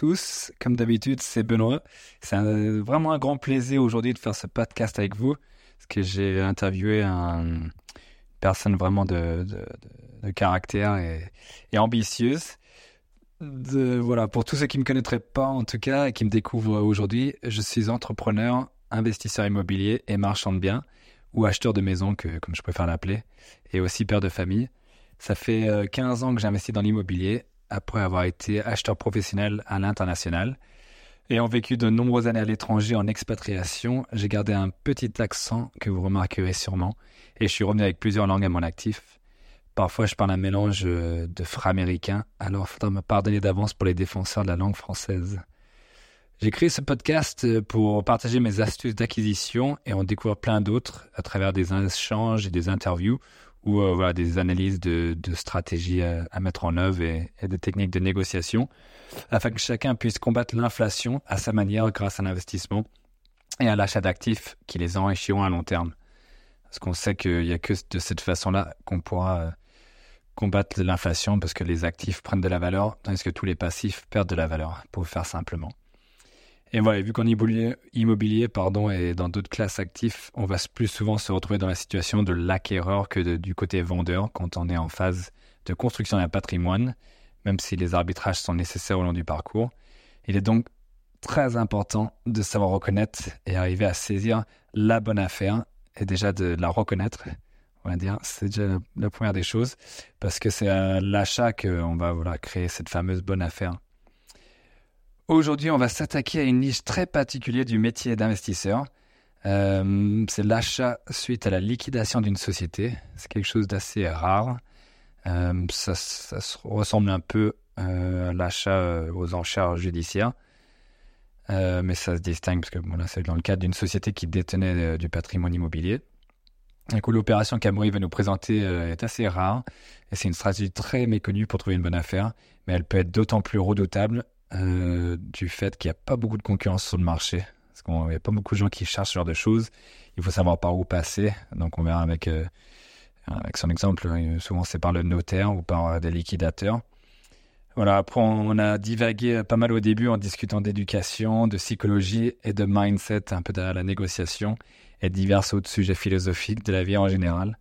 Tous, comme d'habitude c'est Benoît. C'est vraiment un grand plaisir aujourd'hui de faire ce podcast avec vous, parce que j'ai interviewé une personne vraiment de, caractère et, ambitieuse. voilà, pour tous ceux qui ne me connaîtraient pas en tout cas et qui me découvrent aujourd'hui, je suis entrepreneur, investisseur immobilier et marchand de biens, ou acheteur de maison, comme je préfère l'appeler, et aussi père de famille. Ça fait 15 euh, ans que j'investis dans l'immobilier après avoir été acheteur professionnel à l'international. Ayant vécu de nombreuses années à l'étranger en expatriation, j'ai gardé un petit accent que vous remarquerez sûrement, et je suis revenu avec plusieurs langues à mon actif. Parfois, je parle un mélange euh, de fra américain, alors faudra me pardonner d'avance pour les défenseurs de la langue française. J'ai créé ce podcast euh, pour partager mes astuces d'acquisition et en découvrir plein d'autres à travers des échanges et des interviews ou euh, voilà, des analyses de, de stratégies à, mettre en œuvre et, et, de techniques de négociation, afin que chacun puisse combattre l'inflation à sa manière grâce à l'investissement et à l'achat d'actifs qui les enrichiront à long terme. Parce qu'on sait qu'il n'y a que de cette façon-là qu'on pourra euh, combattre l'inflation, parce que les actifs prennent de la valeur, tandis que tous les passifs perdent de la valeur, pour faire simplement. Et voilà, vu qu'en immobilier, immobilier pardon, et dans d'autres classes actifs, on va plus souvent se retrouver dans la situation de l'acquéreur que du côté vendeur quand on est en phase de construction d'un patrimoine, même si les arbitrages sont nécessaires au long du parcours. Il est donc très important de savoir reconnaître et arriver à saisir la bonne affaire et déjà de la reconnaître. On va dire, c'est déjà la première des choses parce que c'est à l'achat qu'on va voilà, créer cette fameuse bonne affaire. Aujourd'hui, on va s'attaquer à une niche très particulière du métier d'investisseur. Euh, c'est l'achat suite à la liquidation d'une société. C'est quelque chose d'assez rare. Euh, ça, ressemble un peu euh, à l'achat aux enchères judiciaires. mais ça se distingue parce que voilà, c'est dans le cadre d'une société qui détenait du patrimoine immobilier. Du coup, l'opération qu'Amory va nous présenter est assez rare et c'est une stratégie très méconnue pour trouver une bonne affaire, mais elle peut être d'autant plus redoutable euh, du fait qu'il n'y a pas beaucoup de concurrence sur le marché. Parce qu'il n'y a pas beaucoup de gens qui cherchent ce genre de choses. Il faut savoir par où passer. Donc on verra avec, euh, avec son exemple. Hein. Souvent c'est par le notaire ou par euh, des liquidateurs. Voilà, après on a divagué pas mal au début en discutant d'éducation, de psychologie et de mindset, un peu de la négociation et divers autres sujets philosophiques de la vie en général.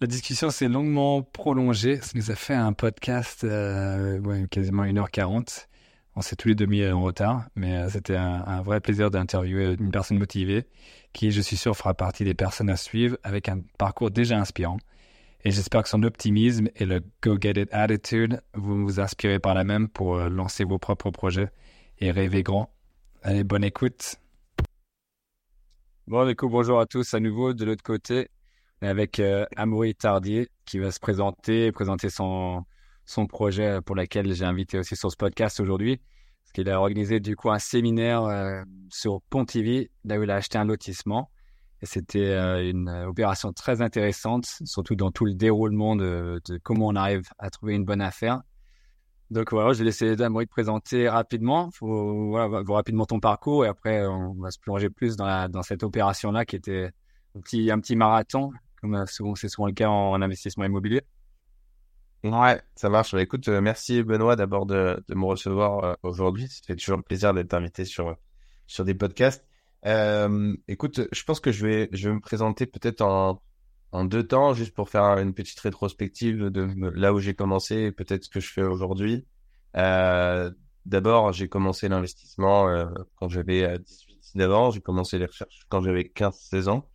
La discussion s'est longuement prolongée. Ça nous a fait un podcast ouais, quasiment 1h40. On s'est tous les demi en retard, mais euh, c'était un, vrai plaisir d'interviewer une personne motivée qui, je suis sûr, fera partie des personnes à suivre avec un parcours déjà inspirant. Et j'espère que son optimisme et le go-get-it attitude vont vous inspirer par la même pour euh, lancer vos propres projets et rêver grand. Allez, bonne écoute. Bon, du coup, bonjour à tous à nouveau de l'autre côté avec euh, Amaury Tardier qui va se présenter, présenter son, son projet pour lequel j'ai invité aussi sur ce podcast aujourd'hui. Parce qu'il a organisé du coup un séminaire euh, sur Pontivy, là où il a acheté un lotissement. Et c'était euh, une opération très intéressante, surtout dans tout le déroulement de, comment on arrive à trouver une bonne affaire. Donc voilà, je vais laisser Damory te présenter rapidement, faut, voilà, rapidement ton parcours et après on va se plonger plus dans, cette opération-là qui était un petit, marathon, comme euh, c'est souvent le cas en investissement immobilier. Ouais, ça marche. Bah, écoute, euh, merci Benoît d'abord de, de me recevoir euh, aujourd'hui. Ça fait toujours plaisir d'être invité sur sur des podcasts. Euh, écoute, je pense que je vais je vais me présenter peut-être en en deux temps, juste pour faire une petite rétrospective de là où j'ai commencé et peut-être ce que je fais aujourd'hui. Euh, D'abord, j'ai commencé l'investissement euh, quand j'avais 18-19 ans. J'ai commencé les recherches quand j'avais 15-16 ans.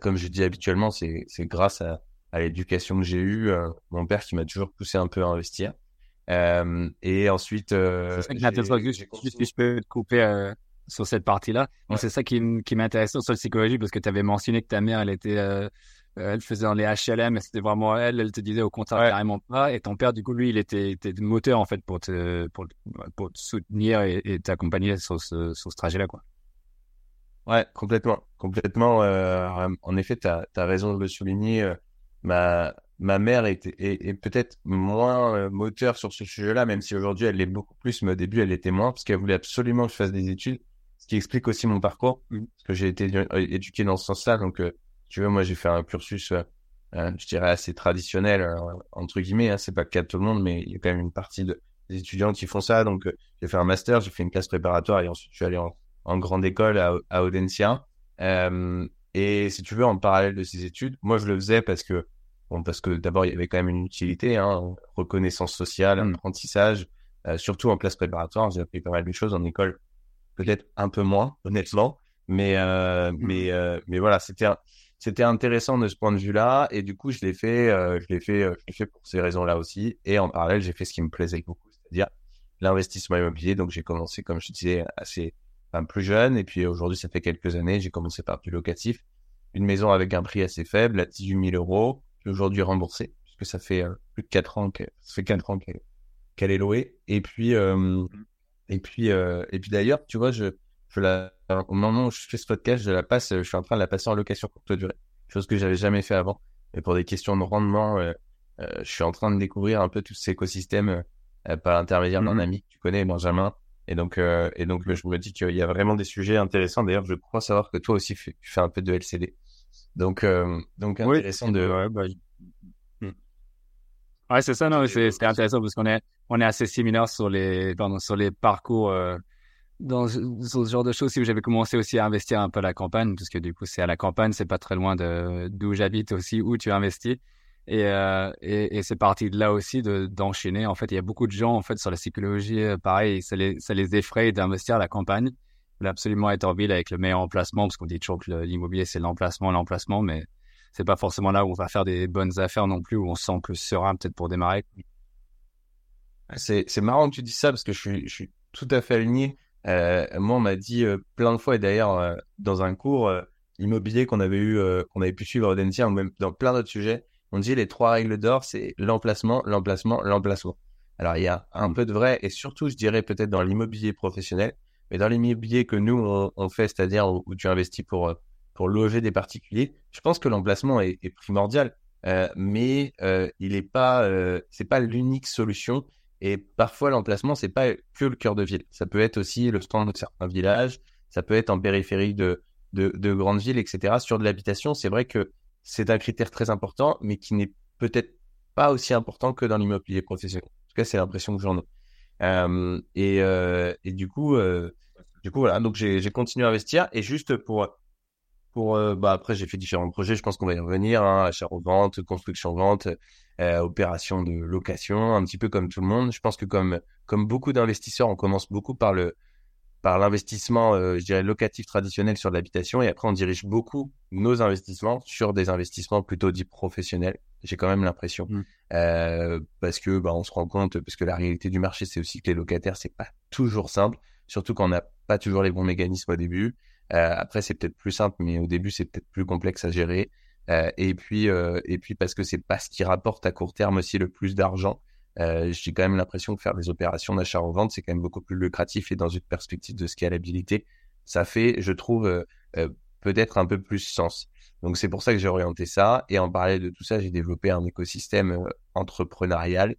comme je dis habituellement, c'est grâce à à l'éducation que j'ai eue, euh, mon père qui m'a toujours poussé un peu à investir. Euh, et ensuite, euh, je peux te couper sur cette partie-là. C'est ça qui, qui m'intéressait sur la psychologie parce que tu avais mentionné que ta mère, elle était, euh, elle faisait dans les HLM, et c'était vraiment elle. Elle te disait au contraire carrément pas. Et ton père, du coup, lui, il était, était moteur en fait pour te, pour, pour te soutenir et, t'accompagner sur ce, sur ce trajet-là, quoi. Ouais, complètement, complètement. Euh, en effet, tu as, as, raison de le souligner ma ma mère était est, peut-être moins euh, moteur sur ce sujet-là, même si aujourd'hui elle l'est beaucoup plus, mais au début elle était moins parce qu'elle voulait absolument que je fasse des études, ce qui explique aussi mon parcours, mmh. parce que j'ai été euh, éduqué dans ce sens-là. Donc, euh, tu vois, moi j'ai fait un cursus, je dirais assez traditionnel entre guillemets. Hein, c'est pas le cas de tout le monde, mais il y a quand même une partie de des étudiants qui font ça. Donc, j'ai fait un master, j'ai fait une classe préparatoire et ensuite je suis allé en, en grande école à, à Audencia. Euh, et si tu veux, en parallèle de ces études, moi je le faisais parce que, bon, parce que d'abord il y avait quand même une utilité, hein, reconnaissance sociale, mmh. apprentissage, euh, surtout en classe préparatoire. J'ai appris pas mal de choses en école, peut-être un peu moins, honnêtement, mais euh, mmh. mais euh, mais voilà, c'était c'était intéressant de ce point de vue-là, et du coup je l'ai fait, je l'ai fait, je l'ai fait pour ces raisons-là aussi. Et en parallèle, j'ai fait ce qui me plaisait beaucoup, c'est-à-dire l'investissement immobilier. Donc j'ai commencé, comme je disais, assez enfin, plus jeune. Et puis aujourd'hui, ça fait quelques années, j'ai commencé par du locatif. Une maison avec un prix assez faible, à 18 000 euros, aujourd'hui remboursée, puisque ça fait euh, plus de 4 ans que ça fait 4 ans qu'elle est louée. Et puis, euh, et puis, euh, et puis d'ailleurs, tu vois, je, je la, au moment où je fais ce podcast, je la passe, je suis en train de la passer en location courte durée, chose que j'avais jamais fait avant. Et pour des questions de rendement, je suis en train de découvrir un peu tout cet écosystème par l'intermédiaire d'un mmh. ami, tu connais Benjamin, et donc, euh, et donc, je me dis qu'il y a vraiment des sujets intéressants. D'ailleurs, je crois savoir que toi aussi, tu fais un peu de LCD. Donc, euh, donc intéressant de. Ouais, bah, hmm. ouais c'est ça. Non, c'est intéressant parce qu'on est, on est assez similaires sur les, pardon, sur les parcours. Euh, dans, ce genre de choses, si j'avais commencé aussi à investir un peu à la campagne, parce que du coup, c'est à la campagne, c'est pas très loin de d'où j'habite aussi, où tu investis. Et, euh, et, et c'est parti de là aussi de, d'enchaîner. En fait, il y a beaucoup de gens en fait sur la psychologie, euh, pareil, ça les, ça les effraie d'investir la campagne. Ils veulent absolument être en ville avec le meilleur emplacement, parce qu'on dit toujours que l'immobilier c'est l'emplacement, l'emplacement, mais c'est pas forcément là où on va faire des bonnes affaires non plus, où on se sent plus serein peut-être pour démarrer. C'est, c'est marrant que tu dis ça parce que je suis, je suis tout à fait aligné. Euh, moi, on m'a dit plein de fois, et d'ailleurs dans un cours immobilier qu'on avait eu, qu'on avait pu suivre à Audencia, ou même dans plein d'autres sujets, on dit les trois règles d'or, c'est l'emplacement, l'emplacement, l'emplacement. Alors, il y a un peu de vrai, et surtout, je dirais peut-être dans l'immobilier professionnel, mais dans l'immobilier que nous, on, fait, c'est-à-dire où, tu investis pour, euh, pour loger des particuliers, je pense que l'emplacement est, primordial, euh, mais euh, il n'est pas, c'est pas l'unique solution. Et parfois, l'emplacement, c'est pas que le cœur de ville. Ça peut être aussi le stand de certains villages, ça peut être en périphérie de, de, de grandes villes, etc. Sur de l'habitation, c'est vrai que c'est un critère très important, mais qui n'est peut-être pas aussi important que dans l'immobilier professionnel. En tout cas, c'est l'impression que j'en ai. Euh, et, euh, et, du coup, euh, du coup, voilà. Donc, j'ai continué à investir. Et juste pour, pour, bah après, j'ai fait différents projets. Je pense qu'on va y revenir. Hein, achat vente, construction vente, opération de location, un petit peu comme tout le monde. Je pense que comme comme beaucoup d'investisseurs, on commence beaucoup par le par l'investissement, euh, je dirais, locatif traditionnel sur l'habitation. Et après, on dirige beaucoup nos investissements sur des investissements plutôt dits professionnels. J'ai quand même l'impression. Mmh. Euh, parce que bah, on se rend compte, parce que la réalité du marché, c'est aussi que les locataires, c'est pas toujours simple. Surtout quand on n'a pas toujours les bons mécanismes au début. Euh, après, c'est peut-être plus simple, mais au début, c'est peut-être plus complexe à gérer. Euh, et puis, euh, et puis parce que c'est pas ce qui rapporte à court terme aussi le plus d'argent. Euh, j'ai quand même l'impression que faire des opérations d'achat en vente, c'est quand même beaucoup plus lucratif et dans une perspective de scalabilité, ça fait, je trouve, euh, euh, peut-être un peu plus sens. Donc c'est pour ça que j'ai orienté ça. Et en parallèle de tout ça, j'ai développé un écosystème entrepreneurial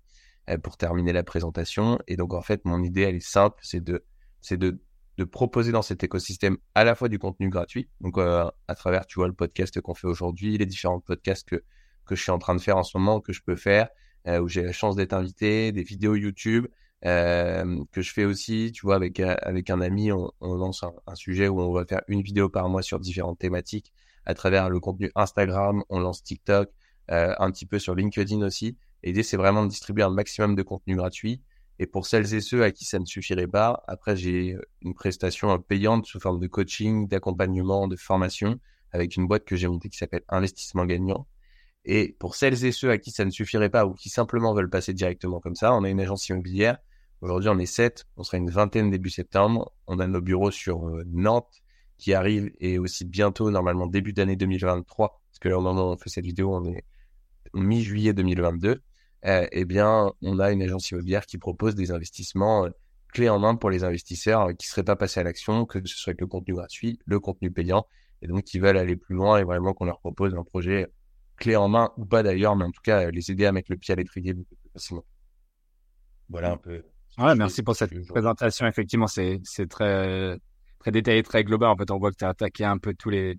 pour terminer la présentation. Et donc en fait, mon idée, elle est simple, c'est de, de, de proposer dans cet écosystème à la fois du contenu gratuit, donc à travers, tu vois, le podcast qu'on fait aujourd'hui, les différents podcasts que que je suis en train de faire en ce moment, que je peux faire, où j'ai la chance d'être invité, des vidéos YouTube euh, que je fais aussi, tu vois, avec euh, avec un ami, on, lance un, un, sujet où on va faire une vidéo par mois sur différentes thématiques à travers le contenu Instagram, on lance TikTok, euh, un petit peu sur LinkedIn aussi. L'idée, c'est vraiment de distribuer un maximum de contenu gratuit. Et pour celles et ceux à qui ça ne suffirait pas, après, j'ai une prestation payante sous forme de coaching, d'accompagnement, de formation, avec une boîte que j'ai montée qui s'appelle Investissement Gagnant, et pour celles et ceux à qui ça ne suffirait pas ou qui simplement veulent passer directement comme ça, on a une agence immobilière. Aujourd'hui, on est sept, on sera une vingtaine début septembre. On a nos bureaux sur euh, Nantes qui arrivent et aussi bientôt, normalement début d'année 2023, parce que là, au moment où on fait cette vidéo, on est mi-juillet 2022. Euh, eh bien, on a une agence immobilière qui propose des investissements euh, clés en main pour les investisseurs euh, qui seraient pas passés à l'action, que ce soit avec le contenu gratuit, le contenu payant, et donc qui veulent aller plus loin et vraiment qu'on leur propose un projet clé en main ou pas d'ailleurs, mais en tout cas, les aider à mettre le pied à l'étrier beaucoup plus facilement. Voilà un peu. Ouais, merci pour cette présentation. Effectivement, c'est, très, très détaillé, très global. En fait, on voit que tu as attaqué un peu tous les,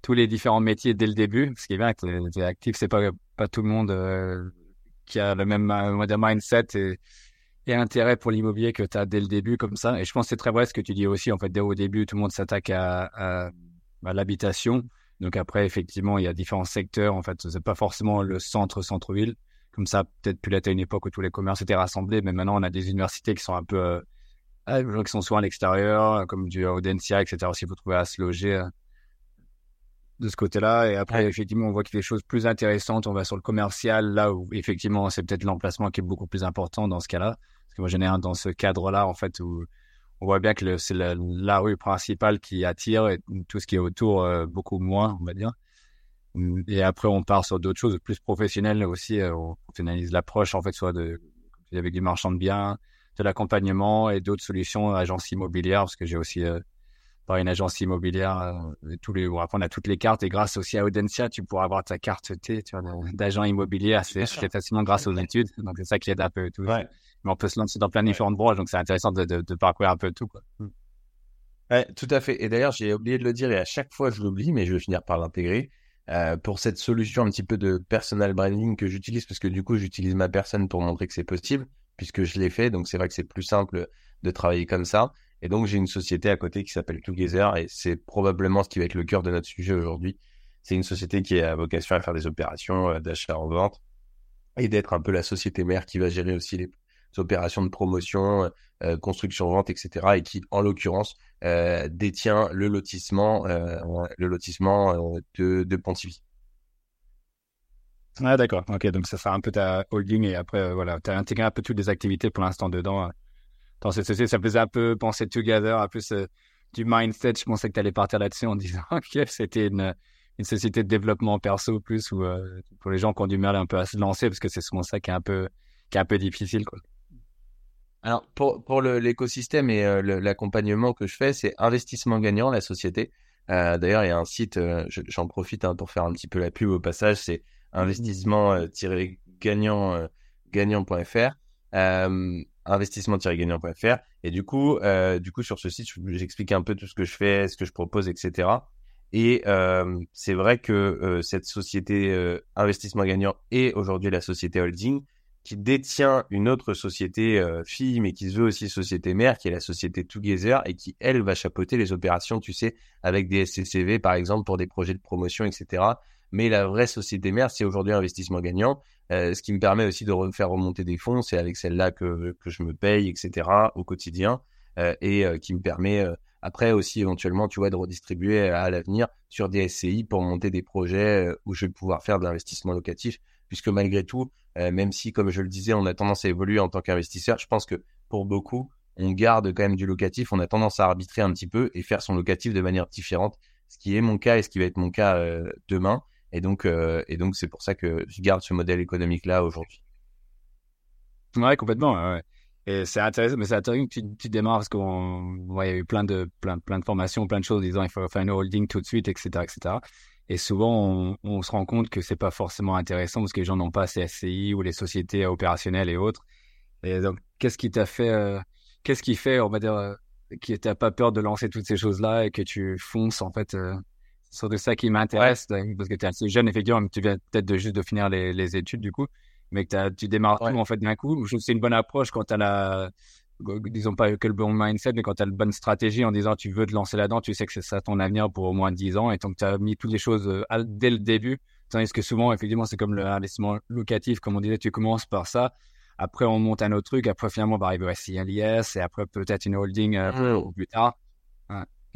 tous les différents métiers dès le début. Ce qui est bien, que tu es actif. C'est pas, pas tout le monde euh, qui a le même mindset et, et intérêt pour l'immobilier que tu as dès le début comme ça. Et je pense que c'est très vrai ce que tu dis aussi. En fait, dès au début, tout le monde s'attaque à, à, l'habitation. Donc après, effectivement, il y a différents secteurs. En fait, c'est pas forcément le centre, centre-ville. Comme ça, peut-être plus là, à une époque où tous les commerces étaient rassemblés. Mais maintenant, on a des universités qui sont un peu, euh, ah, qui sont souvent à l'extérieur, comme du Audencia, etc. Aussi, vous trouvez à se loger euh, de ce côté-là. Et après, effectivement, on voit qu'il y a des choses plus intéressantes. On va sur le commercial, là où effectivement, c'est peut-être l'emplacement qui est beaucoup plus important dans ce cas-là. Parce que moi, j'en ai un dans ce cadre-là, en fait, où on voit bien que c'est la, rue principale qui attire et tout ce qui est autour, euh, beaucoup moins, on va dire. Et après, on part sur d'autres choses plus professionnelles aussi. Euh, on finalise l'approche, en fait, soit de, avec du marchand de biens, de l'accompagnement et d'autres solutions, agences immobilières, parce que j'ai aussi euh, par une agence immobilière. Euh, tous les, après, on a toutes les cartes et grâce aussi à Audencia, tu pourras avoir ta carte T, tu vois, d'agent immobilier assez, facilement grâce aux études. Donc, c'est ça qui aide un peu tout. Mais on peut se lancer dans plein de différentes branches, donc c'est intéressant de, de, de, parcourir un peu tout, quoi. Mm. Ouais, tout à fait. Et d'ailleurs, j'ai oublié de le dire et à chaque fois je l'oublie, mais je vais finir par l'intégrer. Euh, pour cette solution un petit peu de personal branding que j'utilise, parce que du coup, j'utilise ma personne pour montrer que c'est possible, puisque je l'ai fait. Donc, c'est vrai que c'est plus simple de travailler comme ça. Et donc, j'ai une société à côté qui s'appelle Together et c'est probablement ce qui va être le cœur de notre sujet aujourd'hui. C'est une société qui a vocation à faire des opérations euh, d'achat en vente et d'être un peu la société mère qui va gérer aussi les opérations de promotion, euh, euh construction-vente, etc. et qui, en l'occurrence, euh, détient le lotissement, le lotissement de, de Pontivy. Ah d'accord, ok, donc ça sera un peu ta holding et après, voilà, tu as intégré un peu toutes les activités pour l'instant dedans dans cette société. Ça faisait un peu penser Together, un peu du mindset. Je pensais que tu allais partir là-dessus en disant que c'était une, une société de développement perso plus ou pour les gens qui ont du mal un peu à se lancer parce que c'est souvent ça qui est un peu qui est un peu difficile. Alors pour pour l'écosystème et euh, l'accompagnement que je fais, c'est investissement gagnant la société. Euh, D'ailleurs, il y a un site, euh, j'en profite hein, pour faire un petit peu la pub au passage, c'est investissement-gagnant gagnant.fr investissement-gagnant.fr. Et du coup, du coup, sur ce site, j'explique un peu tout ce que je fais, ce que je propose, etc. Et c'est vrai que cette société investissement gagnant est aujourd'hui la société holding qui détient une autre société euh, fille, mais qui se veut aussi société mère, qui est la société Together, et qui, elle, va chapeauter les opérations, tu sais, avec des SCCV, par exemple, pour des projets de promotion, etc. Mais la vraie société mère, c'est aujourd'hui investissement gagnant. Euh, ce qui me permet aussi de faire remonter des fonds. C'est avec celle-là que, je me paye, etc. au quotidien euh, et qui me permet après aussi éventuellement, tu vois, de redistribuer à l'avenir sur des SCI pour monter des projets où je vais pouvoir faire de l'investissement locatif. Puisque malgré tout, même si, comme je le disais, on a tendance à évoluer en tant qu'investisseur, je pense que pour beaucoup, on garde quand même du locatif. On a tendance à arbitrer un petit peu et faire son locatif de manière différente, ce qui est mon cas et ce qui va être mon cas demain. Et donc, euh, et donc c'est pour ça que je garde ce modèle économique là aujourd'hui. Ouais, complètement. Et c'est intéressant, mais c'est intéressant que tu, démarres parce qu'on, ouais, y a eu plein de, plein, plein de formations, plein de choses disant il faut faire une holding tout de suite, etc., etc. Et souvent, on, on se rend compte que c'est pas forcément intéressant parce que les gens n'ont pas ces SCI ou les sociétés opérationnelles et autres. Et donc, qu'est-ce qui t'a fait, euh, qu'est-ce qui fait, on va dire, euh, qui t'as pas peur de lancer toutes ces choses-là et que tu fonces en fait euh, c'est de ça qui m'intéresse, parce que tu es assez jeune, effectivement, tu viens peut-être de juste de finir les, les, études, du coup, mais que tu démarres tout, en fait, d'un coup. Je trouve que c'est une bonne approche quand tu as la, disons pas que le bon mindset, mais quand tu as la bonne stratégie en disant tu veux te lancer là-dedans, tu sais que c'est ça ton avenir pour au moins 10 ans, et donc tu as mis toutes les choses euh, dès le début. Tandis que souvent, effectivement, c'est comme l'investissement locatif, comme on disait, tu commences par ça, après on monte un autre truc, après finalement on va arriver à l'IS, et après peut-être une holding euh, plus tard.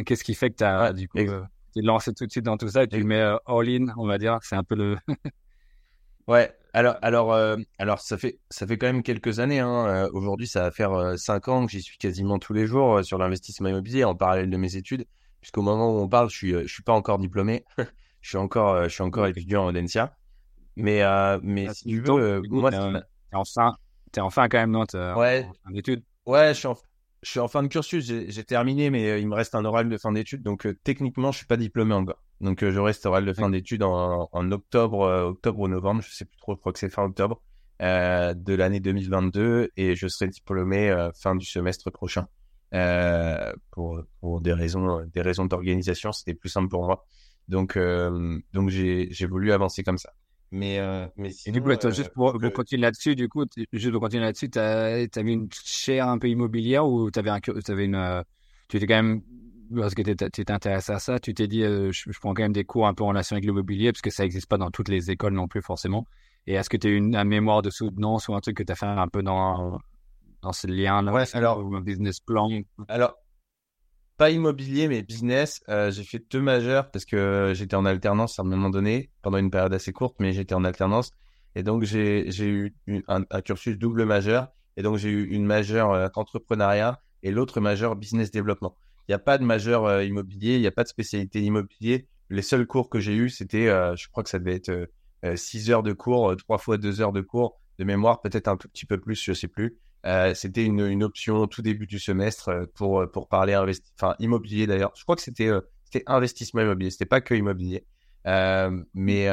Qu'est-ce qui fait que tu as, du coup, euh, lances tout de suite dans tout ça et tu le mets euh, all-in, on va dire? C'est un peu le. ouais. Alors, alors, euh, alors, ça fait, ça fait quand même quelques années. Hein. Euh, aujourd'hui, ça va faire cinq ans que j'y suis quasiment tous les jours sur l'investissement immobilier en parallèle de mes études. Puisqu'au moment où on parle, je suis, je suis pas encore diplômé. je suis encore, je suis encore étudiant en Audencia. Mais, mais ah, si tu veux, moi, t'es enfin quand même non, ouais. en, études. Ouais, je suis en, je suis en fin de cursus, j'ai terminé, mais euh, il me reste un oral de fin d'études, donc euh, techniquement, je suis pas diplômé encore. Donc euh, cet oral de fin d'études en, en, octobre, octobre ou novembre, je sais plus trop, je crois que c'est fin octobre de l'année 2022, et je serai diplômé fin du semestre prochain. pour, pour des raisons, des raisons d'organisation, c'était plus simple pour moi. Donc, donc j'ai voulu avancer comme ça. Mais, euh, mais Et du coup, attends, euh, juste pour, euh, continuer là-dessus, du coup, juste pour continuer là-dessus, t'as, t'avais une chaire un peu immobilière ou t'avais un, t'avais une, euh, tu étais quand même, parce que t'étais, t'étais intéressé à ça, tu t'es dit, euh, je, je prends quand même des cours un peu en relation avec l'immobilier parce que ça n'existe pas dans toutes les écoles non plus forcément. Et est-ce que tu as une, un mémoire de soutenance ou un truc que tu as fait un peu dans, dans ce lien-là? Ouais, alors- ou un business plan? Alors, pas immobilier, mais business. Euh, j'ai fait deux majeurs parce que j'étais en alternance à un moment donné, pendant une période assez courte, mais j'étais en alternance. Et donc, j'ai, j'ai eu une- un, un cursus double majeur. Et donc, j'ai eu une majeure euh, entrepreneuriat et l'autre majeure business développement. Il n'y a pas de majeur euh, immobilier, il n'y a pas de spécialité immobilier. Les seuls cours que j'ai eus, c'était, euh, je crois que ça devait être euh, euh, six heures de cours, euh, trois fois deux heures de cours de mémoire, peut-être un tout petit peu plus, je sais plus. C'était une, option au tout début du semestre pour, pour parler investi enfin, immobilier d'ailleurs. Je crois que c'était investissement immobilier, c'était pas que immobilier. Mais,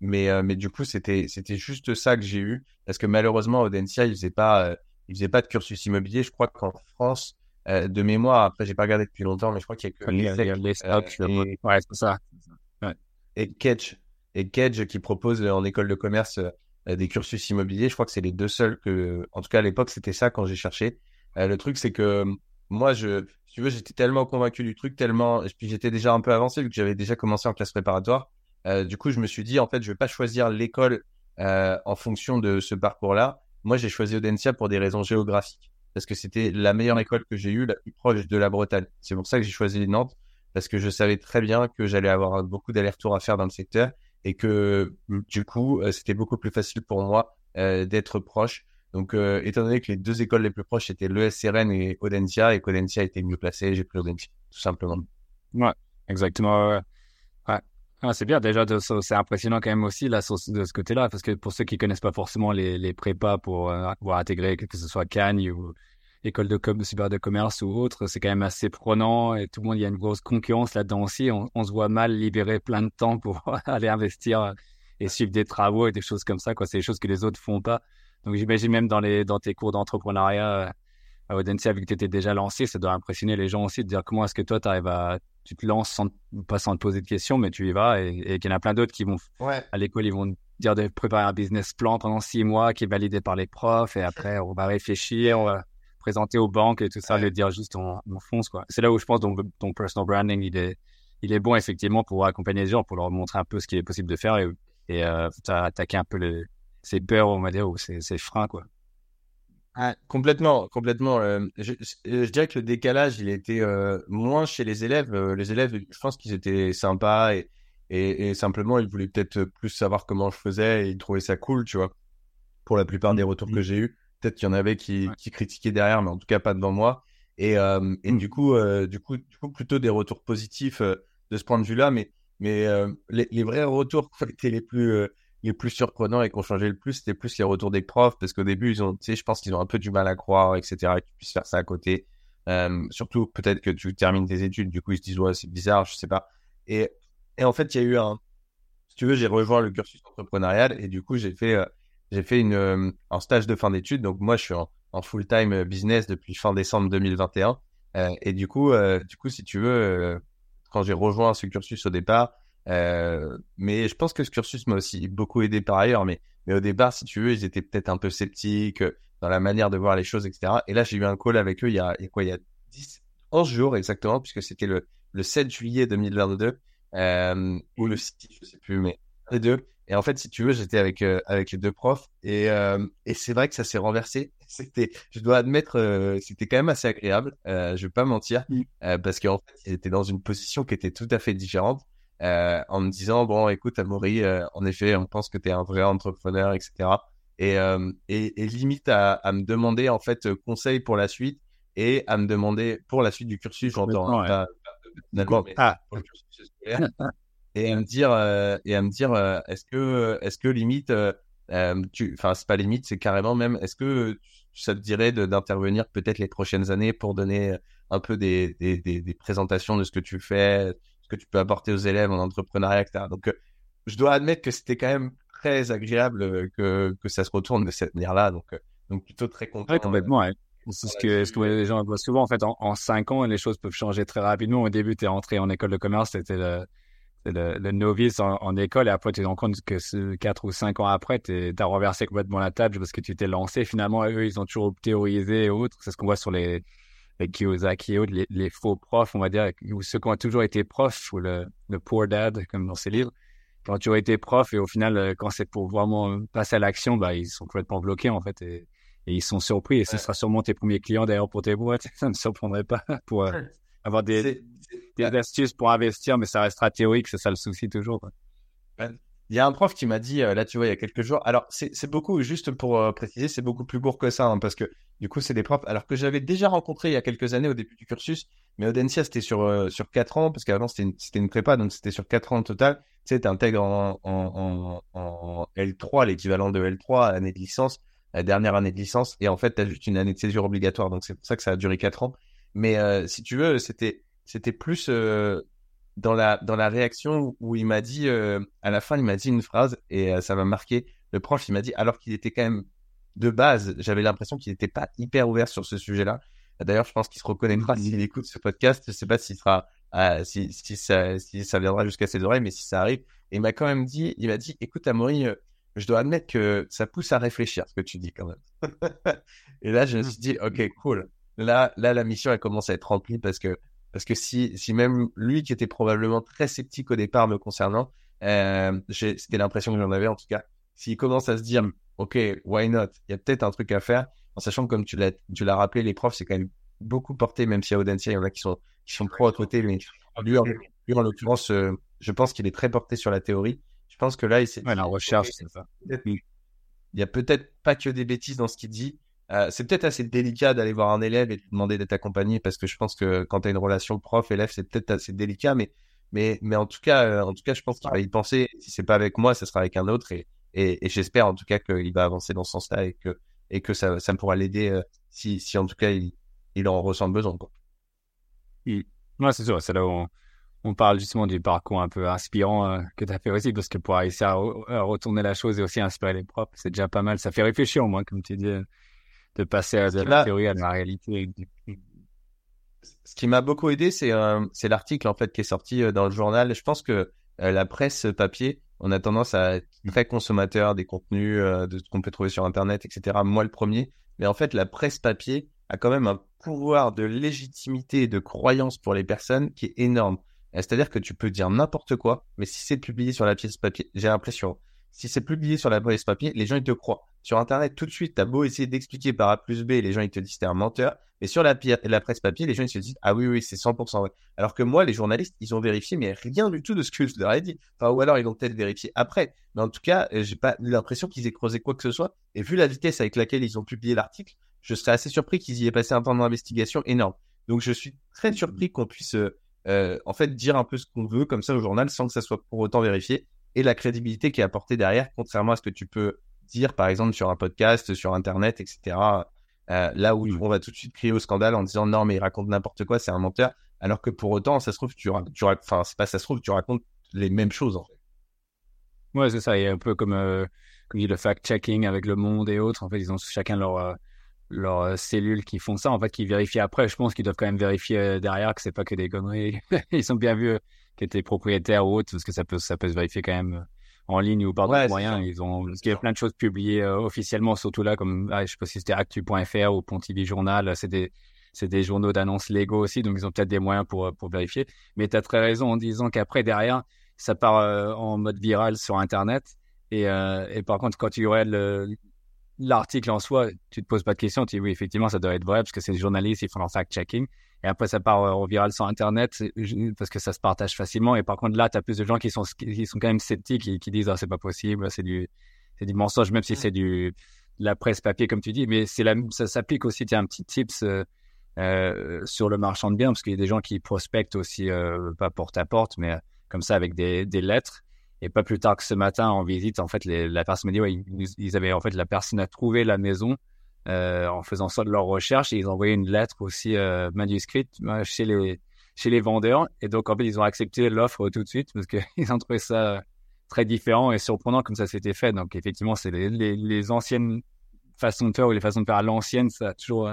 mais, mais du coup, c'était juste ça que j'ai eu. Parce que malheureusement, Audencia, ils faisaient pas, ils faisaient pas de cursus immobilier. Je crois qu'en France, euh, de mémoire, après, j'ai pas regardé depuis longtemps, mais je crois qu'il y a que les stocks, euh, et- ouais, c'est ça. et Kedge et Kedge qui propose euh, en école de commerce des cursus immobiliers. Je crois que c'est les deux seuls que, en tout cas à l'époque, c'était ça quand j'ai cherché. Le truc, c'est que moi, je, si tu veux, j'étais tellement convaincu du truc, tellement, et puis j'étais déjà un peu avancé vu que j'avais déjà commencé en classe préparatoire. Euh, du coup, je me suis dit, en fait, je vais pas choisir l'école euh, en fonction de ce parcours-là. Moi, j'ai choisi Audencia pour des raisons géographiques, parce que c'était la meilleure école que j'ai eue, la plus proche de la Bretagne. C'est pour ça que j'ai choisi Nantes, parce que je savais très bien que j'allais avoir beaucoup d'allers-retours à faire dans le secteur et que du coup, euh, c'était beaucoup plus facile pour moi euh, d'être proche. Donc, euh, étant donné que les deux écoles les plus proches étaient l'ESRN et Audencia, et qu'Audencia était mieux placé, j'ai pris Audencia, tout simplement. Exactement. ouais. Ouais. Ah, c'est bien déjà, c'est impressionnant quand même aussi là, de ce côté-là, parce que pour ceux qui connaissent pas forcément les, les prépas pour euh, pouvoir intégrer, que ce soit Cannes ou école de de commerce ou autre, c'est quand même assez prenant et tout le monde, il y a une grosse concurrence là-dedans aussi. On, on se voit mal libérer plein de temps pour aller investir et suivre des travaux et des choses comme ça, quoi. C'est des choses que les autres font pas. Donc j'imagine même dans les dans tes cours d'entrepreneuriat euh, à Audencia, vu que tu étais déjà lancé, ça doit impressionner les gens aussi de dire comment est-ce que toi, tu arrives à, tu te lances sans, pas sans te poser de questions, mais tu y vas et, et qu'il y en a plein d'autres qui vont, Ouais. à l'école, ils vont te dire de préparer un business plan pendant six mois qui est validé par les profs et après, on va réfléchir, on va présenter aux banques et tout ça, Ouais. le dire juste on, on fonce, quoi. C'est là où je pense ton, ton personal branding, il est, il est bon, effectivement, pour accompagner les gens, pour leur montrer un peu ce qu'il est possible de faire et, et euh, attaquer un peu les, ces peurs, on va dire, ou ces, ces freins, quoi. Ah, complètement, complètement. euh, je, je- dirais que le décalage, il était euh, moins chez les élèves. Euh, les élèves, je pense qu'ils étaient sympas et, et, et simplement, ils voulaient peut-être plus savoir comment je faisais et ils trouvaient ça cool, tu vois. Pour la plupart des retours que j'ai eus, peut-être qu'il y en avait qui, Ouais. qui critiquaient derrière, mais en tout cas pas devant moi. Et, euh, et Mm. du coup, euh, du coup, du coup, plutôt des retours positifs euh, de ce point de vue-là. Mais, mais euh, les, les vrais retours qui été les plus euh, les plus surprenants et qui ont changé le plus, c'était plus les retours des profs, parce qu'au début, ils ont, tu sais, je pense qu'ils ont un peu du mal à croire, etc., que tu puisses faire ça à côté. Euh, surtout, peut-être que tu termines tes études, du coup, ils se disent, ouais, c'est bizarre, je sais pas. Et, et en fait, il y a eu un, si tu veux, j'ai rejoint le cursus entrepreneurial et du coup, j'ai fait, euh, j'ai fait une, euh, un stage de fin d'études. Donc, moi, je suis en, en full-time business depuis fin décembre 2021. Euh, et du coup, du coup, si tu veux, quand j'ai rejoint ce cursus au départ, euh, mais je pense que ce cursus m'a aussi beaucoup aidé par ailleurs. Mais, mais au départ, si tu veux, ils étaient peut-être un peu sceptiques euh, dans la manière de voir les choses, etc. Et là, j'ai eu un call avec eux il y a, il y a quoi, il y a 10, 11 jours exactement, puisque c'était le, le 7 juillet 2022, euh, ou le 6, je sais plus, mais des deux. Et en fait, si tu veux, j'étais avec, euh, avec les deux profs et, euh, et c'est vrai que ça s'est renversé. C'était, je dois admettre, euh, c'était quand même assez agréable. Euh, je vais pas mentir, Mm. euh, parce qu'en fait, ils étaient dans une position qui était tout à fait différente, euh, en me disant bon, écoute, Amaury, euh, en effet, on pense que tu es un vrai entrepreneur, etc. Et, euh, et, et limite à, à me demander en fait conseil pour la suite et à me demander pour la suite du cursus, j'entends, hein, Ouais. mais Ah, pour le cursus scolaire et à me dire et à me dire est-ce que est-ce que limite tu enfin c'est pas limite c'est carrément même est-ce que ça te dirait d'intervenir peut-être les prochaines années pour donner un peu des, des, des, des présentations de ce que tu fais que tu peux apporter aux élèves en entrepreneuriat etc donc euh, je dois admettre que c'était quand même très agréable euh, que que ça se retourne de cette manière-là donc euh, donc plutôt très content Ouais, complètement. ouais. C'est ce que, ce que les gens voient souvent. En fait, en, en cinq ans, les choses peuvent changer très rapidement. Au début, tu es rentré en école de commerce, tu étais le, le, le, novice en, école et après tu te rends compte que quatre ou cinq ans après, tu as renversé complètement la table parce que tu t'es lancé. Finalement, eux, ils ont toujours théorisé et autres. C'est ce qu'on voit sur les Kiyosaki et autres, les, faux profs, on va dire, ou ceux qui ont toujours été profs, ou le, le poor dad, comme dans ces livres, qui ont toujours été profs et au final, euh, quand c'est pour vraiment passer à l'action, bah, ils sont complètement bloqués en fait et, et ils sont surpris. Et ce sera sûrement tes premiers clients d'ailleurs pour tes boîtes. Ça ne me surprendrait pas pour euh, avoir des, des astuces pour investir, mais ça restera théorique, c'est ça le souci toujours. Il y a un prof qui m'a dit, euh, là tu vois, il y a quelques jours, alors c'est beaucoup, juste pour euh, préciser, c'est beaucoup plus court que ça, hein, parce que du coup c'est des profs, alors que j'avais déjà rencontré il y a quelques années au début du cursus, mais Audencia c'était sur, euh, sur 4 ans, parce qu'avant c'était une, prépa, donc c'était sur 4 ans au total. Tu sais, tu intègres en, en, en, L3, l'équivalent de L3, année de licence, la dernière année de licence, et en fait tu as juste une année de césure obligatoire, donc c'est pour ça que ça a duré 4 ans. Mais si tu veux, c'était c'était plus dans la dans la réaction où il m'a dit euh, à la fin il m'a dit une phrase et euh, ça m'a marqué. Le prof il m'a dit alors qu'il était quand même de base j'avais l'impression qu'il n'était pas hyper ouvert sur ce sujet-là. D'ailleurs je pense qu'il se reconnaîtra s'il écoute ce podcast. Je sais pas s'il sera euh, si si ça si ça viendra jusqu'à ses oreilles mais si ça arrive. Et il m'a quand même dit il m'a dit écoute Amaury je dois admettre que ça pousse à réfléchir ce que tu dis quand même. Et là je me suis dit ok cool. Là là la mission elle commence à être remplie parce que parce que si, si même lui qui était probablement très sceptique au départ me concernant, euh, c'était l'impression que j'en avais en tout cas, s'il commence à se dire, OK, why not? Il y a peut-être un truc à faire, en sachant que comme tu l'as, rappelé, les profs, c'est quand même beaucoup porté, même si à Audencia, il y en a qui sont, qui sont pro à côté, mais lui, en, en l'occurrence, euh, je pense qu'il est très porté sur la théorie. Je pense que là, il s'est... Ouais, la recherche, c'est ça. Il y a peut-être pas que des bêtises dans ce qu'il dit, euh, c'est peut-être assez délicat d'aller voir un élève et de demander d'être accompagné parce que je pense que quand tu as une relation prof-élève, c'est peut-être assez délicat, mais, mais, mais en tout cas, euh, en tout cas, je pense qu'il va y penser. Si c'est pas avec moi, ce sera avec un autre et, et, j'espère en tout cas qu'il va avancer dans ce sens-là et que, et que ça, ça pourra l'aider euh, si, si en tout cas il, il en ressent besoin. Quoi. Ouais, c'est sûr, c'est là où on, parle justement du parcours un peu inspirant que tu as fait aussi, parce que pour réussir à, retourner la chose et aussi inspirer les profs, c'est déjà pas mal. Ça fait réfléchir au moins, comme tu dis de passer à de la théorie à la réalité. Ce qui m'a beaucoup aidé, c'est euh, l'article en fait qui est sorti euh, dans le journal. Je pense que euh, la presse papier, on a tendance à être très consommateur des contenus, de ce qu'on peut trouver sur Internet, etc. Moi le premier. Mais en fait, la presse papier a quand même un pouvoir de légitimité et de croyance pour les personnes qui est énorme. C'est-à-dire que tu peux dire n'importe quoi, mais si c'est publié sur la pièce papier, j'ai l'impression, si c'est publié sur la presse papier, les gens ils te croient. Sur Internet, tout de suite, t'as beau essayer d'expliquer par A plus B, les gens ils te disent t'es un menteur. Et sur la, la presse papier, les gens ils se disent ah oui oui c'est 100% vrai. Alors que moi, les journalistes, ils ont vérifié mais rien du tout de ce que je leur ai dit. Enfin ou alors ils l'ont peut-être vérifié après. Mais en tout cas, euh, j'ai pas l'impression qu'ils aient creusé quoi que ce soit. Et vu la vitesse avec laquelle ils ont publié l'article, je serais assez surpris qu'ils y aient passé un temps d'investigation énorme. Donc je suis très surpris qu'on puisse euh, euh, en fait dire un peu ce qu'on veut comme ça au journal sans que ça soit pour autant vérifié et la crédibilité qui est apportée derrière, contrairement à ce que tu peux dire, par exemple, sur un podcast, sur Internet, etc. Euh, là où on va tout de suite crier au scandale en disant non, mais il raconte n'importe quoi, c'est un menteur. Alors que pour autant, ça se trouve, tu, tu enfin, c'est pas ça se trouve, tu racontes les mêmes choses, en fait. Ouais, c'est ça. Il y a un peu comme, euh, comme dit le fact-checking avec le monde et autres. En fait, ils ont chacun leur, euh, leurs cellules qui font ça, en fait, qui vérifient après. Je pense qu'ils doivent quand même vérifier derrière que c'est pas que des conneries. Ils sont bien vus qui étaient propriétaires ou autres, parce que ça peut, ça peut se vérifier quand même en ligne ou par d'autres moyens. Ils ont, parce qu'il y a plein de choses publiées euh, officiellement, surtout là, comme, ah, je sais pas si c'était actu.fr ou Pontivy Journal, c'est des, c'est des journaux d'annonces légaux aussi, donc ils ont peut-être des moyens pour, euh, pour vérifier. Mais tu as très raison en disant qu'après, derrière, ça part euh, en mode viral sur Internet. Et, et par contre, quand tu aurais l'article en soi, tu te poses pas de questions. Tu dis oui, effectivement, ça doit être vrai parce que c'est des journalistes, ils font leur fact-checking. Et après, ça part en viral sur Internet parce que ça se partage facilement. Et par contre, là, tu as plus de gens qui sont, qui sont quand même sceptiques et qui disent, ah, c'est pas possible, c'est du, c'est du mensonge, même si c'est du, la presse papier, comme tu dis. Mais c'est la, ça s'applique aussi, tu as un petit tips, euh, euh, sur le marchand de biens parce qu'il y a des gens qui prospectent aussi, euh, pas porte à porte, mais comme ça avec des, des lettres. Et pas plus tard que ce matin en visite, en fait, les, la personne m'a dit, ouais, ils, ils, avaient, en fait, la personne a trouvé la maison euh, en faisant ça de leur recherche. Et ils ont envoyé une lettre aussi euh, manuscrite euh, chez les chez les vendeurs. Et donc, en fait, ils ont accepté l'offre tout de suite parce qu'ils ont trouvé ça très différent et surprenant comme ça s'était fait. Donc, effectivement, c'est les, les, les, anciennes façons de faire ou les façons de faire à l'ancienne, ça a toujours,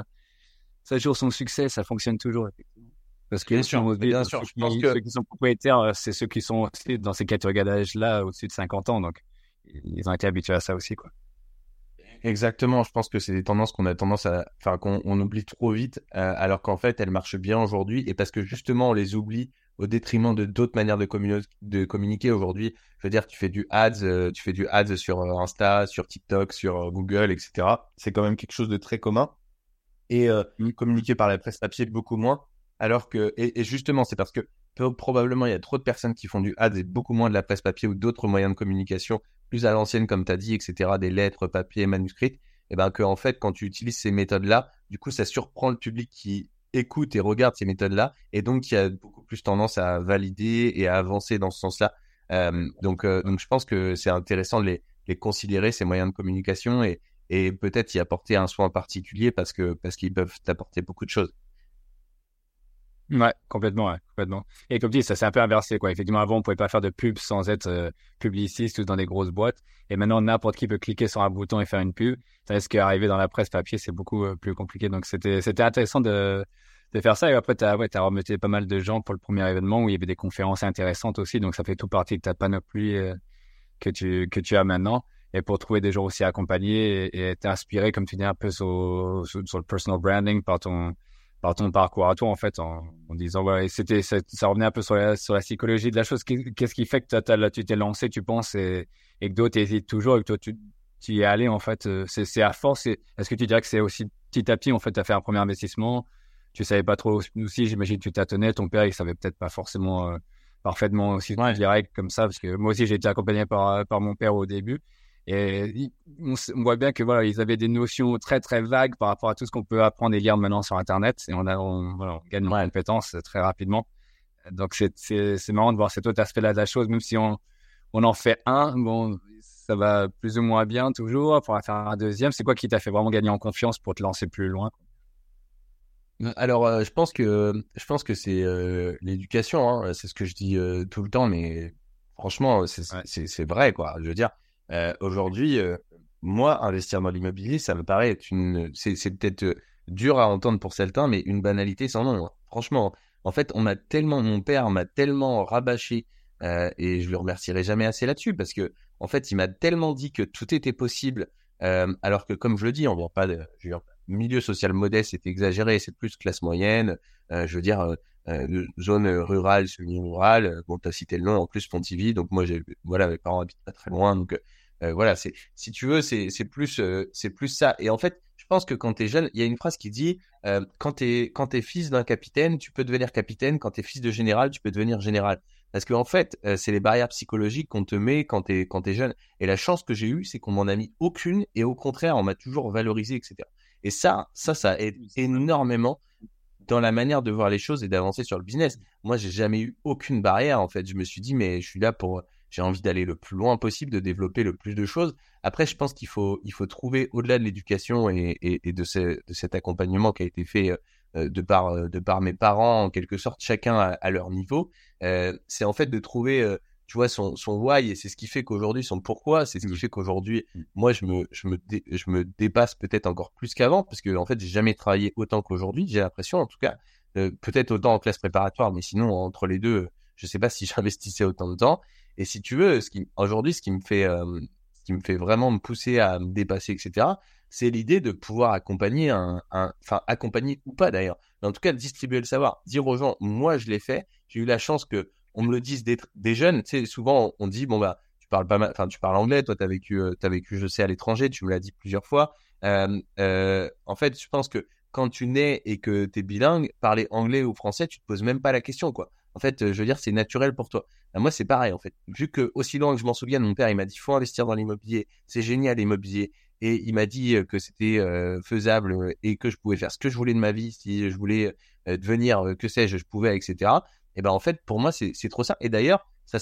ça a toujours son succès, ça fonctionne toujours. Effectivement. Parce que bien sûr, bien sûr, je pense que ceux qui sont propriétaires, c'est ceux qui sont aussi dans ces catégories d'âge-là, au-dessus de 50 ans. Donc, ils ont été habitués à ça aussi, quoi. Exactement, je pense que c'est des tendances qu'on a tendance à, enfin qu'on on oublie trop vite, euh, alors qu'en fait elles marchent bien aujourd'hui, et parce que justement on les oublie au détriment de d'autres manières de, de communiquer aujourd'hui. Je veux dire, tu fais du ads, euh, tu fais du ads sur euh, Insta, sur TikTok, sur Google, etc. C'est quand même quelque chose de très commun, et mmh. communiquer par la presse papier beaucoup moins. Alors que, et, et justement, c'est parce que probablement il y a trop de personnes qui font du ads et beaucoup moins de la presse papier ou d'autres moyens de communication plus à l'ancienne, comme tu as dit, etc., des lettres, papier, manuscrites, et eh ben que en fait, quand tu utilises ces méthodes-là, du coup, ça surprend le public qui écoute et regarde ces méthodes-là, et donc qui a beaucoup plus tendance à valider et à avancer dans ce sens-là. Euh, donc, euh, donc, je pense que c'est intéressant de les, les, considérer ces moyens de communication et, et peut-être y apporter un soin particulier parce que parce qu'ils peuvent t'apporter beaucoup de choses. Ouais, complètement, ouais, complètement. Et comme tu dis, ça s'est un peu inversé, quoi. Effectivement, avant, on pouvait pas faire de pub sans être euh, publiciste ou dans des grosses boîtes. Et maintenant, n'importe qui peut cliquer sur un bouton et faire une pub. Ce qu'arriver dans la presse papier, c'est beaucoup euh, plus compliqué. Donc, c'était, c'était intéressant de, de faire ça. Et après, t'as, ouais, t'as remonté pas mal de gens pour le premier événement où il y avait des conférences intéressantes aussi. Donc, ça fait tout partie de ta panoplie euh, que tu, que tu as maintenant. Et pour trouver des gens aussi accompagnés et, et inspiré, comme tu dis, un peu sur, sur le personal branding par ton, par ton parcours à toi en fait en, disant ouais c'était ça, revenait un peu sur la, sur la psychologie de la chose. Qu'est-ce qui fait que là tu t'es lancé tu penses et, et que d'autres hésitent toujours et que toi tu, tu y es allé en fait euh, c'est à force est-ce que tu dirais que c'est aussi petit à petit en fait tu as fait un premier investissement? Tu savais pas trop aussi j'imagine que tu t'attendais ton père il savait peut-être pas forcément euh, parfaitement aussi direct comme ça parce que moi aussi j'ai été accompagné par par mon père au début et on, voit bien que voilà, ils avaient des notions très très vagues par rapport à tout ce qu'on peut apprendre et lire maintenant sur Internet. Et on, a, on, voilà, on gagne en compétences très rapidement. Donc c'est marrant de voir cet autre aspect-là de la chose, même si on on en fait un, bon, ça va plus ou moins bien toujours. On pourra faire un deuxième. C'est quoi qui t'a fait vraiment gagner en confiance pour te lancer plus loin? Alors, euh, je pense que je pense que c'est euh, l'éducation. Hein. C'est ce que je dis euh, tout le temps, mais franchement, c'est vrai, quoi. Je veux dire, euh, aujourd'hui, euh, moi, investir dans l'immobilier, ça me paraît être une, c'est, peut-être euh, dur à entendre pour certains, mais une banalité sans nom. Hein. Franchement, en fait, on m'a tellement, mon père m'a tellement rabâché, et je le remercierai jamais assez là-dessus, parce que, en fait, il m'a tellement dit que tout était possible, alors que, comme je le dis, on voit pas de, je dire, milieu social modeste, c'est exagéré, c'est plus classe moyenne, je veux dire, zone rurale, semi-rurale. Bon, tu as cité le nom en plus Pontivy, donc moi, voilà, mes parents habitent pas très loin, donc euh, voilà, c'est si tu veux, c'est plus euh, c'est plus ça. Et en fait, je pense que quand tu es jeune, il y a une phrase qui dit euh, quand quand t'es fils d'un capitaine, tu peux devenir capitaine. Quand t'es fils de général, tu peux devenir général. Parce que en fait, c'est les barrières psychologiques qu'on te met quand t'es quand t'es jeune. Et la chance que j'ai eue, c'est qu'on m'en a mis aucune, et au contraire, on m'a toujours valorisé, etc. Et ça, ça, ça aide énormément dans la manière de voir les choses et d'avancer sur le business. Moi, j'ai jamais eu aucune barrière. En fait, je me suis dit, mais je suis là pour j'ai envie d'aller le plus loin possible, de développer le plus de choses. Après, je pense qu'il faut, il faut trouver au-delà de l'éducation et, et, et de, ce, de, cet accompagnement qui a été fait euh, de par, euh, de par mes parents, en quelque sorte, chacun à, leur niveau. Euh, c'est en fait de trouver, euh, tu vois, son, son why et c'est ce qui fait qu'aujourd'hui, son pourquoi, c'est ce qui mmh. fait qu'aujourd'hui, mmh. moi, je me, je me, je me dépasse peut-être encore plus qu'avant parce que en fait, j'ai jamais travaillé autant qu'aujourd'hui. J'ai l'impression, en tout cas, peut-être autant en classe préparatoire, mais sinon entre les deux, je sais pas si j'investissais autant de temps. Et si tu veux, ce qui, aujourd'hui, ce qui me fait, ce qui me fait vraiment me pousser à me dépasser, etc., c'est l'idée de pouvoir accompagner un, enfin, accompagner ou pas d'ailleurs, mais en tout cas, distribuer le savoir, dire aux gens, moi, je l'ai fait, j'ai eu la chance que on me le dise des, des jeunes, tu sais, souvent, on dit, bon, bah, tu parles pas mal, enfin, tu parles anglais, toi, t'as vécu, t'as vécu, je sais, à l'étranger, tu me l'as dit plusieurs fois. En fait, je pense que quand tu nais et que tu es bilingue, parler anglais ou français, tu te poses même pas la question, quoi. En fait, je veux dire, c'est naturel pour toi. Bah, moi, c'est pareil, en fait. Vu que, aussi loin que je m'en souviens, mon père, il m'a dit, faut investir dans l'immobilier. C'est génial, l'immobilier. Et il m'a dit euh, que c'était euh, faisable euh, et que je pouvais faire ce que je voulais de ma vie, si je voulais devenir, que sais-je, je pouvais, etc. Et ben, en fait, pour moi, c'est trop ça. Et d'ailleurs, ça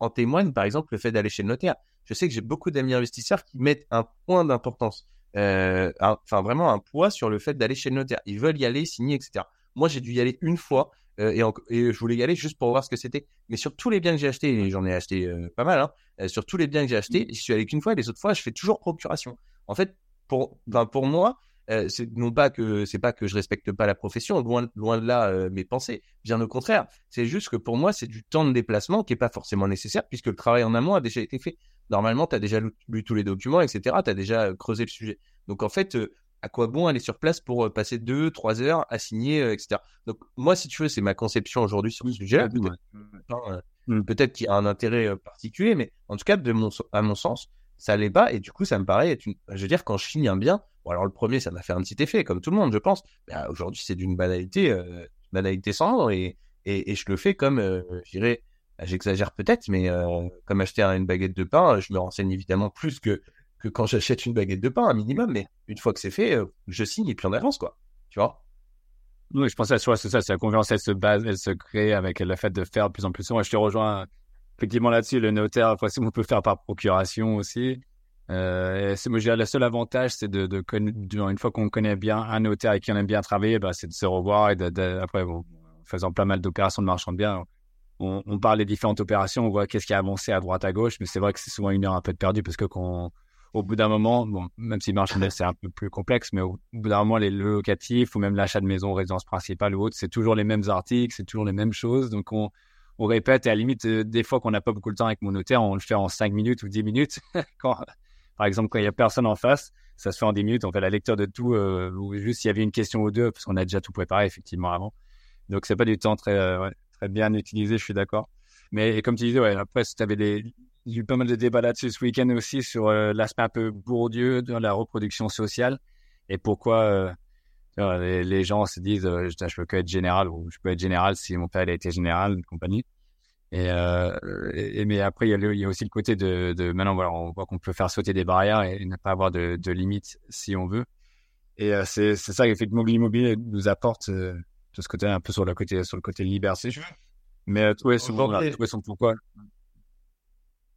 en témoigne, par exemple, le fait d'aller chez le notaire. Je sais que j'ai beaucoup d'amis investisseurs qui mettent un point d'importance, enfin, vraiment un poids sur le fait d'aller chez le notaire. Ils veulent y aller, signer, etc. Moi, j'ai dû y aller une fois euh, et, je voulais y aller juste pour voir ce que c'était. Mais sur tous les biens que j'ai achetés, et j'en ai acheté euh, pas mal, hein, euh, sur tous les biens que j'ai achetés, mmh. je suis allé qu'une fois et les autres fois, je fais toujours procuration. En fait, pour, ben pour moi, euh, c'est non pas que c'est pas que je respecte pas la profession, loin loin de là euh, mes pensées, bien au contraire. C'est juste que pour moi c'est du temps de déplacement qui est pas forcément nécessaire puisque le travail en amont a déjà été fait. Normalement, tu as déjà lu, tous les documents, etc. Tu as déjà creusé le sujet. Donc en fait, à quoi bon aller sur place pour passer deux, trois heures à signer, etc. Donc moi, si tu veux, c'est ma conception aujourd'hui sur ce sujet. Mmh. Peut-être qu'il y a un intérêt particulier, mais en tout cas, de mon, à mon sens, ça l'est pas. Et du coup, ça me paraît être une... Je veux dire, quand je finis un bien, bon, alors le premier, ça m'a fait un petit effet, comme tout le monde, je pense. Bah, aujourd'hui, c'est d'une banalité, euh, banalité sans et, et, et, je le fais comme, euh, je dirais, bah, j'exagère peut-être, mais euh, comme acheter une baguette de pain, je me renseigne évidemment plus que, que quand j'achète une baguette de pain, un minimum. Mais une fois que c'est fait, je signe et puis on avance, quoi. Tu vois? Oui, je pense que c'est ça, c'est la confiance, elle se base, elle se crée avec le fait de faire de plus en plus souvent. Je te rejoins effectivement là-dessus, le notaire, on peut faire par procuration aussi. Euh, moi, le seul avantage, c'est de, de, une fois qu'on connaît bien un notaire et qu'on aime bien travailler, bah, c'est de se revoir et de, après, bon, faisant pas mal d'opérations de marchand de biens, on, on, parle des différentes opérations, on voit qu'est-ce qui a avancé à droite, à gauche, mais c'est vrai que c'est souvent une heure un peu perdue parce que quand, au bout d'un moment, bon, même si le marchand de biens c'est un peu plus complexe, mais au bout d'un moment, les locatifs ou même l'achat de maison, résidence principale ou autre, c'est toujours les mêmes articles, c'est toujours les mêmes choses, donc on, on répète et à la limite, euh, des fois qu'on n'a pas beaucoup de temps avec mon notaire, on le fait en 5 minutes ou 10 minutes. par exemple, quand il y a personne en face, ça se fait en 10 minutes. On fait la lecture de tout, euh, ou juste s'il y avait une question ou deux, parce qu'on a déjà tout préparé effectivement avant. Donc c'est pas du temps très euh, très bien utilisé, je suis d'accord. Mais comme tu disais, ouais, après, tu avais des, j'ai eu pas mal de débats là-dessus ce week-end aussi sur l'aspect un peu bourdieu de la reproduction sociale et pourquoi les, gens se disent, euh, je, peux que être général ou je peux être général si mon père a été général, une compagnie. Et, euh, et, mais après, il y, a il y, a aussi le côté de, de maintenant, voilà, on voit qu'on peut faire sauter des barrières et, ne pas avoir de, de limites si on veut. Et euh, c'est ça qu'effectivement l'immobilier nous apporte euh, de ce côté un peu sur le côté sur le côté liberté. Mais euh, trouver son, voilà, trouver son pourquoi.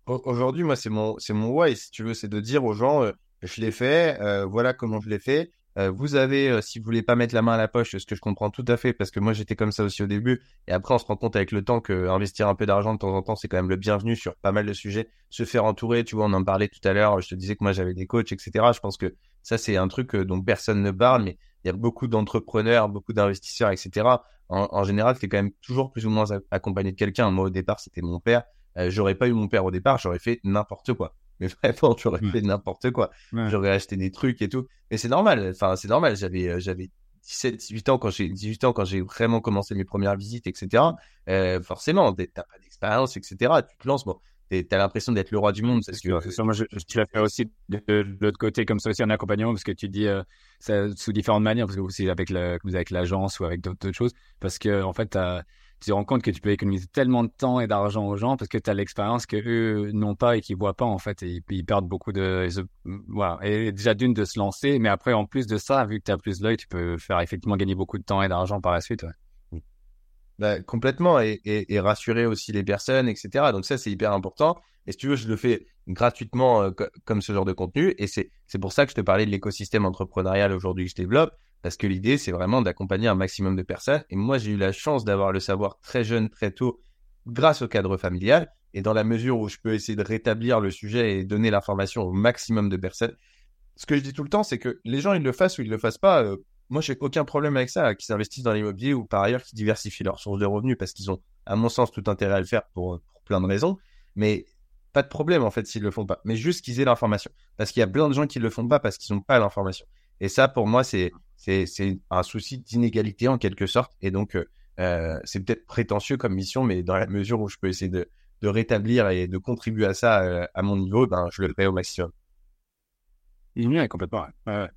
Aujourd'hui, moi, c'est mon c'est mon why, si tu veux, c'est de dire aux gens, euh, je l'ai fait, voilà comment je l'ai fait euh, vous avez, euh, si vous voulez pas mettre la main à la poche, ce que je comprends tout à fait, parce que moi j'étais comme ça aussi au début, et après on se rend compte avec le temps que investir un peu d'argent de temps en temps, c'est quand même le bienvenu sur pas mal de sujets. Se faire entourer, tu vois, on en parlait tout à l'heure, je te disais que moi j'avais des coachs, etc. Je pense que ça c'est un truc euh, dont personne ne parle, mais il y a beaucoup d'entrepreneurs, beaucoup d'investisseurs, etc. En, général, tu es quand même toujours plus ou moins accompagné de quelqu'un. Moi au départ, c'était mon père. J'aurais pas eu mon père au départ, j'aurais fait n'importe quoi mais vraiment, tu aurais fait n'importe quoi. J'aurais acheté des trucs et tout. Mais c'est normal. Enfin, c'est normal. J'avais, euh, j'avais 17, 18 ans quand j'ai 18 ans quand j'ai vraiment commencé mes premières visites, etc. Euh, forcément, t'as pas d'expérience, etc. Tu te lances, bon, t'as l'impression d'être le roi du monde parce que. Ça, moi, je, tu l'as fait aussi de, l'autre côté comme ça aussi en accompagnement parce que tu dis euh, ça, sous différentes manières parce que aussi avec la, avec l'agence ou avec d'autres choses parce que en fait t'as tu te rends compte que tu peux économiser tellement de temps et d'argent aux gens parce que tu as l'expérience que eux n'ont pas et qu'ils voient pas en fait et ils, perdent beaucoup de voilà. Et déjà d'une de se lancer mais après en plus de ça vu que tu as plus l'œil tu peux faire effectivement gagner beaucoup de temps et d'argent par la suite ouais. Bah, complètement et, rassurer aussi les personnes etc donc ça c'est hyper important. Et si tu veux je le fais gratuitement euh, comme ce genre de contenu. Et c'est pour ça que je te parlais de l'écosystème entrepreneurial aujourd'hui que je développe parce que l'idée, c'est vraiment d'accompagner un maximum de personnes. Et moi, j'ai eu la chance d'avoir le savoir très jeune, très tôt, grâce au cadre familial. Et dans la mesure où je peux essayer de rétablir le sujet et donner l'information au maximum de personnes, ce que je dis tout le temps, c'est que les gens, ils le fassent ou ils le fassent pas. Euh, moi, j'ai aucun problème avec ça, qu'ils s'investissent dans l'immobilier ou par ailleurs qu'ils diversifient leurs sources de revenus parce qu'ils ont, à mon sens, tout intérêt à le faire pour, pour plein de raisons. Mais pas de problème, en fait, s'ils le font pas. Mais juste qu'ils aient l'information. Parce qu'il y a plein de gens qui le font pas parce qu'ils n'ont pas l'information. Et ça, pour moi, c'est c'est un souci d'inégalité en quelque sorte. Et donc, euh, euh, c'est peut-être prétentieux comme mission, mais dans la mesure où je peux essayer de, de rétablir et de contribuer à ça euh, à mon niveau, ben, je le ferai au maximum. Oui, complètement. Ouais.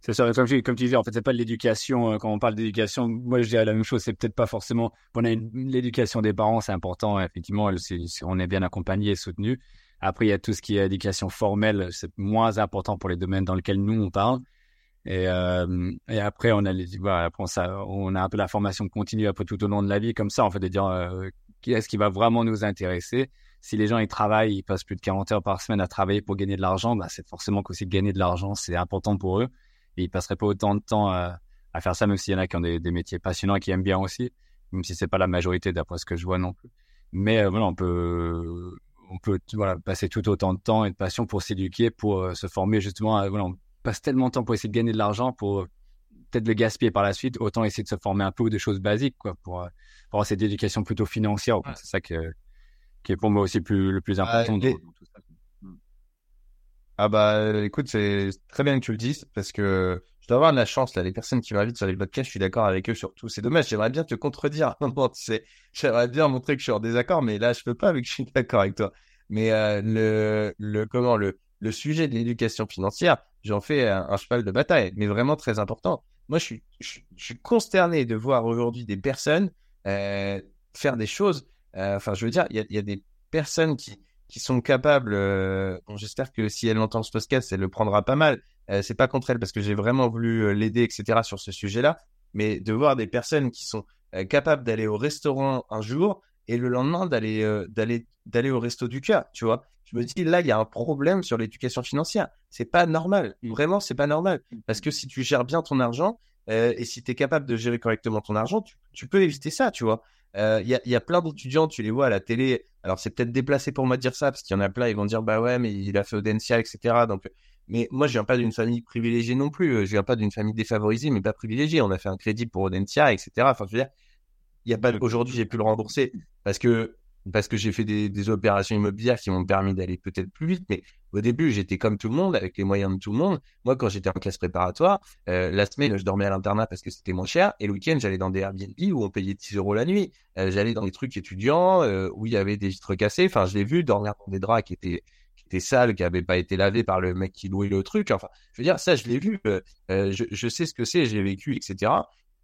C'est ça, comme, comme, tu disais, en fait, c'est pas l'éducation. Quand on parle d'éducation, moi, je dirais la même chose. C'est peut-être pas forcément. On l'éducation des parents, c'est important. Effectivement, on est bien accompagné et soutenu. Après, il y a tout ce qui est éducation formelle. C'est moins important pour les domaines dans lesquels nous on parle. Et, euh, et après, on a les, voilà, après ça, on a un peu la formation continue après tout au long de la vie, comme ça, en fait, de dire euh, qu'est-ce qui va vraiment nous intéresser? Si les gens ils travaillent, ils passent plus de 40 heures par semaine à travailler pour gagner de l'argent, bah, c'est forcément qu'aussi gagner de l'argent, c'est important pour eux. Et ils passeraient pas autant de temps à, à faire ça, même s'il y en a qui ont des, métiers passionnants et qui aiment bien aussi, même si c'est pas la majorité d'après ce que je vois non plus. Mais euh, voilà, on peut on peut voilà passer tout autant de temps et de passion pour s'éduquer, pour euh, se former justement. voilà, passe tellement de temps pour essayer de gagner de l'argent pour peut-être le gaspiller par la suite, autant essayer de se former un peu ou des choses basiques, quoi, pour, euh, pour avoir cette éducation plutôt financière. C'est ça que, qui est pour moi aussi plus, le plus important. Ah bah écoute, c'est très bien que tu le dises parce que je dois avoir de la chance là. Les personnes qui m'invitent sur les podcasts, je suis d'accord avec eux sur tout. C'est dommage. J'aimerais bien te contredire. j'aimerais bien montrer que je suis en désaccord, mais là je peux pas vu que je suis d'accord avec toi. Mais euh, le, le comment le le sujet de l'éducation financière, j'en fais un, cheval de bataille, mais vraiment très important. Moi, je suis, je, consterné de voir aujourd'hui des personnes euh, faire des choses. Euh, enfin, je veux dire, il y a, des personnes qui, sont capables. Euh, J'espère que si elle entend ce podcast, elle le prendra pas mal. C'est pas contre elle parce que j'ai vraiment voulu l'aider, etc. sur ce sujet-là. Mais de voir des personnes qui sont capables d'aller au restaurant un jour et le lendemain d'aller au resto du cœur, tu vois je me dis là, il y a un problème sur l'éducation financière. C'est pas normal. Vraiment, c'est pas normal. Parce que si tu gères bien ton argent euh, et si tu es capable de gérer correctement ton argent, tu, peux éviter ça, tu vois. Euh, il y, a, y, a, plein d'étudiants, tu les vois à la télé. Alors, c'est peut-être déplacé pour moi de dire ça, parce qu'il y en a plein, ils vont dire, bah ouais, mais il a fait Audencia, etc. Donc, mais moi, je viens pas d'une famille privilégiée non plus. Je viens pas d'une famille défavorisée, mais pas privilégiée. On a fait un crédit pour Audencia, etc. Enfin, je veux dire, il y a pas, aujourd'hui, j'ai pu le rembourser parce que parce que j'ai fait des, opérations immobilières qui m'ont permis d'aller peut-être plus vite. Mais au début, j'étais comme tout le monde, avec les moyens de tout le monde. Moi, quand j'étais en classe préparatoire, euh, la semaine, je dormais à l'internat parce que c'était moins cher. Et le week-end, j'allais dans des Airbnb où on payait 10 euros la nuit. Euh, j'allais dans des trucs étudiants euh, où il y avait des vitres cassées. Enfin, je l'ai vu dormir dans des draps qui étaient sales, qui n'avaient pas été lavés par le mec qui louait le truc. Enfin, je veux dire, ça, je l'ai vu. je, je sais ce que c'est, j'ai vécu, etc.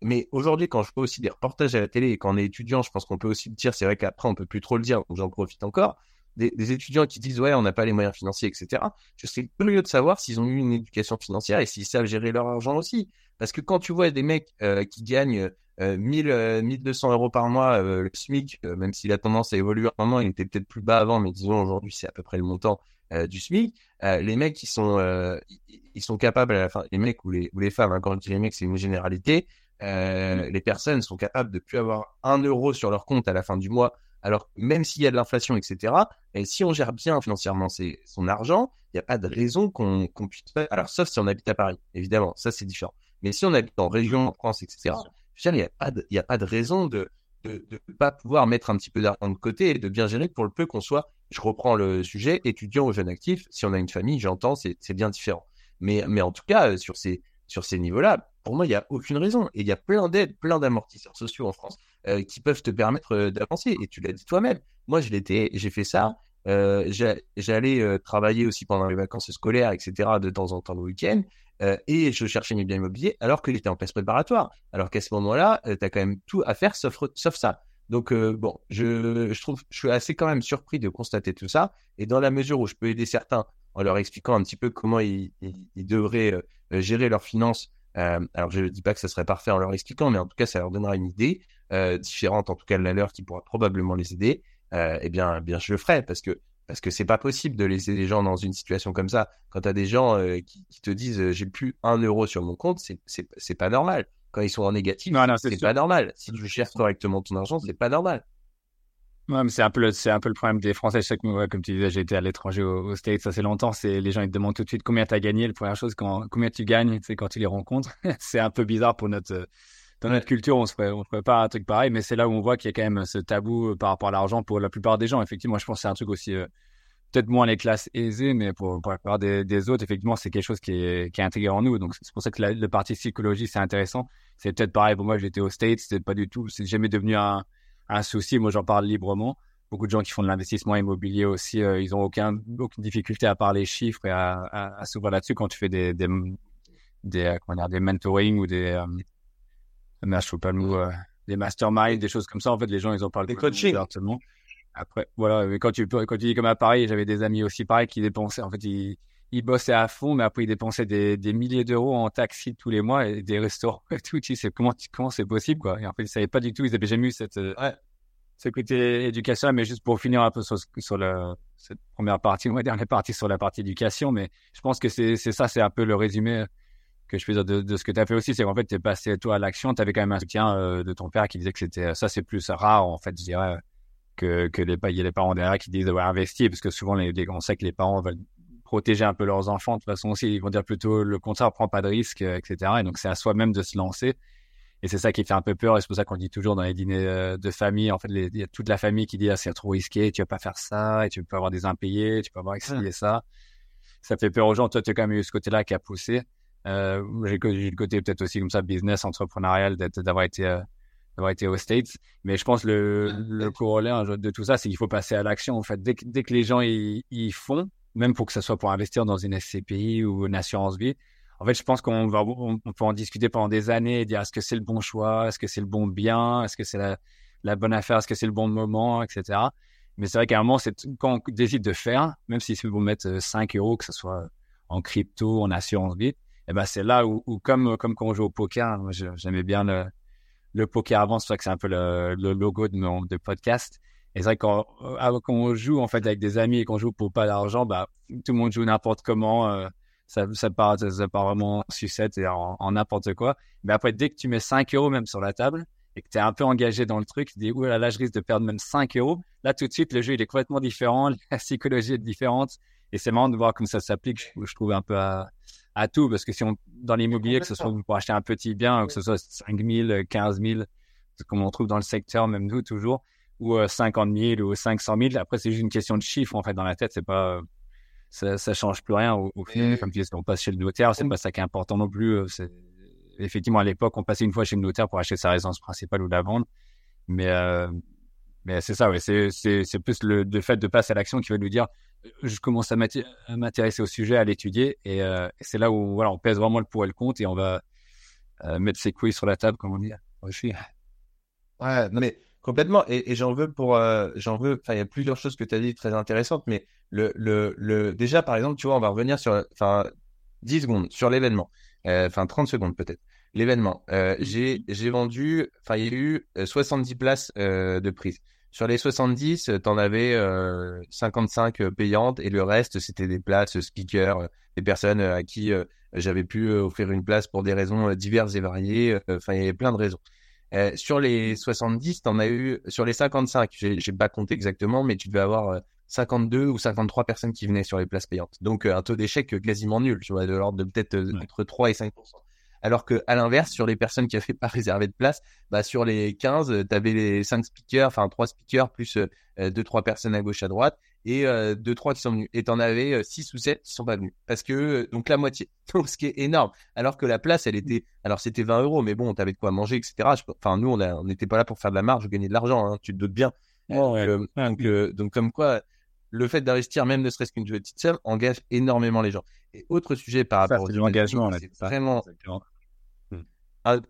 Mais aujourd'hui, quand je fais aussi des reportages à la télé et quand on est étudiant, je pense qu'on peut aussi le dire, c'est vrai qu'après, on peut plus trop le dire, donc j'en profite encore. Des, étudiants qui disent, ouais, on n'a pas les moyens financiers, etc. Je serais curieux de savoir s'ils ont eu une éducation financière et s'ils savent gérer leur argent aussi. Parce que quand tu vois des mecs euh, qui gagnent euh, 1000, 1200 euh, euros par mois, euh, le SMIC, même s'il a tendance à évoluer un moment, il était peut-être plus bas avant, mais disons aujourd'hui, c'est à peu près le montant du SMIC. les mecs qui sont, ils sont capables, la les mecs ou les, ou les femmes, hein, quand je dis les mecs, c'est une généralité, euh, les personnes sont capables de plus avoir un euro sur leur compte à la fin du mois. Alors, même s'il y a de l'inflation, etc., et si on gère bien financièrement son argent, il n'y a pas de raison qu'on puisse pas. Alors, sauf si on habite à Paris, évidemment, ça c'est différent. Mais si on habite en région, en France, etc., il n'y a, pas de, a pas de raison de ne pas pouvoir mettre un petit peu d'argent de côté et de bien gérer pour le peu qu'on soit, je reprends le sujet, étudiant ou jeune actif. Si on a une famille, j'entends, c'est bien différent. Mais, mais en tout cas, euh, sur ces, sur ces niveaux-là, pour moi, il n'y a aucune raison. Et il y a plein d'aides, plein d'amortisseurs sociaux en France euh, qui peuvent te permettre euh, d'avancer. Et tu l'as dit toi-même. Moi, j'ai fait ça. Euh, J'allais travailler aussi pendant les vacances scolaires, etc., de temps en temps le week-end. Et je cherchais mes biens immobiliers alors que j'étais en classe préparatoire. Alors qu'à ce moment-là, tu as quand même tout à faire sauf, ça. Donc, bon, je, trouve, je suis assez quand même surpris de constater tout ça. Et dans la mesure où je peux aider certains en leur expliquant un petit peu comment ils devraient gérer leurs finances euh, alors, je ne dis pas que ça serait parfait en leur expliquant, mais en tout cas, ça leur donnera une idée euh, différente, en tout cas de la leur, qui pourra probablement les aider. Euh, eh bien, bien, je le ferai parce que parce que c'est pas possible de laisser les gens dans une situation comme ça. Quand tu as des gens euh, qui, qui, te disent euh, j'ai plus un euro sur mon compte, c'est c'est pas normal. Quand ils sont en négatif, c'est pas normal. Si tu gères correctement ton argent, c'est pas normal. Ouais, mais c'est un peu le, c'est un peu le problème des Français. Je sais que, ouais, comme tu disais, j'ai été à l'étranger au, States c'est longtemps. C'est les gens ils te demandent tout de suite combien tu as gagné. La première chose, quand, combien tu gagnes, c'est quand tu les rencontres. c'est un peu bizarre pour notre dans notre culture. On se ferait, on ferait pas un truc pareil, mais c'est là où on voit qu'il y a quand même ce tabou euh, par rapport à l'argent pour la plupart des gens. Effectivement, je pense que c'est un truc aussi euh, peut-être moins les classes aisées, mais pour, pour la plupart des, des autres, effectivement, c'est quelque chose qui est, qui est intégré en nous. Donc c'est pour ça que la, le parti psychologie c'est intéressant. C'est peut-être pareil pour moi. J'étais au States, c'était pas du tout. C'est jamais devenu un un souci. Moi, j'en parle librement beaucoup de gens qui font de l'investissement immobilier aussi, euh, ils ont aucun, aucune difficulté à parler chiffres et à, à, à s'ouvrir là-dessus quand tu fais des, des, des, euh, comment dire, des mentoring ou des, euh, je sais pas euh, des masterminds, des choses comme ça. En fait, les gens, ils en parlent des coaching. Après, voilà, mais quand tu, quand tu dis comme à Paris, j'avais des amis aussi pareil qui dépensaient, en fait, ils, ils bossaient à fond, mais après, ils dépensaient des, des milliers d'euros en taxi tous les mois et des restaurants et tout. Tu sais, comment, comment c'est possible, quoi? Et en fait, ils savaient pas du tout, ils avaient jamais eu cette, ouais ce côté éducation, mais juste pour finir un peu sur, sur la, cette première partie, on va dire, partie sur la partie éducation, mais je pense que c'est ça, c'est un peu le résumé que je fais de, de ce que tu as fait aussi, c'est qu'en fait, tu es passé toi à l'action, tu avais quand même un soutien euh, de ton père qui disait que c'était ça, c'est plus rare, en fait, je dirais, que, que les, il y a les parents derrière qui disent ouais, investir, parce que souvent, les, on sait que les parents veulent protéger un peu leurs enfants. De toute façon aussi, ils vont dire plutôt le contraire, prends pas de risques, etc. Et donc c'est à soi-même de se lancer. Et c'est ça qui fait un peu peur. Et c'est pour ça qu'on dit toujours dans les dîners euh, de famille, en fait, il y a toute la famille qui dit ah, c'est trop risqué, tu vas pas faire ça, et tu peux avoir des impayés, tu peux avoir ci et ça. Ça fait peur aux gens. Toi, tu as quand même eu ce côté-là qui a poussé. Euh, j'ai le côté peut-être aussi comme ça business entrepreneurial d'avoir été euh, d'avoir été aux States. Mais je pense le, le corollaire de tout ça, c'est qu'il faut passer à l'action. En fait, dès que, dès que les gens ils, font, même pour que ce soit pour investir dans une SCPI ou une assurance vie, en fait, je pense qu'on va, on, peut en discuter pendant des années et dire est-ce que c'est le bon choix, est-ce que c'est le bon bien, est-ce que c'est la, la, bonne affaire, est-ce que c'est le bon moment, etc. Mais c'est vrai qu'à un moment, c'est quand on décide de faire, même si c'est vous mettre 5 euros, que ce soit en crypto, en assurance vie, eh ben c'est là où, comme comme quand on joue au poker, j'aimais bien le, le poker avant, c'est vrai que c'est un peu le, le, logo de mon de podcast. Et c'est vrai euh, quand on joue en fait avec des amis et qu'on joue pour pas d'argent, bah tout le monde joue n'importe comment. Euh, ça, ça, part, ça part vraiment sucette et en, n'importe quoi. Mais après, dès que tu mets 5 euros même sur la table et que tu es un peu engagé dans le truc, tu dis, ouh là là, je risque de perdre même 5 euros. Là, tout de suite, le jeu, il est complètement différent, la psychologie est différente. Et c'est marrant de voir comme ça s'applique, je, trouve un peu à, à tout. Parce que si on, dans l'immobilier, que ce soit pour acheter un petit bien, que ce soit 5 000, 15 000, comme on trouve dans le secteur, même nous, toujours, ou 50 euh, 000 ou 500 000, après, c'est juste une question de chiffres, en fait, dans la tête. C'est pas, ça, ça change plus rien au, au final. Comme tu dis, on passe chez le notaire, c'est pas ça qui est important non plus. Euh, effectivement à l'époque, on passait une fois chez le notaire pour acheter sa résidence principale ou la vendre, mais euh, mais c'est ça, ouais. C'est c'est plus le, le, fait de passer à l'action qui va nous dire, euh, je commence à m'intéresser au sujet, à l'étudier, et, euh, c'est là où voilà, on pèse vraiment le pour et le contre, et on va euh, mettre ses couilles sur la table, comme on dit. Ouais, non mais Complètement. Et, et j'en veux pour, euh, j'en veux. Enfin, il y a plusieurs choses que tu as dit très intéressantes, mais le, le, le, déjà, par exemple, tu vois, on va revenir sur, enfin, 10 secondes sur l'événement. Euh, enfin, 30 secondes peut-être. L'événement. Euh, j'ai, j'ai vendu, enfin, il y a eu 70 places de prise. Sur les 70, tu en avais 55 payantes et le reste, c'était des places speakers, des personnes à qui j'avais pu offrir une place pour des raisons diverses et variées. Enfin, il y avait plein de raisons. Euh, sur les 70, tu en as eu, sur les 55, j'ai pas compté exactement, mais tu devais avoir 52 euh, ou 53 personnes qui venaient sur les places payantes. Donc euh, un taux d'échec quasiment nul, tu vois, de l'ordre de peut-être entre 3 et 5 alors que à l'inverse, sur les personnes qui n'avaient pas réservé de place, bah sur les 15, tu avais les 5 speakers, enfin 3 speakers plus 2 3 personnes à gauche à droite et euh, deux trois qui sont venus. Et t'en avais euh, six ou sept qui sont pas venus. Parce que euh, donc la moitié. Donc ce qui est énorme. Alors que la place elle était alors c'était 20 euros mais bon t'avais de quoi manger etc enfin nous on n'était pas là pour faire de la marge gagner de l'argent hein, tu te doutes bien donc, donc, comme quoi le fait d'investir même ne serait-ce qu'une petite somme engage énormément les gens. Et autre sujet par rapport au engagement c'est vraiment un,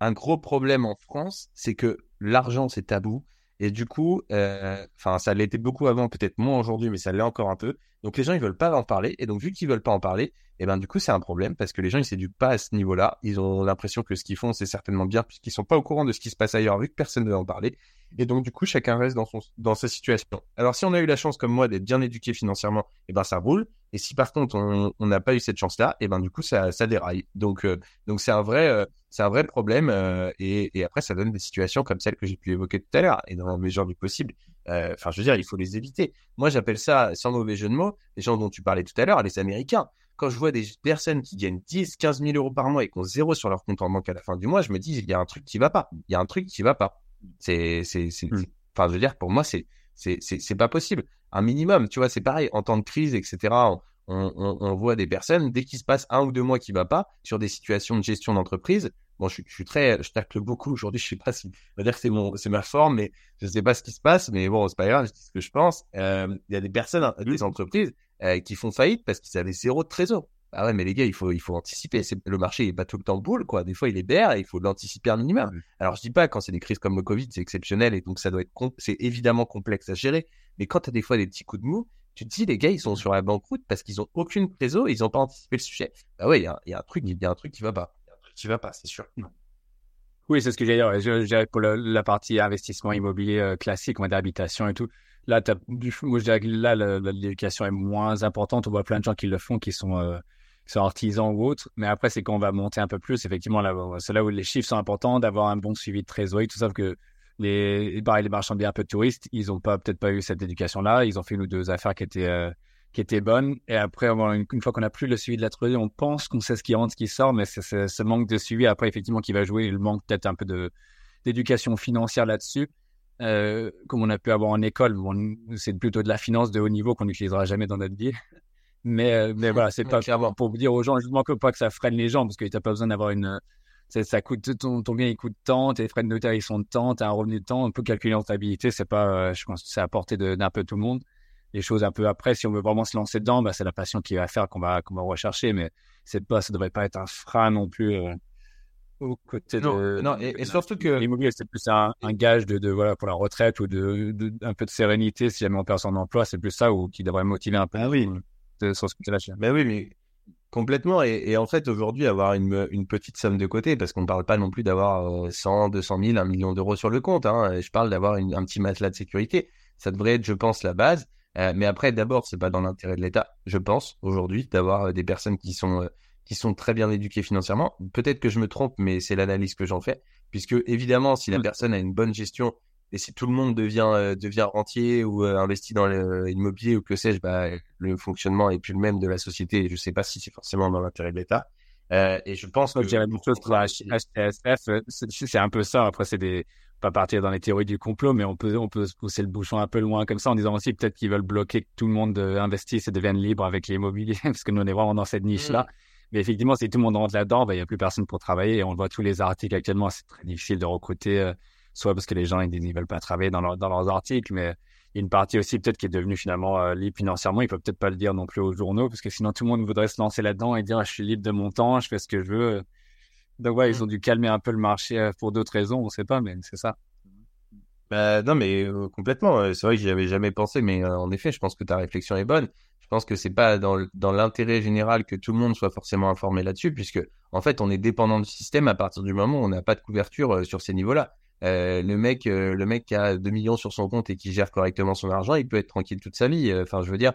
un gros problème en France c'est que l'argent c'est tabou et du coup, euh, enfin, ça l'était beaucoup avant, peut-être moins aujourd'hui, mais ça l'est encore un peu. Donc les gens ils veulent pas en parler, et donc vu qu'ils veulent pas en parler, et eh ben du coup c'est un problème parce que les gens ils s'éduquent pas à ce niveau-là. Ils ont l'impression que ce qu'ils font c'est certainement bien puisqu'ils sont pas au courant de ce qui se passe ailleurs vu que personne ne veut en parler. Et donc du coup chacun reste dans son dans sa situation. Alors si on a eu la chance comme moi d'être bien éduqué financièrement, et eh ben ça roule. Et si par contre on n'a pas eu cette chance-là, et eh ben du coup ça ça déraille. Donc euh, donc c'est un vrai euh, c'est un vrai problème euh, et, après ça donne des situations comme celles que j'ai pu évoquer tout à l'heure et dans la mesure du possible. Enfin je veux dire il faut les éviter. Moi j'appelle ça sans mauvais jeu de mots les gens dont tu parlais tout à l'heure, les Américains. Quand je vois des personnes qui gagnent 10, 15 000 euros par mois et qui ont zéro sur leur compte en banque à la fin du mois, je me dis, il y a un truc qui va pas. Il y a un truc qui va pas. C'est, hmm. enfin, je veux dire, pour moi, c'est, c'est, c'est, pas possible. Un minimum, tu vois, c'est pareil. En temps de crise, etc., on, on, on voit des personnes, dès qu'il se passe un ou deux mois qui va pas, sur des situations de gestion d'entreprise, bon, je, je, suis très, je tacle beaucoup aujourd'hui, je sais pas si, on va dire que c'est mon, c'est ma forme, mais je sais pas ce qui se passe, mais bon, c'est pas grave, je dis ce que je pense. Euh, il y a des personnes, hein, des entreprises, euh, qui font faillite parce qu'ils avaient zéro de trésor. Ah ouais, mais les gars, il faut, il faut anticiper. Le marché est pas tout le temps boule, quoi. Des fois, il est berre et il faut l'anticiper un minimum. Alors, je dis pas, quand c'est des crises comme le Covid, c'est exceptionnel et donc ça doit être, c'est évidemment complexe à gérer. Mais quand tu as des fois des petits coups de mou, tu te dis, les gars, ils sont sur la banqueroute parce qu'ils ont aucune trésor et ils ont pas anticipé le sujet. Bah ouais, il y a, y a, un truc, il y a un truc qui va pas. Il y a un truc qui va pas, c'est sûr. Oui, c'est ce que j'allais dire. Je, pour la partie investissement immobilier euh, classique, on va dire habitation et tout. Là, moi, je dirais que là, l'éducation est moins importante. On voit plein de gens qui le font, qui sont, euh, sont artisans ou autres. Mais après, c'est quand on va monter un peu plus, effectivement, là, c'est là où les chiffres sont importants, d'avoir un bon suivi de trésorerie, tout ça, que les, pareil, les marchands bien un peu touristes, ils ont pas, peut-être pas eu cette éducation-là. Ils ont fait une ou deux affaires qui étaient, euh, qui était bonne. Et après, une, une fois qu'on a plus le suivi de la trésorerie, on pense qu'on sait ce qui rentre, ce qui sort, mais c'est ce manque de suivi après, effectivement, qui va jouer. Il manque peut-être un peu de d'éducation financière là-dessus. Euh, comme on a pu avoir en école, bon, c'est plutôt de la finance de haut niveau qu'on n'utilisera jamais dans notre vie. Mais, euh, mais voilà, c'est pas pour dire aux gens, je ne manque pas que ça freine les gens parce que tu n'as pas besoin d'avoir une. Ça, coûte ton, ton bien, il coûte tant, tes frais de notaire ils sont de temps, tu as un revenu de temps, on peut calculer en stabilité, c'est pas, euh, je pense, c'est à portée d'un peu tout le monde les choses un peu après. Si on veut vraiment se lancer dedans, bah, c'est la passion qui va faire qu'on va, qu'on va rechercher, mais c'est pas, ça devrait pas être un frein non plus euh, au côté de. Non, et, surtout que l'immobilier c'est plus un, gage de, de, voilà pour la retraite ou de, de, un peu de sérénité si jamais on perd son emploi, c'est plus ça ou qui devrait motiver un peu. Ah oui. De, sur ce côté-là. Mais oui, mais complètement. Et, en fait, aujourd'hui, avoir une, une, petite somme de côté, parce qu'on ne parle pas non plus d'avoir 100, 200 000, 1 million d'euros sur le compte. Hein, je parle d'avoir un petit matelas de sécurité. Ça devrait être, je pense, la base. Euh, mais après, d'abord, c'est pas dans l'intérêt de l'État, je pense, aujourd'hui, d'avoir euh, des personnes qui sont euh, qui sont très bien éduquées financièrement. Peut-être que je me trompe, mais c'est l'analyse que j'en fais, puisque évidemment, si la mmh. personne a une bonne gestion et si tout le monde devient devient rentier ou investit dans l'immobilier ou que sais-je, bah, le fonctionnement est plus le même de la société. Je sais pas si c'est forcément dans l'intérêt de l'État. Euh, et je pense que. Je dirais chose pour la HTSF, c'est un peu ça. Après, c'est des, pas partir dans les théories du complot, mais on peut, on peut se pousser le bouchon un peu loin comme ça en disant aussi peut-être qu'ils veulent bloquer que tout le monde euh, investisse et devienne libre avec l'immobilier, parce que nous on est vraiment dans cette niche-là. Mm. Mais effectivement, si tout le monde rentre là-dedans, bah, il n'y a plus personne pour travailler. Et on voit tous les articles actuellement, c'est très difficile de recruter, euh, soit parce que les gens ils ne veulent pas travailler dans, dans leurs articles, mais il y a une partie aussi peut-être qui est devenue finalement euh, libre financièrement. Il ne faut peut-être pas le dire non plus aux journaux, parce que sinon tout le monde voudrait se lancer là-dedans et dire ah, je suis libre de mon temps, je fais ce que je veux. Donc ouais, ils mm. ont dû calmer un peu le marché pour d'autres raisons, on ne sait pas, mais c'est ça. Bah, non, mais euh, complètement. C'est vrai que j'y avais jamais pensé, mais euh, en effet, je pense que ta réflexion est bonne. Je pense que c'est pas dans, dans l'intérêt général que tout le monde soit forcément informé là-dessus, puisque en fait, on est dépendant du système à partir du moment où on n'a pas de couverture euh, sur ces niveaux-là. le mec, le mec qui a 2 millions sur son compte et qui gère correctement son argent, il peut être tranquille toute sa vie. Enfin, je veux dire,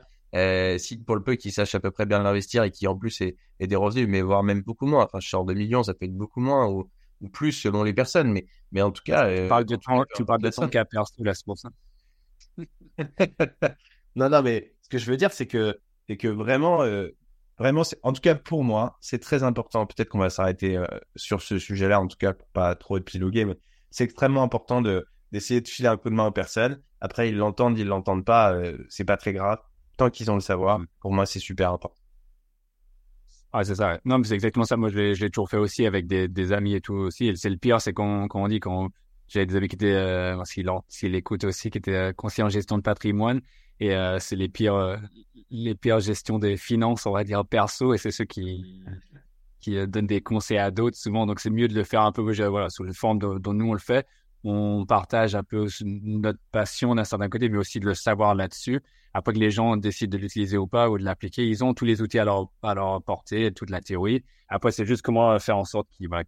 si pour le peu qu'il sache à peu près bien l'investir et qui en plus est, des revenus, mais voire même beaucoup moins. Enfin, je sors 2 millions, ça peut être beaucoup moins. Ou, ou plus selon les personnes. Mais, mais en tout cas. tu euh, parles de ton, tu parles de ton cas perso, là, c'est pour ça. non, non, mais ce que je veux dire, c'est que, c'est que vraiment, euh, vraiment, en tout cas pour moi, c'est très important. Peut-être qu'on va s'arrêter euh, sur ce sujet-là, en tout cas, pour pas trop épiloguer, mais c'est extrêmement important de, d'essayer de filer un coup de main aux personnes. Après, ils l'entendent, ils l'entendent pas, c'est pas très grave. Tant qu'ils ont le savoir, mm. pour moi, c'est super important. Ah, c'est ça. Non, mais c'est exactement ça. Moi, je l'ai toujours fait aussi avec des, des, amis et tout aussi. Et c'est le pire, c'est quand, quand on dit, quand j'avais des amis qui étaient, euh, s'ils écoutent aussi, qui étaient euh, conseillers en gestion de patrimoine. Et euh, c'est les pires, euh, les pires gestions des finances, on va dire, perso. Et c'est ceux qui, qui donnent des conseils à d'autres souvent. Donc, c'est mieux de le faire un peu, voilà, sous la forme dont nous on le fait. On partage un peu notre passion d'un certain côté, mais aussi de le savoir là-dessus après que les gens décident de l'utiliser ou pas ou de l'appliquer, ils ont tous les outils à leur, à leur portée, toute la théorie. Après, c'est juste comment faire en sorte qu'ils voilà,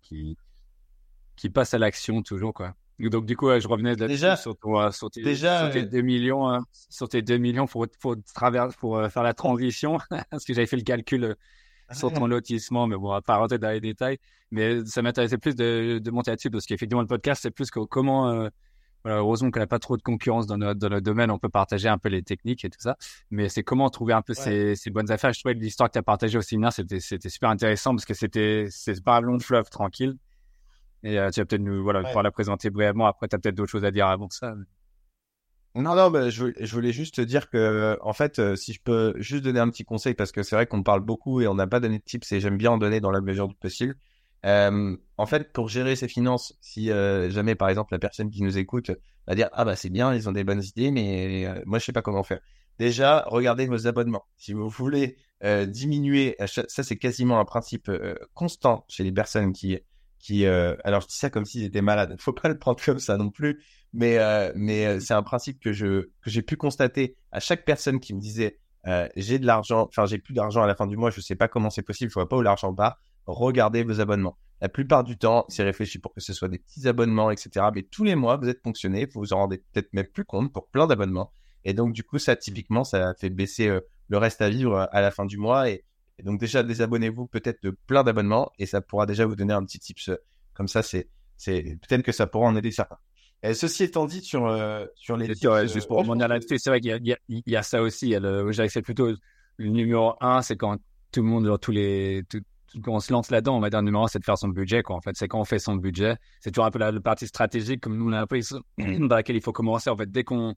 passent à l'action toujours. quoi. Donc, du coup, je revenais déjà, sur, sur, tes, déjà, 2 millions, hein, sur tes 2 millions pour, pour, pour euh, faire la transition, parce que j'avais fait le calcul euh, sur ton lotissement, mais bon, on va pas rentrer dans les détails. Mais ça m'intéressait plus de, de monter là-dessus, parce qu'effectivement, le podcast, c'est plus que comment... Euh, voilà, heureusement qu'on n'a pas trop de concurrence dans notre, dans notre domaine, on peut partager un peu les techniques et tout ça. Mais c'est comment trouver un peu ces, ces, bonnes affaires. Je trouvais que l'histoire que tu as partagée au séminaire, c'était, super intéressant parce que c'était, c'est pas un long fleuve tranquille. Et euh, tu vas peut-être nous, voilà, pouvoir la présenter brièvement. Après, tu as peut-être d'autres choses à dire avant ça. Non, non, bah, je, je, voulais juste te dire que, en fait, euh, si je peux juste donner un petit conseil, parce que c'est vrai qu'on parle beaucoup et on n'a pas donné de tips et j'aime bien en donner dans la mesure du possible. Euh, en fait, pour gérer ses finances, si euh, jamais, par exemple, la personne qui nous écoute va dire ah bah c'est bien, ils ont des bonnes idées, mais euh, moi je sais pas comment faire. Déjà, regardez vos abonnements. Si vous voulez diminuer, ça c'est quasiment un principe constant chez les personnes qui qui. alors je dis ça comme s'ils étaient malades. Faut pas le prendre comme ça non plus, mais mais c'est un principe que je que j'ai pu constater à chaque personne qui me disait j'ai de l'argent, enfin j'ai plus d'argent à la fin du mois, je sais pas comment c'est possible, je vois pas où l'argent part regardez vos abonnements. La plupart du temps, c'est réfléchi pour que ce soit des petits abonnements, etc. Mais tous les mois, vous êtes fonctionné, vous vous en rendez peut-être même plus compte pour plein d'abonnements. Et donc, du coup, ça, typiquement, ça fait baisser euh, le reste à vivre euh, à la fin du mois. Et, donc, déjà, désabonnez-vous peut-être de plein d'abonnements et ça pourra déjà vous donner un petit tips. Euh, comme ça, c'est, c'est, peut-être que ça pourra en aider certains. Et ceci étant dit, sur, sur les. juste pour là-dessus, c'est vrai qu'il y, y, a ça aussi. J'essaie plutôt le numéro un, c'est quand tout le monde, tous les, quand on se lance là-dedans, on va dire numéro un, c'est de faire son budget, quoi. En fait, c'est quand on fait son budget. C'est toujours un peu la, partie stratégique, comme nous, on a dans laquelle il faut commencer. En fait, dès qu'on,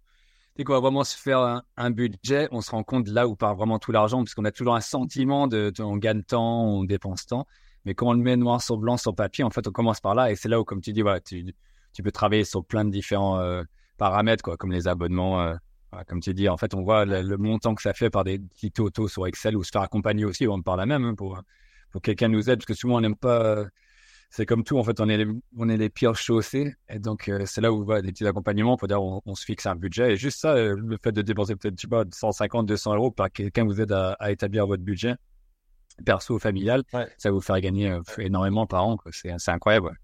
dès qu'on va vraiment se faire un, budget, on se rend compte là où part vraiment tout l'argent, parce qu'on a toujours un sentiment de, on gagne temps, on dépense temps. Mais quand on le met noir sur blanc sur papier, en fait, on commence par là, et c'est là où, comme tu dis, tu, peux travailler sur plein de différents euh, paramètres, quoi, comme les abonnements. Euh, comme tu dis, en fait, on voit le, montant que ça fait par des petits totaux sur Excel ou se faire accompagner aussi, on parle la même hein, pour pour quelqu'un nous aide, parce que souvent on n'aime pas. Euh, c'est comme tout, en fait, on est les, on est les pires chaussés. Et donc, euh, c'est là où on va des petits accompagnements pour dire on, on, se fixe un budget. Et juste ça, euh, le fait de dépenser peut-être, tu sais 150, 200 euros par quelqu'un vous aide à, établir votre budget perso ou familial, ça va vous faire gagner énormément par an. C'est, c'est incroyable.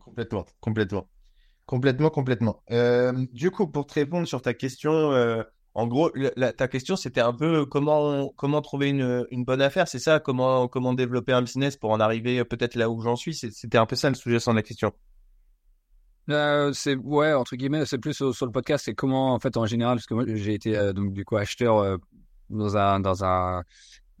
Complètement, complètement. Complètement, complètement. du coup, pour te répondre sur ta question, en gros, ta question, c'était un peu comment comment trouver une, une bonne affaire, c'est ça Comment comment développer un business pour en arriver euh, peut-être là où j'en suis C'était un peu ça le sujet de la question. Euh, c'est ouais entre guillemets, c'est plus sur, le podcast, c'est comment en fait en général, parce que moi j'ai été euh, donc du coup acheteur dans un dans un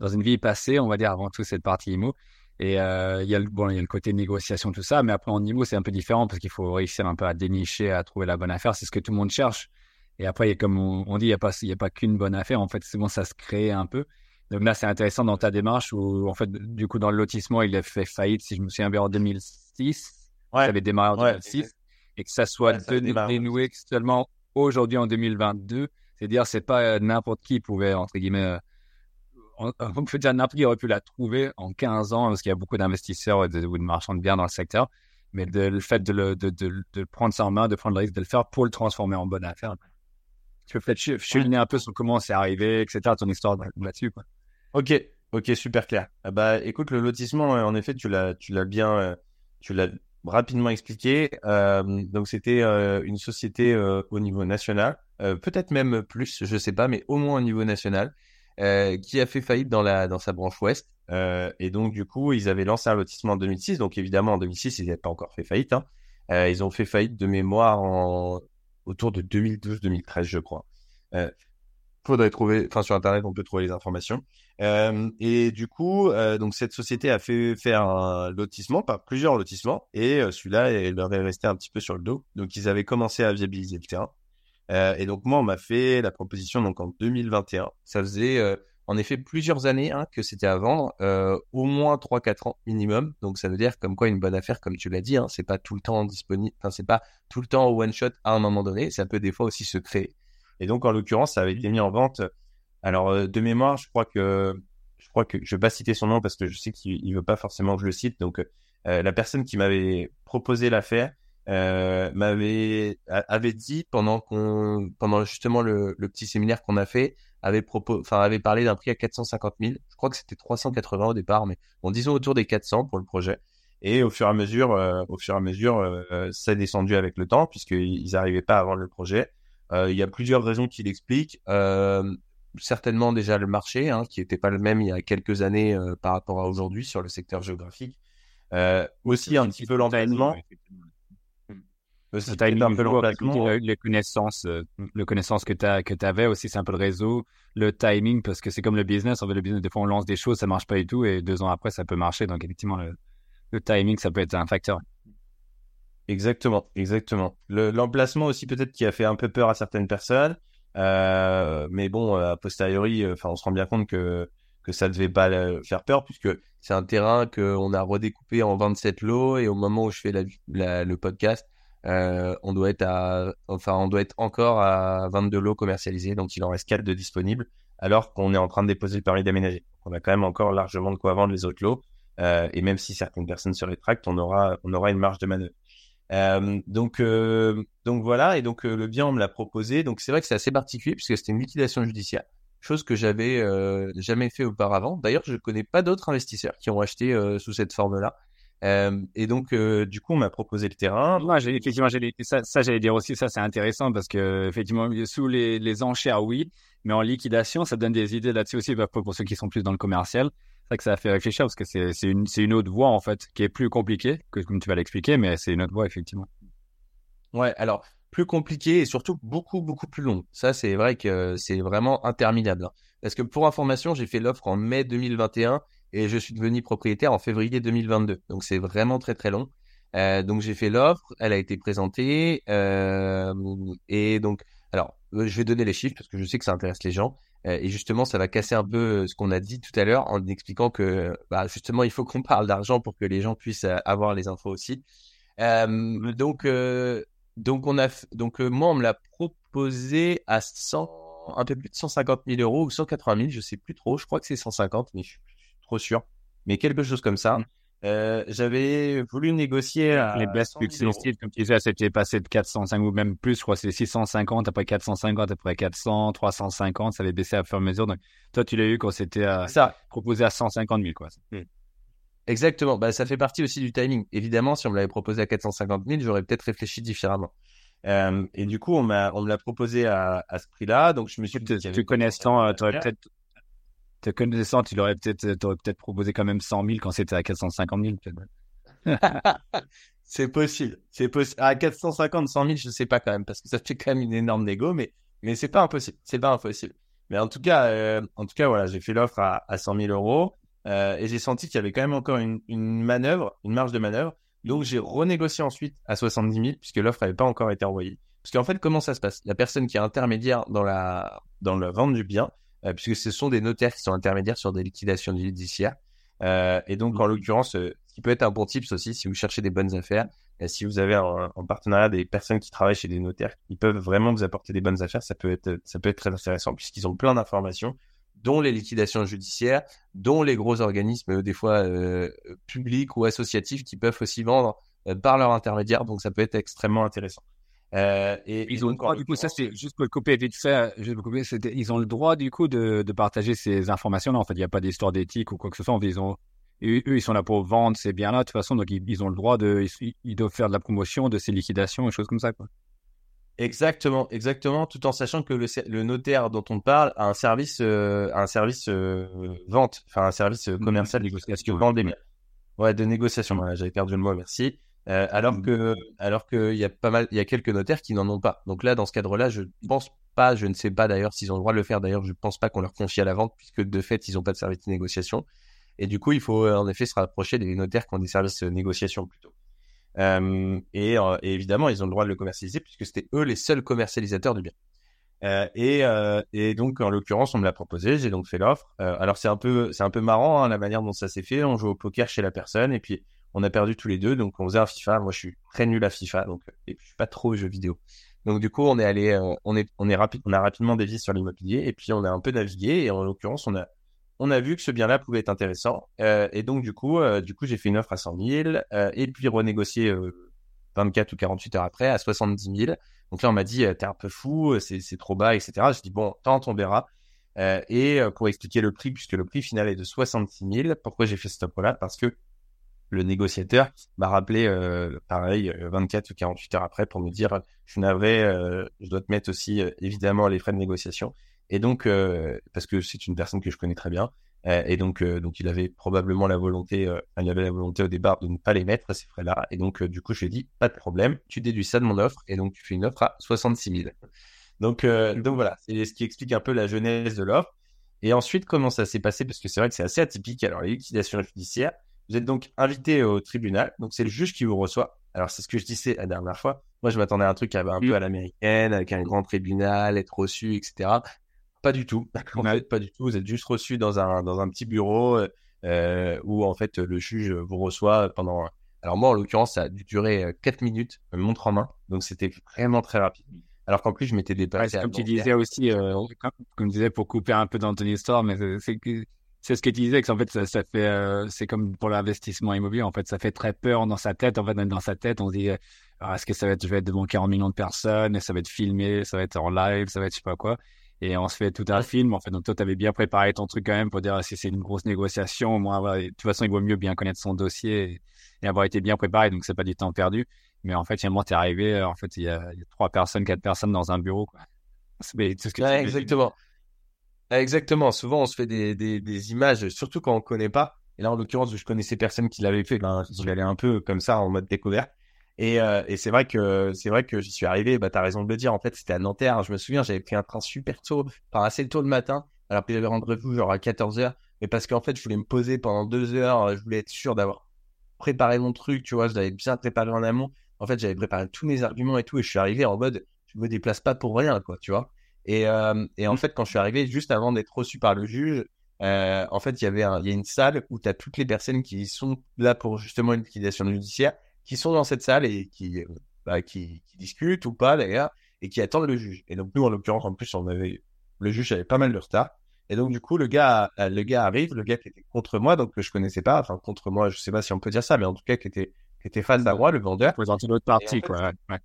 dans une vie passée, on va dire avant tout cette partie IMO. Et il y a le bon, il y a le côté négociation tout ça, mais après en IMO c'est un peu différent parce qu'il faut réussir un peu à dénicher, à trouver la bonne affaire. C'est ce que tout le monde cherche. Et après, comme on, dit, il n'y a pas, il y a pas qu'une bonne affaire. En fait, c'est bon, ça se crée un peu. Donc là, c'est intéressant dans ta démarche où, en fait, du coup, dans le lotissement, il a fait faillite, si je me souviens bien, en 2006. Ouais. Ça avait démarré en 2006. Et que ça soit dénoué seulement aujourd'hui en 2022. C'est-à-dire, c'est pas euh, n'importe qui pouvait, entre guillemets, euh, on, peut dire n'importe qui aurait pu la trouver en 15 ans parce qu'il y a beaucoup d'investisseurs ou de marchands de biens dans le secteur. Mais le fait de, le, de, de, de, prendre ça en main, de prendre le risque de le faire pour le transformer en bonne affaire, tu peux peut-être cheminer un peu sur comment c'est arrivé, etc., ton histoire là-dessus. Quoi. Ok, ok, super clair. Ah bah, écoute, le lotissement, en effet, tu l'as, tu l'as bien, euh, tu l'as rapidement expliqué. Euh, donc, c'était euh, une société au niveau national, peut-être même plus, je sais pas, mais au moins au niveau national, qui a fait faillite dans la dans sa branche ouest. et donc, du coup, ils avaient lancé un lotissement en 2006. Donc, évidemment, en 2006, ils n'avaient pas encore fait faillite. Hein. ils ont fait faillite de mémoire en autour de 2012-2013, je crois. Euh, faudrait trouver, enfin sur internet on peut trouver les informations. Euh, et du coup, euh, donc cette société a fait faire un lotissement, pas plusieurs lotissements, et euh, celui-là, il leur est resté un petit peu sur le dos. Donc ils avaient commencé à viabiliser le terrain. Et donc moi, on m'a fait la proposition donc en 2021. Ça faisait en effet plusieurs années hein, que c'était à vendre, euh, au moins 3-4 ans minimum. Donc ça veut dire comme quoi une bonne affaire, comme tu l'as dit, hein, c'est pas tout le temps disponible, enfin c'est pas tout le temps one shot à un moment donné, ça peut des fois aussi se créer. Et donc en l'occurrence, ça avait été mis en vente. Alors euh, de mémoire, je crois que je crois que je vais pas citer son nom parce que je sais qu'il veut pas forcément que je le cite. Donc euh, la personne qui m'avait proposé l'affaire m'avait avait dit pendant qu'on pendant justement le petit séminaire qu'on a fait avait parlé d'un prix à 450 000 je crois que c'était 380 au départ mais bon disons autour des 400 pour le projet. Et au fur et à mesure euh, au fur et à mesure euh, ça a descendu avec le temps puisqu'ils n'arrivaient pas à vendre le projet. Il y a plusieurs raisons qui l'expliquent. Certainement déjà le marché hein, qui était pas le même il y a quelques années par rapport à aujourd'hui sur le secteur géographique. Aussi un petit peu l'environnement tu as un peu le, les connaissances, euh, le connaissance que tu que avais aussi, c'est un peu le réseau, le timing, parce que c'est comme le business. En fait, le business, des fois, on lance des choses, ça marche pas du tout, et deux ans après, ça peut marcher. Donc, effectivement, le, timing, ça peut être un facteur. Exactement, exactement. L'emplacement aussi, peut-être, qui a fait un peu peur à certaines personnes. Euh, mais bon, a posteriori, enfin, on se rend bien compte que que ça devait pas faire peur puisque c'est un terrain qu'on a redécoupé en 27 lots et au moment où je fais le podcast, euh, on doit être à, enfin, on doit être encore à 22 lots commercialisés, donc il en reste 4 de disponibles, alors qu'on est en train de déposer le permis d'aménager. On a quand même encore largement de quoi vendre les autres lots, euh, et même si certaines personnes se rétractent, on aura, on aura une marge de manœuvre. Euh, donc, donc voilà, et donc le bien on me l'a proposé. Donc c'est vrai que c'est assez particulier puisque c'était une liquidation judiciaire, chose que j'avais jamais fait auparavant. D'ailleurs, je connais pas d'autres investisseurs qui ont acheté sous cette forme-là. Euh, et donc, euh, du coup, on m'a proposé le terrain. Moi, j'ai, effectivement, ça, ça j'allais dire aussi, ça c'est intéressant parce que effectivement, sous les, les, enchères, oui, mais en liquidation, ça donne des idées là-dessus aussi pour, ceux qui sont plus dans le commercial. C'est vrai que ça a fait réfléchir parce que c'est, une, une autre voie en fait qui est plus compliquée que comme tu vas l'expliquer, mais c'est une autre voie effectivement. Ouais, alors plus compliqué et surtout beaucoup beaucoup plus long. Ça, c'est vrai que c'est vraiment interminable. Hein. Parce que pour information, j'ai fait l'offre en mai 2021 et je suis devenu propriétaire en février 2022. Donc c'est vraiment très très long. Euh, donc j'ai fait l'offre, elle a été présentée euh, et donc alors euh, je vais donner les chiffres parce que je sais que ça intéresse les gens et justement ça va casser un peu ce qu'on a dit tout à l'heure en expliquant que bah, justement il faut qu'on parle d'argent pour que les gens puissent avoir les infos aussi. donc donc on a donc moi on me l'a proposé à 100 un peu plus de 150 000 euros ou 180 000, je sais plus trop. Je crois que c'est 150, mais je suis trop sûr. Mais quelque chose comme ça. Mmh. Euh, j'avais voulu négocier à les best comme tu disais, c'était passé de 405 ou même plus, je crois, c'est 650, après 450, après 400, 350, ça avait baissé à fur et à mesure. Donc, toi, tu l'as eu quand c'était proposé à 150 000, quoi. Hmm. Exactement. Bah, ça fait partie aussi du timing. Évidemment, si on me l'avait proposé à 450 000, j'aurais peut-être réfléchi différemment. Euh, et du coup, on m'a, on me l'a proposé à, à ce prix-là. Donc, je me suis dit. Tu connaissant, euh, tu aurais peut-être te connaissant, tu l'aurais peut-être, t'aurais peut-être proposé quand même 100 000 quand c'était à 450 000. c'est possible. C'est possible. À 450, 100 000, je sais pas quand même, parce que ça fait quand même une énorme négo, mais, mais c'est pas impossible. C'est pas impossible. Mais en tout cas, euh, en tout cas, voilà, j'ai fait l'offre à, à 100 000 euros, euh, et j'ai senti qu'il y avait quand même encore une, manœuvre, une marge de manœuvre. Donc, j'ai renégocié ensuite à 70 000, puisque l'offre n'avait pas encore été envoyée. Parce qu'en fait, comment ça se passe? La personne qui est intermédiaire dans la, dans la vente du bien, euh, puisque ce sont des notaires qui sont intermédiaires sur des liquidations judiciaires. Euh, et donc, en l'occurrence, euh, ce qui peut être un bon tips aussi, si vous cherchez des bonnes affaires, si vous avez en, partenariat des personnes qui travaillent chez des notaires qui peuvent vraiment vous apporter des bonnes affaires, ça peut être, ça peut être très intéressant puisqu'ils ont plein d'informations, dont les liquidations judiciaires, dont les gros organismes, des fois euh, publics ou associatifs, qui peuvent aussi vendre par leur intermédiaire. Donc, ça peut être extrêmement intéressant. Euh, et, ils ont le droit, du coup, ça c'est juste pour le couper vite fait, juste couper, ils ont le droit du coup de, de partager ces informations-là. En fait, il n'y a pas d'histoire d'éthique ou quoi que ce soit. Ils ont, eux, ils sont là pour vendre ces biens-là de toute façon, donc ils, ont le droit de, ils, doivent faire de la promotion de ces liquidations et choses comme ça, quoi. Exactement, exactement, tout en sachant que le, le notaire dont on parle a un service, euh, un service euh, vente, enfin un service commercial de négociation, vente des biens. Ouais, de négociation. J'avais perdu le mot, merci. Euh, alors mmh. que, alors qu'il y a pas mal, il y a quelques notaires qui n'en ont pas. Donc là, dans ce cadre-là, je pense pas, je ne sais pas d'ailleurs s'ils ont le droit de le faire. D'ailleurs, je pense pas qu'on leur confie à la vente puisque de fait, ils n'ont pas de service de négociation. Et du coup, il faut en effet se rapprocher des notaires qui ont des services de négociation plutôt. Euh, et, euh, et, évidemment, ils ont le droit de le commercialiser puisque c'était eux les seuls commercialisateurs du bien. Euh, et, euh, et, donc, en l'occurrence, on me l'a proposé, j'ai donc fait l'offre. Euh, alors, c'est un peu, c'est un peu marrant hein, la manière dont ça s'est fait. On joue au poker chez la personne et puis on a perdu tous les deux, donc on faisait un FIFA. Moi, je suis très nul à FIFA, donc et puis je suis pas trop aux jeux vidéo. Donc du coup, on est allé, euh, on est, on est rapide, on a rapidement dévié sur l'immobilier et puis on a un peu navigué et en l'occurrence, on a, on a vu que ce bien-là pouvait être intéressant euh, et donc du coup, euh, du coup, j'ai fait une offre à 100 000 et puis renégocié 24 ou 48 heures après à 70 000. Donc là, on m'a dit, t'es un peu fou, c'est, trop bas, etc. Je dis bon, tant on verra. et pour expliquer le prix, puisque le prix final est de 66 000, pourquoi j'ai fait cette offre-là? Parce que le négociateur m'a rappelé, euh, pareil, 24 euh, ou 48 heures après pour me dire, je n'avais, euh, je dois te mettre aussi évidemment les frais de négociation. Et donc, parce que c'est une personne que je connais très bien, et donc, donc il avait probablement la volonté, il avait la volonté au départ de ne pas les mettre ces frais-là. Et donc, du coup, je lui ai dit, pas de problème, tu déduis ça de mon offre, et donc tu fais une offre à 66 000. Donc, donc voilà, c'est ce qui explique un peu la genèse de l'offre. Et ensuite, comment ça s'est passé? Parce que c'est vrai que c'est assez atypique. Alors, les liquidations judiciaires, vous êtes donc invité au tribunal. Donc, c'est le juge qui vous reçoit. Alors, c'est ce que je disais la dernière fois. Moi, je m'attendais à un truc un peu mm. à l'américaine, avec un grand tribunal, être reçu, etc. Pas du tout. En fait, pas du tout. Vous êtes juste reçu dans un, dans un petit bureau euh, où, en fait, le juge vous reçoit pendant... Alors, moi, en l'occurrence, ça a durer 4 euh, minutes, montre en main. Donc, c'était vraiment très rapide. Alors qu'en plus, je m'étais déplacé. comme tu disais aussi, euh, comme, comme tu disais, pour couper un peu dans ton histoire, mais c'est que c'est ce que tu disais, que en fait, ça, ça fait, euh, c'est comme pour l'investissement immobilier, en fait, ça fait très peur dans sa tête. En fait, même dans sa tête, on se dit, ah, est-ce que ça va être, je vais être devant 40 millions de personnes, et ça va être filmé, ça va être en live, ça va être je sais pas quoi. Et on se fait tout un film, en fait. Donc, toi, tu avais bien préparé ton truc quand même pour dire ah, si c'est une grosse négociation. Moi, de toute façon, il vaut mieux bien connaître son dossier et, avoir été bien préparé. Donc, c'est pas du temps perdu. Mais en fait, finalement, es arrivé, euh, en fait, il y, a, trois personnes, quatre personnes dans un bureau, quoi. C'est ce que exactement. Exactement. Souvent, on se fait des, des, images, surtout quand on connaît pas. Et là, en l'occurrence, je connaissais personne qui l'avait fait. Ben, j'y allais un peu comme ça, en mode découverte. Et, euh, et c'est vrai que c'est vrai que j'y suis arrivé. Bah, t'as raison de le dire. En fait, c'était à Nanterre. Je me souviens, j'avais pris un train super tôt, enfin assez tôt le matin. alors qu'il avait rendez-vous genre à 14h, mais parce qu'en fait, je voulais me poser pendant deux heures, je voulais être sûr d'avoir préparé mon truc, tu vois, je l'avais bien préparé en amont. En fait, j'avais préparé tous mes arguments et tout, et je suis arrivé en mode, je me déplace pas pour rien, quoi, tu vois. Et, euh, et en mmh. fait, quand je suis arrivé, juste avant d'être reçu par le juge, euh, en fait, il y avait un, y a une salle où tu as toutes les personnes qui sont là pour justement une liquidation judiciaire, qui sont dans cette salle et qui, euh, bah, qui, qui discutent ou pas d'ailleurs, et qui attendent le juge. Et donc nous, en l'occurrence, en plus, on avait le juge avait pas mal de retard. Et donc du coup, le gars, le gars arrive, le gars qui était contre moi, donc que je connaissais pas, enfin contre moi, je sais pas si on peut dire ça, mais en tout cas qui était qui était face à moi, le vendeur. Présenter l'autre partie, quoi. Ouais.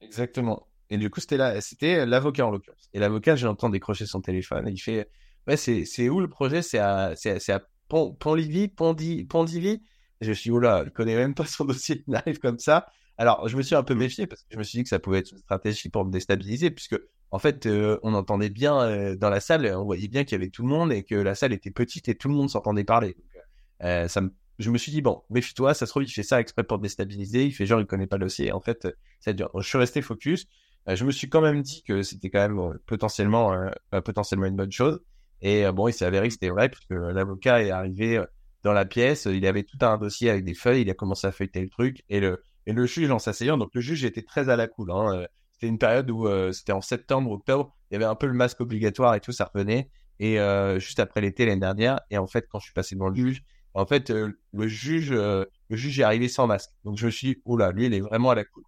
Exactement. Et du coup, c'était là, c'était l'avocat en l'occurrence. Et l'avocat, j'entends décrocher son téléphone. Et il fait, ouais, c'est, où le projet? C'est à, c'est, à Pont, Pont-Livy, Pont-Divy. Je suis, là, il connaît même pas son dossier, il arrive comme ça. Alors, je me suis un peu mmh. méfié parce que je me suis dit que ça pouvait être une stratégie pour me déstabiliser, puisque en fait, euh, on entendait bien euh, dans la salle, on voyait bien qu'il y avait tout le monde et que la salle était petite et tout le monde s'entendait parler. Donc, euh, ça me je me suis dit, bon, méfie-toi, ça se trouve, il fait ça exprès pour déstabiliser, il fait genre, il connaît pas le dossier. En fait, ça dur. je suis resté focus. Euh, je me suis quand même dit que c'était quand même euh, potentiellement, euh, potentiellement une bonne chose. Et bon, il s'est avéré que c'était vrai, puisque l'avocat est arrivé dans la pièce, il avait tout un dossier avec des feuilles, il a commencé à feuilleter le truc, et le, et le juge en s'asseyant, donc le juge était très à la cool. Hein. C'était une période où c'était en septembre, octobre, il y avait un peu le masque obligatoire et tout, ça revenait. Et juste après l'été l'année dernière, et en fait, quand je suis passé devant le juge, en fait, euh, le juge, euh, le juge est arrivé sans masque. Donc je me suis dit, là, lui, il est vraiment à la cool.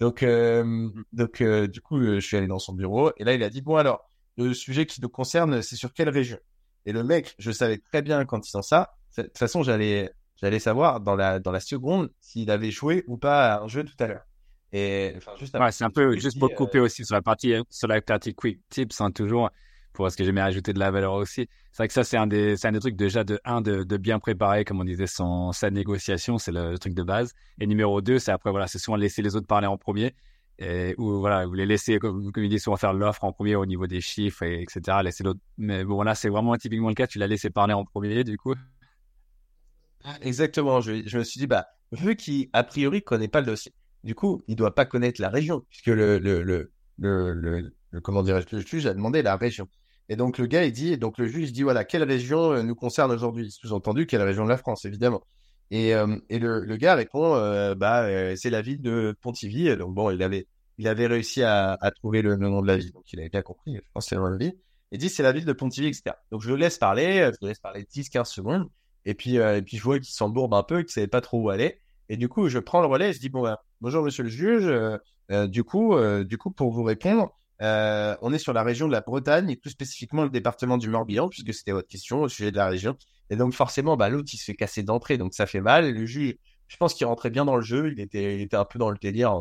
Donc, euh, donc du coup, je suis allé dans son bureau et là, il a dit, bon alors, le sujet qui nous concerne, c'est sur quelle région? Et le mec, je savais très bien quand il sent ça. De toute façon, j'allais, j'allais savoir dans la dans la seconde s'il avait joué ou pas à un jeu tout à l'heure. Et enfin, juste ouais, c'est un peu juste pour couper aussi sur la partie sur la partie quick tips, hein, toujours pour ce que j'aimais ajouter de la valeur aussi. C'est vrai que ça, c'est un des, un des trucs déjà de un, de, bien préparer, comme on disait, sa négociation, c'est le, truc de base. Et numéro deux, c'est après, voilà, c'est souvent laisser les autres parler en premier. Ou voilà, vous les laissez, comme, comme il dit, souvent faire l'offre en premier au niveau des chiffres, et, etc. Laisser l'autre. Mais bon, là, c'est vraiment typiquement le cas, tu l'as laissé parler en premier, du coup. Ah, exactement. Je, je me suis dit, bah, vu qu'il, a priori, connaît pas le dossier, du coup, il doit pas connaître la région, puisque le, le, le, le, le, comment dirais-je, le juge a demandé la région. Et donc le gars, il dit, donc le juge dit, voilà, quelle région euh, nous concerne aujourd'hui? Sous-entendu, quelle région de la France, évidemment. Et, euh, et le, le, gars répond, euh, bah, c'est la ville de Pontivy. Donc bon, il avait, il avait réussi à, à trouver le, nom de la ville, donc il avait bien compris. Je pense c'est le nom de la ville. Et dit, c'est la ville de Pontivy, etc. Donc je le laisse parler, je le laisse parler 10-15 secondes. Et puis, et puis je vois qu'il s'embourbe un peu, qu'il savait pas trop où aller. Et du coup, je prends le relais je dis, bon, bah, bonjour monsieur le juge. du coup, du coup, pour vous répondre, euh, on est sur la région de la Bretagne et plus spécifiquement le département du Morbihan, puisque c'était votre question au sujet de la région. Et donc forcément, bah, l'autre, il se fait casser d'entrée, donc ça fait mal. Le juge, je pense qu'il rentrait bien dans le jeu, il était, il était un peu dans le délire.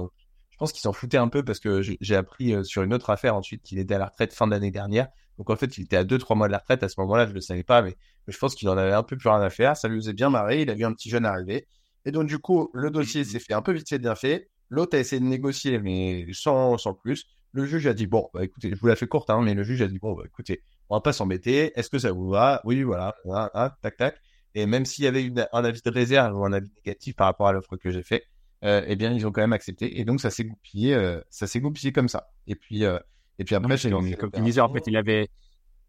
Je pense qu'il s'en foutait un peu parce que j'ai appris euh, sur une autre affaire ensuite qu'il était à la retraite fin d'année dernière. Donc en fait, il était à 2-3 mois de la retraite à ce moment-là, je le savais pas, mais, je pense qu'il en avait un peu plus rien à faire. Ça lui faisait bien marrer, il a vu un petit jeune arriver. Et donc du coup, le dossier s'est fait un peu vite fait bien fait. L'autre a essayé de négocier, mais sans, sans plus. Le juge a dit, bon, bah, écoutez, je vous la fais courte, hein, mais le juge a dit, bon, bah, écoutez, on va pas s'embêter. Est-ce que ça vous va? Oui, voilà, tac, tac. Et même s'il y avait un avis de réserve ou un avis négatif par rapport à l'offre que j'ai fait, euh, eh bien, ils ont quand même accepté. Et donc, ça s'est goupillé, euh, ça s'est goupillé comme ça. Et puis, euh, et puis après, j'ai Comme tu disais, en fait, il avait,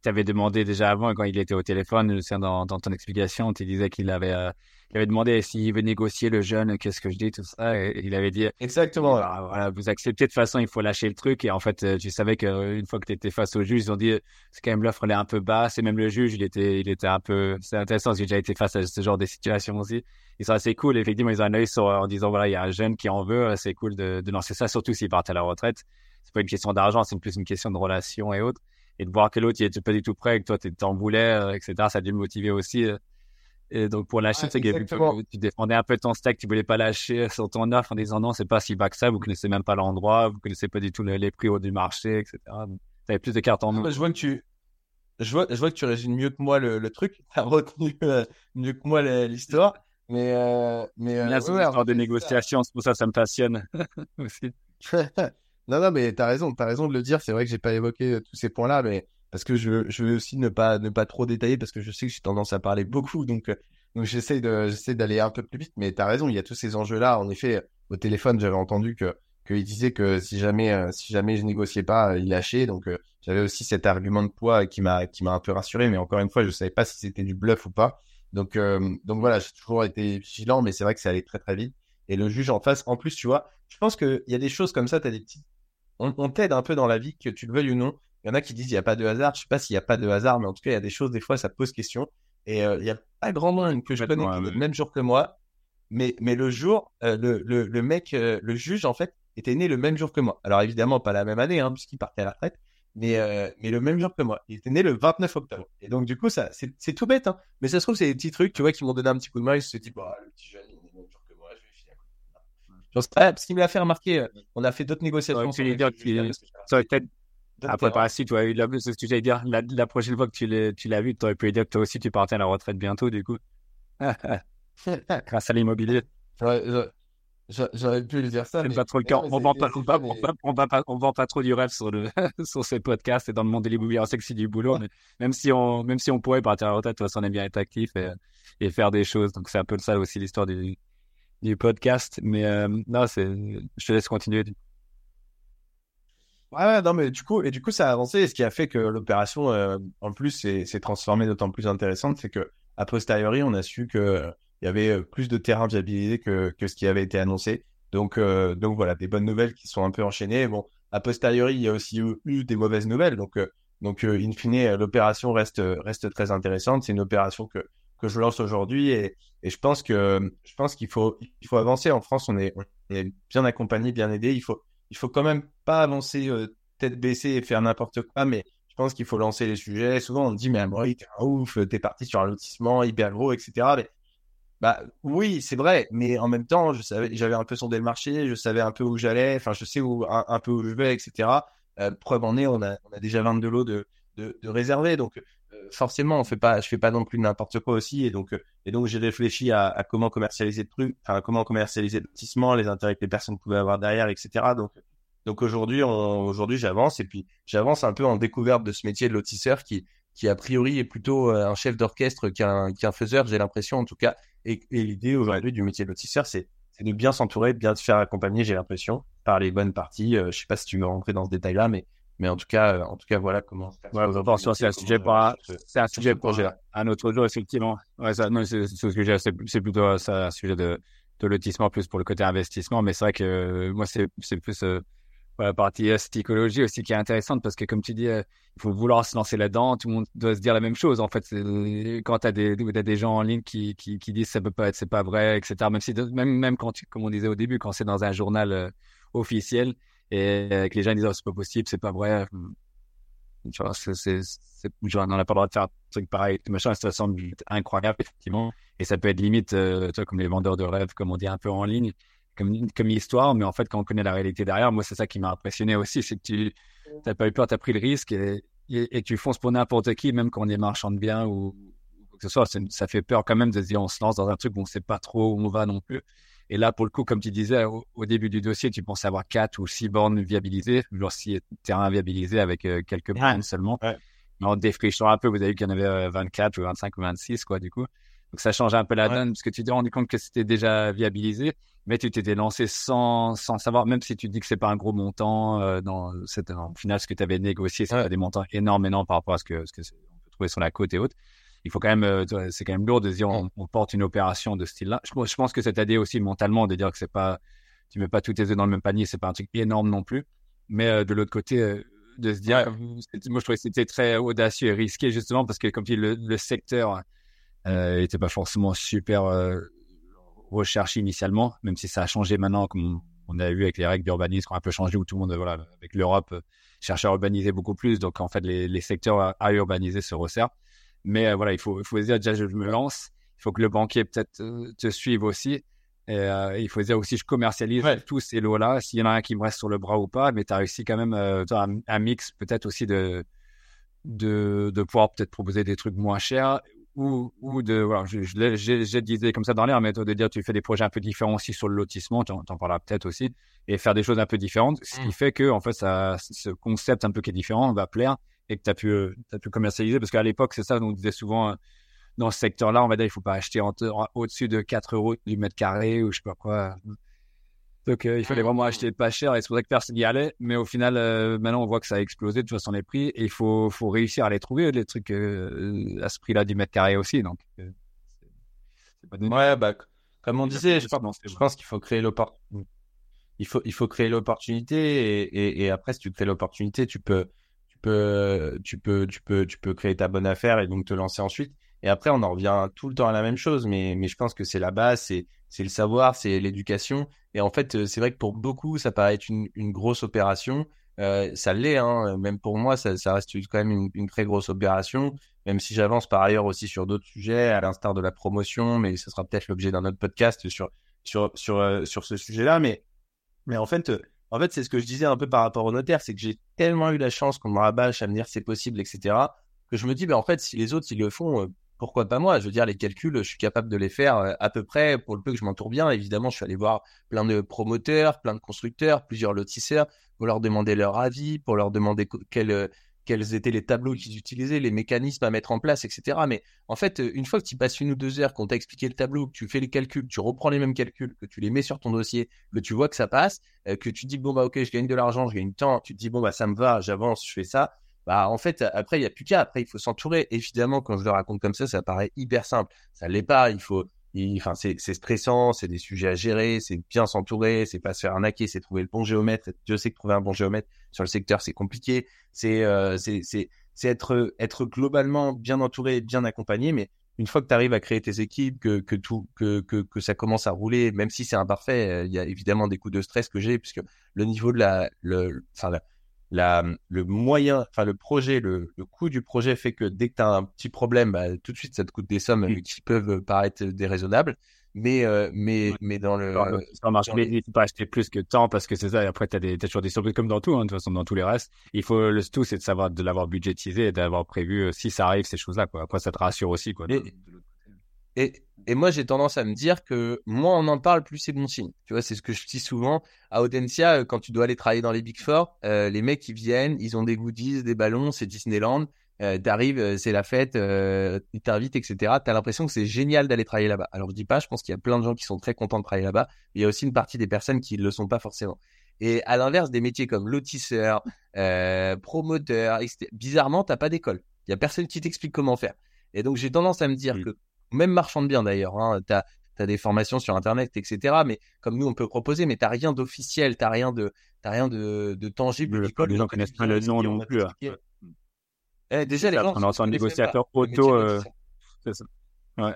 tu avais demandé déjà avant, quand il était au téléphone, dans, dans ton explication, tu disais qu'il avait, euh, il avait demandé s'il veut négocier le jeune, qu'est-ce que je dis, tout ça. Et il avait dit Exactement. Bah, voilà, vous acceptez de toute façon, il faut lâcher le truc. Et en fait, euh, tu savais qu'une fois que tu étais face au juge, ils ont dit c'est quand même l'offre, elle est un peu basse. Et même le juge, il était, il était un peu. C'est intéressant, j'ai déjà été face à ce genre de situation aussi. Ils sont assez cool. Effectivement, ils ont un œil sur, en disant voilà, il y a un jeune qui en veut, c'est cool de, de lancer ça, surtout s'il part à la retraite. C'est pas une question d'argent, c'est plus une question de relation et autres et de voir que l'autre il était pas du tout prêt, que toi tu t'en voulais, euh, etc. Ça a dû le motiver aussi. Euh. Et donc pour lâcher, c'est que tu défendais un peu ton stack, tu voulais pas lâcher sur ton offre en disant non, c'est pas si bas que ça, vous connaissez même pas l'endroit, vous connaissez pas du tout les prix du marché, etc. Tu avais plus de cartes en main. je vois que tu, je vois, je vois que tu résumes mieux que moi le, le truc, tu as retenu euh, mieux que moi l'histoire. Mais, euh, mais euh, ouais, de négociation, c'est pour ça que ça me passionne aussi. Non, non, mais t'as raison, t'as raison de le dire. C'est vrai que j'ai pas évoqué euh, tous ces points-là, mais parce que je, je veux aussi ne pas, ne pas trop détailler parce que je sais que j'ai tendance à parler beaucoup, donc, euh, donc j'essaie d'aller un peu plus vite. Mais t'as raison, il y a tous ces enjeux-là. En effet, au téléphone, j'avais entendu que, qu'il disait que si jamais, euh, si jamais je négociais pas, il lâchait. Donc, j'avais aussi cet argument de poids qui m'a, qui m'a un peu rassuré. Mais encore une fois, je savais pas si c'était du bluff ou pas. Donc, donc voilà, j'ai toujours été vigilant, mais c'est vrai que ça allait très très vite. Et le juge en face, en plus, tu vois, je pense qu'il y a des choses comme ça, tu as des petites. On, on t'aide un peu dans la vie, que tu le veuilles ou non. Il y en a qui disent il n'y a pas de hasard. Je sais pas s'il n'y a pas de hasard, mais en tout cas, il y a des choses, des fois, ça pose question. Et il n'y a pas grand monde que je connais le même jour que moi. Mais, mais le jour, le, le, le, mec, le juge, en fait, était né le même jour que moi. Alors évidemment, pas la même année, hein, puisqu'il partait à la retraite, mais, euh, mais le même jour que moi. Il était né le 29 octobre. Et donc, du coup, ça, c'est tout bête, hein. Mais ça se trouve, c'est des petits trucs, tu vois, qui m'ont donné un petit coup de main. Il se dit, bah, le petit jeune, il est né le même jour que moi, je vais filer un coup parce qu'il me l'a fait remarquer, euh, on a fait d'autres négociations. tu peut-être. Après, par la suite, ouais, ce que tu allais dire, la, la, prochaine fois que tu l'as vu, tu aurais pu lui dire que toi aussi, tu partais à la retraite bientôt, du coup. Grâce à l'immobilier. J'aurais pu lui dire ça. C'est pas trop le cas. On vend pas, on vend pas, on vend pas trop du rêve sur le, sur ces podcasts et dans le monde de l'immobilier. On sait que c'est du boulot, mais même si on, même si on pourrait partir à la retraite, de toute façon, on aime bien être actif et, et faire des choses. Donc, c'est un peu ça aussi l'histoire du, du podcast. Mais, euh, non, c'est, je te laisse continuer. Ouais, non, mais du coup, et du coup, ça a avancé. Et ce qui a fait que l'opération, euh, en plus, s'est transformée d'autant plus intéressante, c'est que, a posteriori, on a su que, il y avait euh, plus de terrain viabilisé que, que ce qui avait été annoncé. Donc, donc voilà, des bonnes nouvelles qui sont un peu enchaînées. Bon, a posteriori, il y a aussi eu, des mauvaises nouvelles. Donc, donc in fine, l'opération reste, reste très intéressante. C'est une opération que, que je lance aujourd'hui et, je pense que je pense qu'il faut, il faut avancer. En France, on est, on est bien accompagné, bien aidé. Il faut, il faut quand même pas avancer tête baissée et faire n'importe quoi, mais je pense qu'il faut lancer les sujets. Souvent, on dit, mais Amaury, t'es un ouf, t'es parti sur un lotissement hyper gros, etc. Mais bah oui, c'est vrai, mais en même temps, je savais, j'avais un peu sondé le marché, je savais un peu où j'allais, enfin, je sais où un, peu où je vais, etc. Euh, preuve en est, on a, on a déjà 22 lots de, de, de réservés, donc euh, forcément, on fait pas, je fais pas non plus n'importe quoi aussi, et donc, euh, et donc j'ai réfléchi à, à, comment commercialiser le truc, enfin, comment commercialiser le lotissement, les intérêts que les personnes pouvaient avoir derrière, etc. Donc, donc aujourd'hui, aujourd'hui, j'avance et puis j'avance un peu en découverte de ce métier de lotisseur qui, qui a priori est plutôt un chef d'orchestre qu'un qu'un faiseur, j'ai l'impression en tout cas, et, l'idée aujourd'hui du métier de lotisseur, c'est de bien s'entourer, de bien se faire accompagner, j'ai l'impression, par les bonnes parties. Euh, je sais pas si tu veux rentrer dans ce détail-là, mais mais en tout cas, euh, en tout cas, voilà comment. Ouais, attention, c'est un sujet pour c'est un sujet pour un autre jour, effectivement. Ouais, ça, non, c'est ce que j'ai, c'est plutôt ça, un sujet de, de lotissement plus pour le côté investissement, mais c'est vrai que euh, moi, c'est c'est plus la partie psychologie aussi qui est intéressante parce que comme tu dis, il faut vouloir se lancer là-dedans. Tout le monde doit se dire la même chose. En fait, quand tu as des, as des gens en ligne qui, qui, qui, disent ça peut pas être, c'est pas vrai, etc. Même si, même, même quand tu, comme on disait au début, quand c'est dans un journal euh, officiel et que les gens disent oh, c'est pas possible, c'est pas vrai. Hmm. Tu vois, c'est, c'est, on n'a pas le droit de faire un truc pareil, machin, ça semble incroyable, effectivement. Et ça peut être limite, euh, toi, comme les vendeurs de rêves, comme on dit un peu en ligne comme, comme histoire, mais en fait, quand on connaît la réalité derrière, moi, c'est ça qui m'a impressionné aussi, c'est que tu n'as pas eu peur, tu as pris le risque et, et, tu fonces pour n'importe qui, même quand on est marchand de biens ou, quoi que ce soit. Ça fait peur quand même de se dire, on se lance dans un truc où on ne sait pas trop où on va non plus. Et là, pour le coup, comme tu disais, au, début du dossier, tu pensais avoir quatre ou six bornes viabilisées, genre six terrains viabilisés avec euh, quelques bornes seulement. Mais en défrichant un peu, vous avez vu qu'il y en avait 24 euh, ou 25 ou 26, quoi, du coup. Donc ça change un peu la donne parce que tu t'es rendu compte que c'était déjà viabilisé mais tu t'étais lancé sans, sans savoir, même si tu dis que c'est pas un gros montant, euh, dans, cette, en final, ce que tu avais négocié, c'est pas des montants énormes, énormes par rapport à ce que, ce que on peut trouver sur la côte et autres. Il faut quand même, euh, c'est quand même lourd de dire on, porte une opération de ce style-là. Je, je, pense que c'est aidé aussi mentalement de dire que c'est pas, tu mets pas tous tes œufs dans le même panier, c'est pas un truc énorme non plus. Mais euh, de l'autre côté, euh, de se dire, moi je trouvais que c'était très audacieux et risqué justement parce que comme tu dis, le, le secteur euh, était pas forcément super recherché initialement, même si ça a changé maintenant, comme on a vu avec les règles d'urbanisme qui ont un peu changé, où tout le monde, voilà, avec l'Europe, cherche à urbaniser beaucoup plus. Donc, en fait, les, les secteurs à, urbaniser se resserrent. Mais euh, voilà, il faut, il faut se dire, déjà, je me lance. Il faut que le banquier peut-être euh, te suive aussi. Et, il faut dire aussi, je commercialise tous ces lots-là. S'il y en a un qui me reste sur le bras ou pas, mais tu as réussi quand même un, un, mix peut-être aussi de, de, de pouvoir peut-être proposer des trucs moins chers ou, ou de, voilà, j'ai disais comme ça dans l'air, mais de dire tu fais des projets un peu différents aussi sur le lotissement, tu en, parleras peut-être aussi, et faire des choses un peu différentes, ce qui mmh. fait que, en fait, ça, ce concept un peu qui est différent va plaire et que tu as pu, as pu commercialiser, parce qu'à l'époque, c'est ça, on disait souvent, euh, dans ce secteur-là, on va dire, il faut pas acheter au-dessus de 4 euros du mètre carré ou je sais pas quoi. Donc, il fallait vraiment acheter pas cher et c'est pour ça que personne n'y allait. Mais au final, maintenant, on voit que ça a explosé de toute façon les prix et il faut, faut réussir à les trouver, les trucs à ce prix-là du mètre carré aussi. Donc, ouais, bah, comme on disait, je, pense, qu'il faut créer l'opportunité. Il faut, il faut créer l'opportunité et, et, après, si tu crées l'opportunité, tu peux, peux, tu peux, tu peux, tu peux créer ta bonne affaire et donc te lancer ensuite. Et après, on en revient tout le temps à la même chose, mais, mais je pense que c'est la base, c'est, c'est le savoir, c'est l'éducation. Et en fait, c'est vrai que pour beaucoup, ça paraît être une, une grosse opération. Euh, ça l'est, hein. même pour moi, ça, ça reste quand même une, très grosse opération même si j'avance par ailleurs aussi sur d'autres sujets, à l'instar de la promotion, mais ce sera peut-être l'objet d'un autre podcast sur, sur, sur, euh, sur ce sujet-là. Mais, mais en fait, euh, en fait c'est ce que je disais un peu par rapport au notaire, c'est que j'ai tellement eu la chance qu'on me rabâche à me dire c'est possible, etc., que je me dis, ben, en fait, si les autres, ils le font, euh, pourquoi pas moi? Je veux dire, les calculs, je suis capable de les faire à peu près pour le peu que je m'entoure bien. Évidemment, je suis allé voir plein de promoteurs, plein de constructeurs, plusieurs lotisseurs pour leur demander leur avis, pour leur demander quel quels étaient les tableaux qu'ils utilisaient, les mécanismes à mettre en place, etc. Mais en fait, une fois que tu passes une ou deux heures, qu'on t'a expliqué le tableau, que tu fais les calculs, tu reprends les mêmes calculs, que tu les mets sur ton dossier, que tu vois que ça passe, euh, que tu dis bon bah ok, je gagne de l'argent, je gagne du temps, tu te dis bon bah ça me va, j'avance, je fais ça. Bah en fait après il y a plus qu'à, après il faut s'entourer. Évidemment quand je le raconte comme ça, ça paraît hyper simple. Ça l'est pas, il faut Enfin, c'est stressant, c'est des sujets à gérer, c'est bien s'entourer, c'est pas se faire arnaquer, c'est trouver le bon géomètre. Je sais que trouver un bon géomètre sur le secteur, c'est compliqué. C'est euh, être, être globalement bien entouré, bien accompagné. Mais une fois que tu arrives à créer tes équipes, que, que tout, que, que, que ça commence à rouler, même si c'est imparfait, euh, il y a évidemment des coups de stress que j'ai, puisque le niveau de la, le, enfin, la, le moyen, enfin le projet, le, le coût du projet fait que dès que tu as un petit problème, bah, tout de suite ça te coûte des sommes mmh. qui peuvent paraître déraisonnables. Mais, euh, mais, mais dans le. Ça marche, mais il faut pas acheter plus que temps parce que c'est ça. Et après, tu as, as, toujours des surprises comme dans tout, hein, de toute façon, dans tous les restes. Il faut, le tout, c'est de savoir de l'avoir budgétisé et d'avoir prévu euh, si ça arrive, ces choses-là, quoi. Après, ça te rassure aussi, quoi. Et, et moi, j'ai tendance à me dire que moins on en parle, plus c'est bon signe. Tu vois, c'est ce que je dis souvent. À Audencia, euh, quand tu dois aller travailler dans les Big Four, euh, les mecs, ils viennent, ils ont des goodies, des ballons, c'est Disneyland. Euh, T'arrives, euh, c'est la fête, euh, ils t'invitent, etc. T'as l'impression que c'est génial d'aller travailler là-bas. Alors, je dis pas, je pense qu'il y a plein de gens qui sont très contents de travailler là-bas. Mais il y a aussi une partie des personnes qui ne le sont pas forcément. Et à l'inverse, des métiers comme lotisseur, euh, promoteur, etc. Bizarrement, t'as pas d'école. Il y a personne qui t'explique comment faire. Et donc, j'ai tendance à me dire que même marchand de biens d'ailleurs, hein, tu as, des formations sur Internet, etc. Mais comme nous, on peut proposer, mais tu rien d'officiel, tu rien de, rien de, de tangible. les gens connaissent pas le nom non plus. Hein. Eh, déjà, les gens. On entend négociateur auto. Euh, c'est ça. Ouais.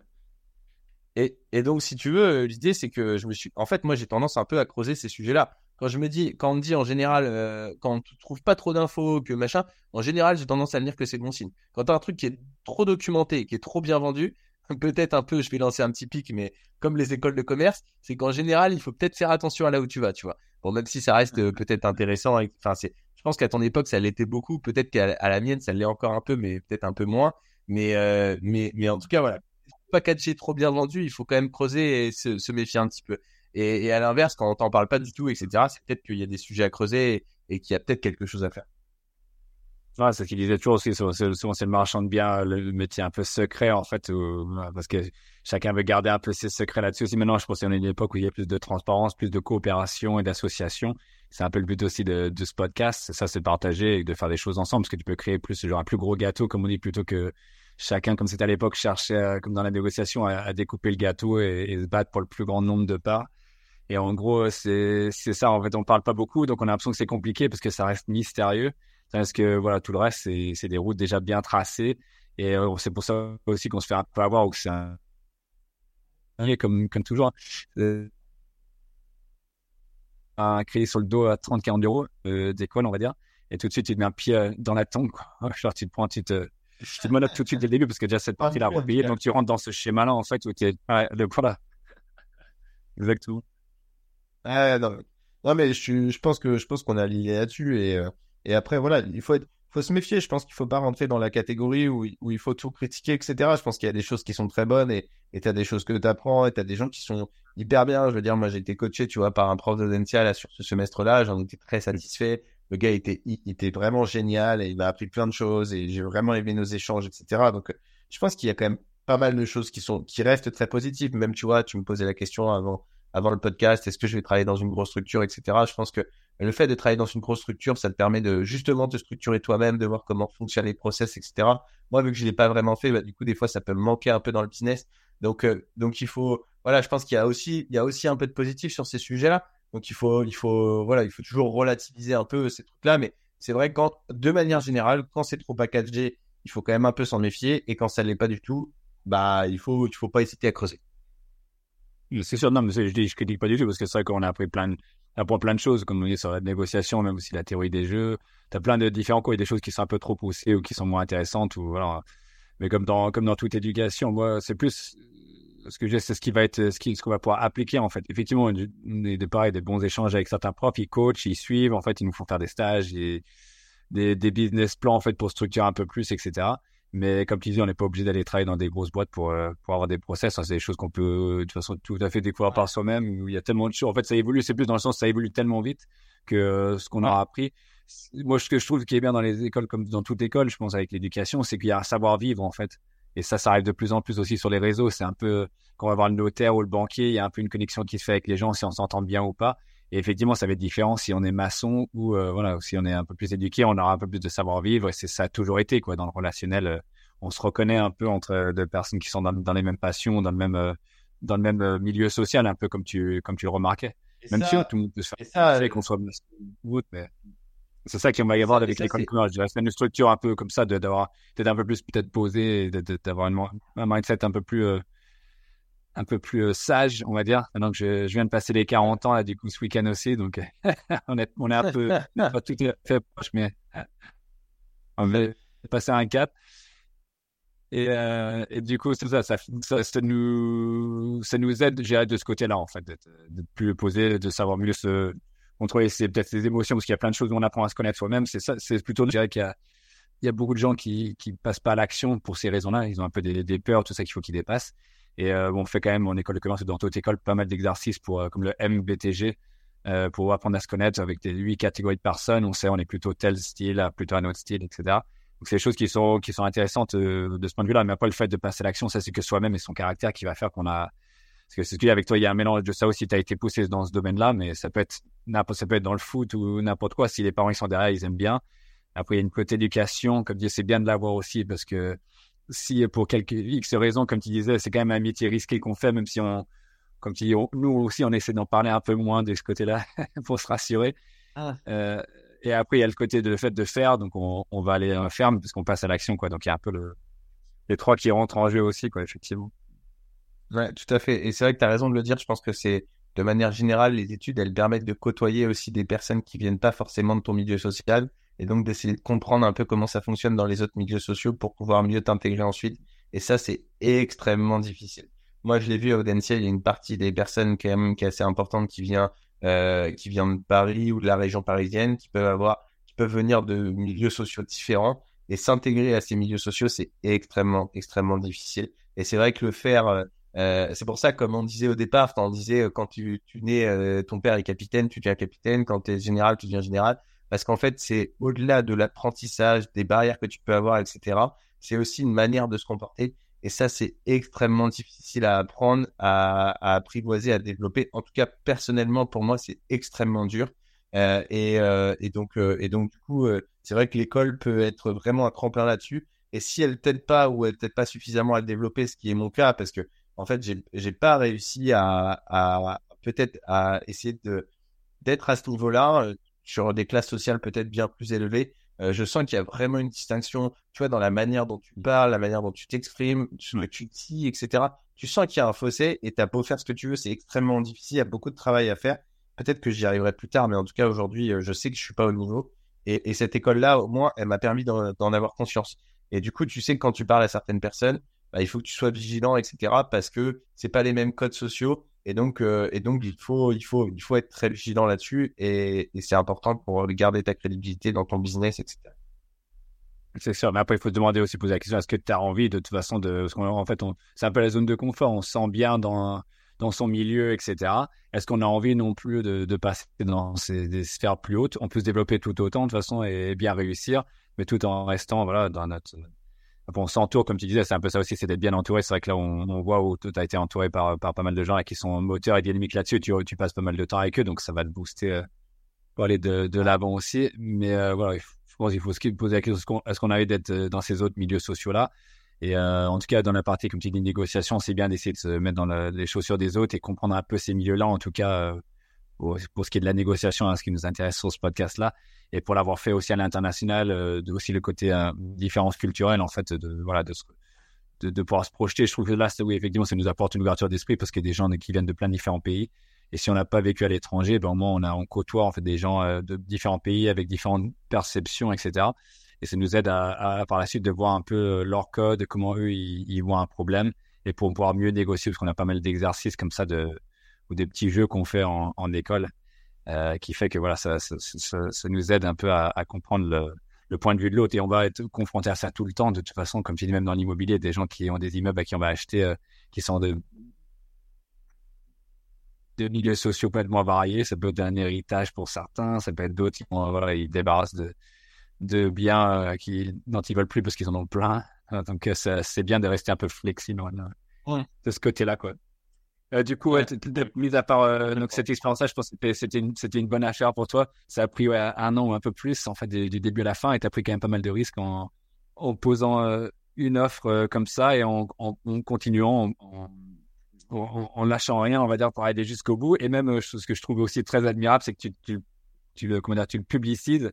Et, et, donc, si tu veux, l'idée, c'est que je me suis. En fait, moi, j'ai tendance un peu à creuser ces sujets-là. Quand je me dis, quand on me dit en général, euh, quand on ne trouve pas trop d'infos, que machin, en général, j'ai tendance à me dire que c'est bon signe. Quand tu as un truc qui est trop documenté, qui est trop bien vendu, peut-être un peu, je vais lancer un petit pic, mais comme les écoles de commerce, c'est qu'en général, il faut peut-être faire attention à là où tu vas, tu vois. Bon, même si ça reste euh, peut-être intéressant, enfin, c'est, je pense qu'à ton époque, ça l'était beaucoup, peut-être qu'à la mienne, ça l'est encore un peu, mais peut-être un peu moins. Mais, euh, mais, mais en tout cas, voilà. Pas 4G trop bien vendu, il faut quand même creuser et se, se méfier un petit peu. Et, et à l'inverse, quand on t'en parle pas du tout, etc., c'est peut-être qu'il y a des sujets à creuser et, et qu'il y a peut-être quelque chose à faire. Ouais, c'est ce qu'il disait toujours aussi. Souvent, c'est le marchand de biens, le métier un peu secret, en fait, parce que chacun veut garder un peu ses secrets là-dessus aussi. Maintenant, je pense qu'on est une époque où il y a plus de transparence, plus de coopération et d'association. C'est un peu le but aussi de, de ce podcast. Ça, c'est de partager et de faire des choses ensemble, parce que tu peux créer plus, genre, un plus gros gâteau, comme on dit, plutôt que chacun, comme c'était à l'époque, cherchait, comme dans la négociation, à, découper le gâteau et, et, se battre pour le plus grand nombre de parts. Et en gros, c'est ça. En fait, on parle pas beaucoup, donc on a l'impression que c'est compliqué parce que ça reste mystérieux. Parce que voilà, tout le reste, c'est des routes déjà bien tracées. Et euh, c'est pour ça aussi qu'on se fait un peu avoir ou que c'est un... Comme, comme toujours, euh, un crédit sur le dos à 30-40 euros euh, d'école, on va dire. Et tout de suite, tu te mets un pied euh, dans la tombe. Quoi. Genre, tu te prends, tu te, tu te monotes tout de suite dès le début parce que déjà cette partie-là repayée. Donc, tu rentres dans ce schéma-là, en fait, où tu es. Ouais, le, voilà. Exactement. Ah, non. non, mais je, je pense que je pense qu'on a lié là-dessus et euh, et après, voilà, il faut, être, faut se méfier. Je pense qu'il faut pas rentrer dans la catégorie où, où il faut tout critiquer, etc. Je pense qu'il y a des choses qui sont très bonnes et tu as des choses que tu apprends et tu as des gens qui sont hyper bien. Je veux dire, moi, j'ai été coaché, tu vois, par un prof de sur ce semestre-là. J'en étais très satisfait. Le gars était, il, était vraiment génial et il m'a appris plein de choses et j'ai vraiment aimé nos échanges, etc. Donc, je pense qu'il y a quand même pas mal de choses qui sont, qui restent très positives. Même, tu vois, tu me posais la question avant, avant le podcast Est-ce que je vais travailler dans une grosse structure, etc. Je pense que le fait de travailler dans une grosse structure, ça te permet de justement te structurer toi-même, de voir comment fonctionnent les process, etc. Moi, vu que je l'ai pas vraiment fait, bah, du coup, des fois, ça peut me manquer un peu dans le business. Donc, euh, donc il faut, voilà, je pense qu'il y a aussi, il y a aussi un peu de positif sur ces sujets-là. Donc, il faut, il faut, voilà, il faut toujours relativiser un peu ces trucs-là. Mais c'est vrai quand, de manière générale, quand c'est trop packagé, il faut quand même un peu s'en méfier. Et quand ça l'est pas du tout, bah, il faut, il faut pas hésiter à creuser. C'est sûr, non, mais je dis, je critique pas du tout parce que c'est vrai qu'on a appris plein de, apprend plein de choses, comme on dit sur la négociation, même aussi la théorie des jeux. Tu as plein de différents cours, a des choses qui sont un peu trop poussées ou qui sont moins intéressantes. Ou, voilà. Mais comme dans, comme dans toute éducation, moi, c'est plus ce que j'ai, c'est ce qui va être, ce qu'on ce qu'on va pouvoir appliquer, en fait. Effectivement, on a des, pareil, des bons échanges avec certains profs, ils coachent, ils suivent, en fait, ils nous font faire des stages, et des, des business plans, en fait, pour structurer un peu plus, etc. Mais comme tu dis, on n'est pas obligé d'aller travailler dans des grosses boîtes pour, euh, pour avoir des process. c'est des choses qu'on peut de toute façon tout à fait découvrir par soi-même. Il y a tellement de choses. En fait, ça évolue. C'est plus dans le sens ça évolue tellement vite que euh, ce qu'on aura appris. Moi, ce que je trouve qui est bien dans les écoles, comme dans toute école, je pense avec l'éducation, c'est qu'il y a un savoir-vivre en fait. Et ça, ça arrive de plus en plus aussi sur les réseaux. C'est un peu quand on va voir le notaire ou le banquier, il y a un peu une connexion qui se fait avec les gens, si on s'entend bien ou pas. Et effectivement, ça va être différent si on est maçon ou euh, voilà, si on est un peu plus éduqué, on aura un peu plus de savoir-vivre. Et c'est ça a toujours été quoi dans le relationnel on se reconnaît un peu entre euh, deux personnes qui sont dans, les mêmes passions, dans le même, euh, dans le même euh, milieu social, un peu comme tu, comme tu le remarquais. même si tout le monde peut se faire ça, qu'on soit mais c'est ça qu'on va y avoir avec l'école commerce. Je dirais, c'est une structure un peu comme ça, d'avoir, d'être un peu plus peut-être posé, d'avoir un mindset un peu plus, un peu plus sage, on va dire. Maintenant que je, je, viens de passer les 40 ans, là, du coup, ce week-end aussi, donc on, est, on est un peu, pas tout à fait proche, mais on va passer un cap. Et, euh, et, du coup, c'est ça, ça, ça, nous, ça nous aide, j'ai de ce côté-là, en fait, d'être plus posé, de savoir mieux se contrôler ses, peut-être ses émotions, parce qu'il y a plein de choses où on apprend à se connaître soi-même. C'est ça, c'est plutôt, je dirais qu'il y a, il y a beaucoup de gens qui, qui passent pas à l'action pour ces raisons-là. Ils ont un peu des, des peurs, tout ça qu'il faut qu'ils dépassent. Et euh, on fait quand même en école de commerce, dans toute école, pas mal d'exercices pour, euh, comme le MBTG, euh, pour apprendre à se connaître avec des huit catégories de personnes. On sait, on est plutôt tel style, plutôt un autre style, etc. Donc c'est des choses qui sont qui sont intéressantes euh, de ce point de vue-là. Mais après le fait de passer à l'action, ça c'est que soi-même et son caractère qui va faire qu'on a. Parce que c'est ce avec toi, il y a un mélange de ça aussi. Tu as été poussé dans ce domaine-là, mais ça peut être ça peut être dans le foot ou n'importe quoi. Si les parents ils sont derrière, ils aiment bien. Après il y a une côté éducation, comme dis, c'est bien de l'avoir aussi parce que si pour quelques X raisons, comme tu disais, c'est quand même un métier risqué qu'on fait, même si on, comme tu dis, nous aussi on essaie d'en parler un peu moins de ce côté-là pour se rassurer. Ah. Euh, et après, il y a le côté de le fait de faire. Donc, on, on va aller la ferme parce qu'on passe à l'action, quoi. Donc, il y a un peu le, les trois qui rentrent en jeu aussi, quoi, effectivement. Ouais, tout à fait. Et c'est vrai que tu as raison de le dire. Je pense que c'est, de manière générale, les études, elles permettent de côtoyer aussi des personnes qui viennent pas forcément de ton milieu social. Et donc, d'essayer de comprendre un peu comment ça fonctionne dans les autres milieux sociaux pour pouvoir mieux t'intégrer ensuite. Et ça, c'est extrêmement difficile. Moi, je l'ai vu à Audencia, il y a une partie des personnes quand même qui est assez importante qui vient euh, qui viennent de Paris ou de la région parisienne, qui peuvent avoir, qui peuvent venir de milieux sociaux différents et s'intégrer à ces milieux sociaux, c'est extrêmement, extrêmement difficile. Et c'est vrai que le faire, euh, euh c'est pour ça, comme on disait au départ, on disait euh, quand tu, tu nais, euh, ton père est capitaine, tu deviens capitaine, quand tu es général, tu deviens général, parce qu'en fait, c'est au-delà de l'apprentissage, des barrières que tu peux avoir, etc. C'est aussi une manière de se comporter et ça, c'est extrêmement difficile à apprendre, à, apprivoiser, à développer. En tout cas, personnellement, pour moi, c'est extrêmement dur. Euh, et, euh, et, donc, euh, et donc, du coup, c'est vrai que l'école peut être vraiment un tremplin là-dessus. Et si elle t'aide pas ou elle t'aide pas suffisamment à le développer, ce qui est mon cas, parce que en fait, j'ai, pas réussi à, peut-être à essayer d'être à ce niveau-là sur des classes sociales peut-être bien plus élevées. Euh, je sens qu'il y a vraiment une distinction, tu vois, dans la manière dont tu parles, la manière dont tu t'exprimes, ce que tu dis, etc. Tu sens qu'il y a un fossé et t'as beau faire ce que tu veux, c'est extrêmement difficile, il y a beaucoup de travail à faire. Peut-être que j'y arriverai plus tard, mais en tout cas, aujourd'hui, euh, je sais que je suis pas au niveau. Et, et cette école-là, au moins, elle m'a permis d'en avoir conscience. Et du coup, tu sais que quand tu parles à certaines personnes, bah, il faut que tu sois vigilant, etc. Parce que c'est pas les mêmes codes sociaux. Et donc, euh, et donc il, faut, il, faut, il faut être très vigilant là-dessus et, c'est important pour garder ta crédibilité dans ton business, etc. C'est sûr, mais après, il faut se demander aussi, poser la question, est-ce que tu as envie de toute façon de... Parce qu'en fait, c'est un peu la zone de confort, on se sent bien dans, dans son milieu, etc. Est-ce qu'on a envie non plus de, de passer dans ces, des sphères plus hautes? On peut se développer tout autant de toute façon et bien réussir, mais tout en restant voilà, dans notre on s'entoure, comme tu disais, c'est un peu ça aussi, c'est d'être bien entouré. C'est vrai que là, on, on voit où tu as été entouré par, par pas mal de gens et qui sont moteurs et dynamiques là-dessus. Tu, tu passes pas mal de temps avec eux, donc ça va te booster euh, pour aller de, de l'avant aussi. Mais euh, voilà, je pense qu'il faut se poser la question est-ce qu'on a envie d'être euh, dans ces autres milieux sociaux-là? Et euh, en tout cas, dans la partie, comme tu dis, négociation, c'est bien d'essayer de se mettre dans les chaussures des autres et comprendre un peu ces milieux-là, en tout cas, pour, ce qui est de la négociation, hein, ce qui nous intéresse sur ce podcast-là et pour l'avoir fait aussi à l'international, euh, aussi le côté euh, différence culturelle en fait, de voilà de, pouvoir se projeter. Je trouve que là, oui, effectivement, ça nous apporte une ouverture d'esprit parce qu'il y a des gens qui viennent de plein de différents pays. Et si on n'a pas vécu à l'étranger, ben au moins on a on côtoie en fait des gens euh, de différents pays avec différentes perceptions, etc. Et ça nous aide à, par la suite de voir un peu leur code, comment eux ils, ils voient un problème et pour pouvoir mieux négocier parce qu'on a pas mal d'exercices comme ça de ou des petits jeux qu'on fait en, en école euh, qui fait que voilà, ça, ça, ça, ça, nous aide un peu à, à comprendre le, le, point de vue de l'autre et on va être confronté à ça tout le temps. De toute façon, comme tu dis, même dans l'immobilier, des gens qui ont des immeubles à qui on va acheter, euh, qui sont de, de milieux sociaux complètement variés. Ça peut être un héritage pour certains, ça peut être d'autres qui voilà, ils débarrassent de, de biens euh, qui, dont ils veulent plus parce qu'ils en ont plein. Donc, c'est bien de rester un peu flexible ouais. de ce côté-là, quoi. Euh, du coup, ouais, mis à part euh, donc cette expérience-là, je pense que c'était une, bonne affaire pour toi. Ça a pris ouais, un an ou un peu plus, en fait, du, début à la fin, et tu as pris quand même pas mal de risques en, en posant euh, une offre comme ça et en, en, en continuant, en, en, lâchant rien, on va dire, pour aller jusqu'au bout. Et même, ce que je trouve aussi très admirable, c'est que tu, tu, tu, le, comment dire, tu le publicises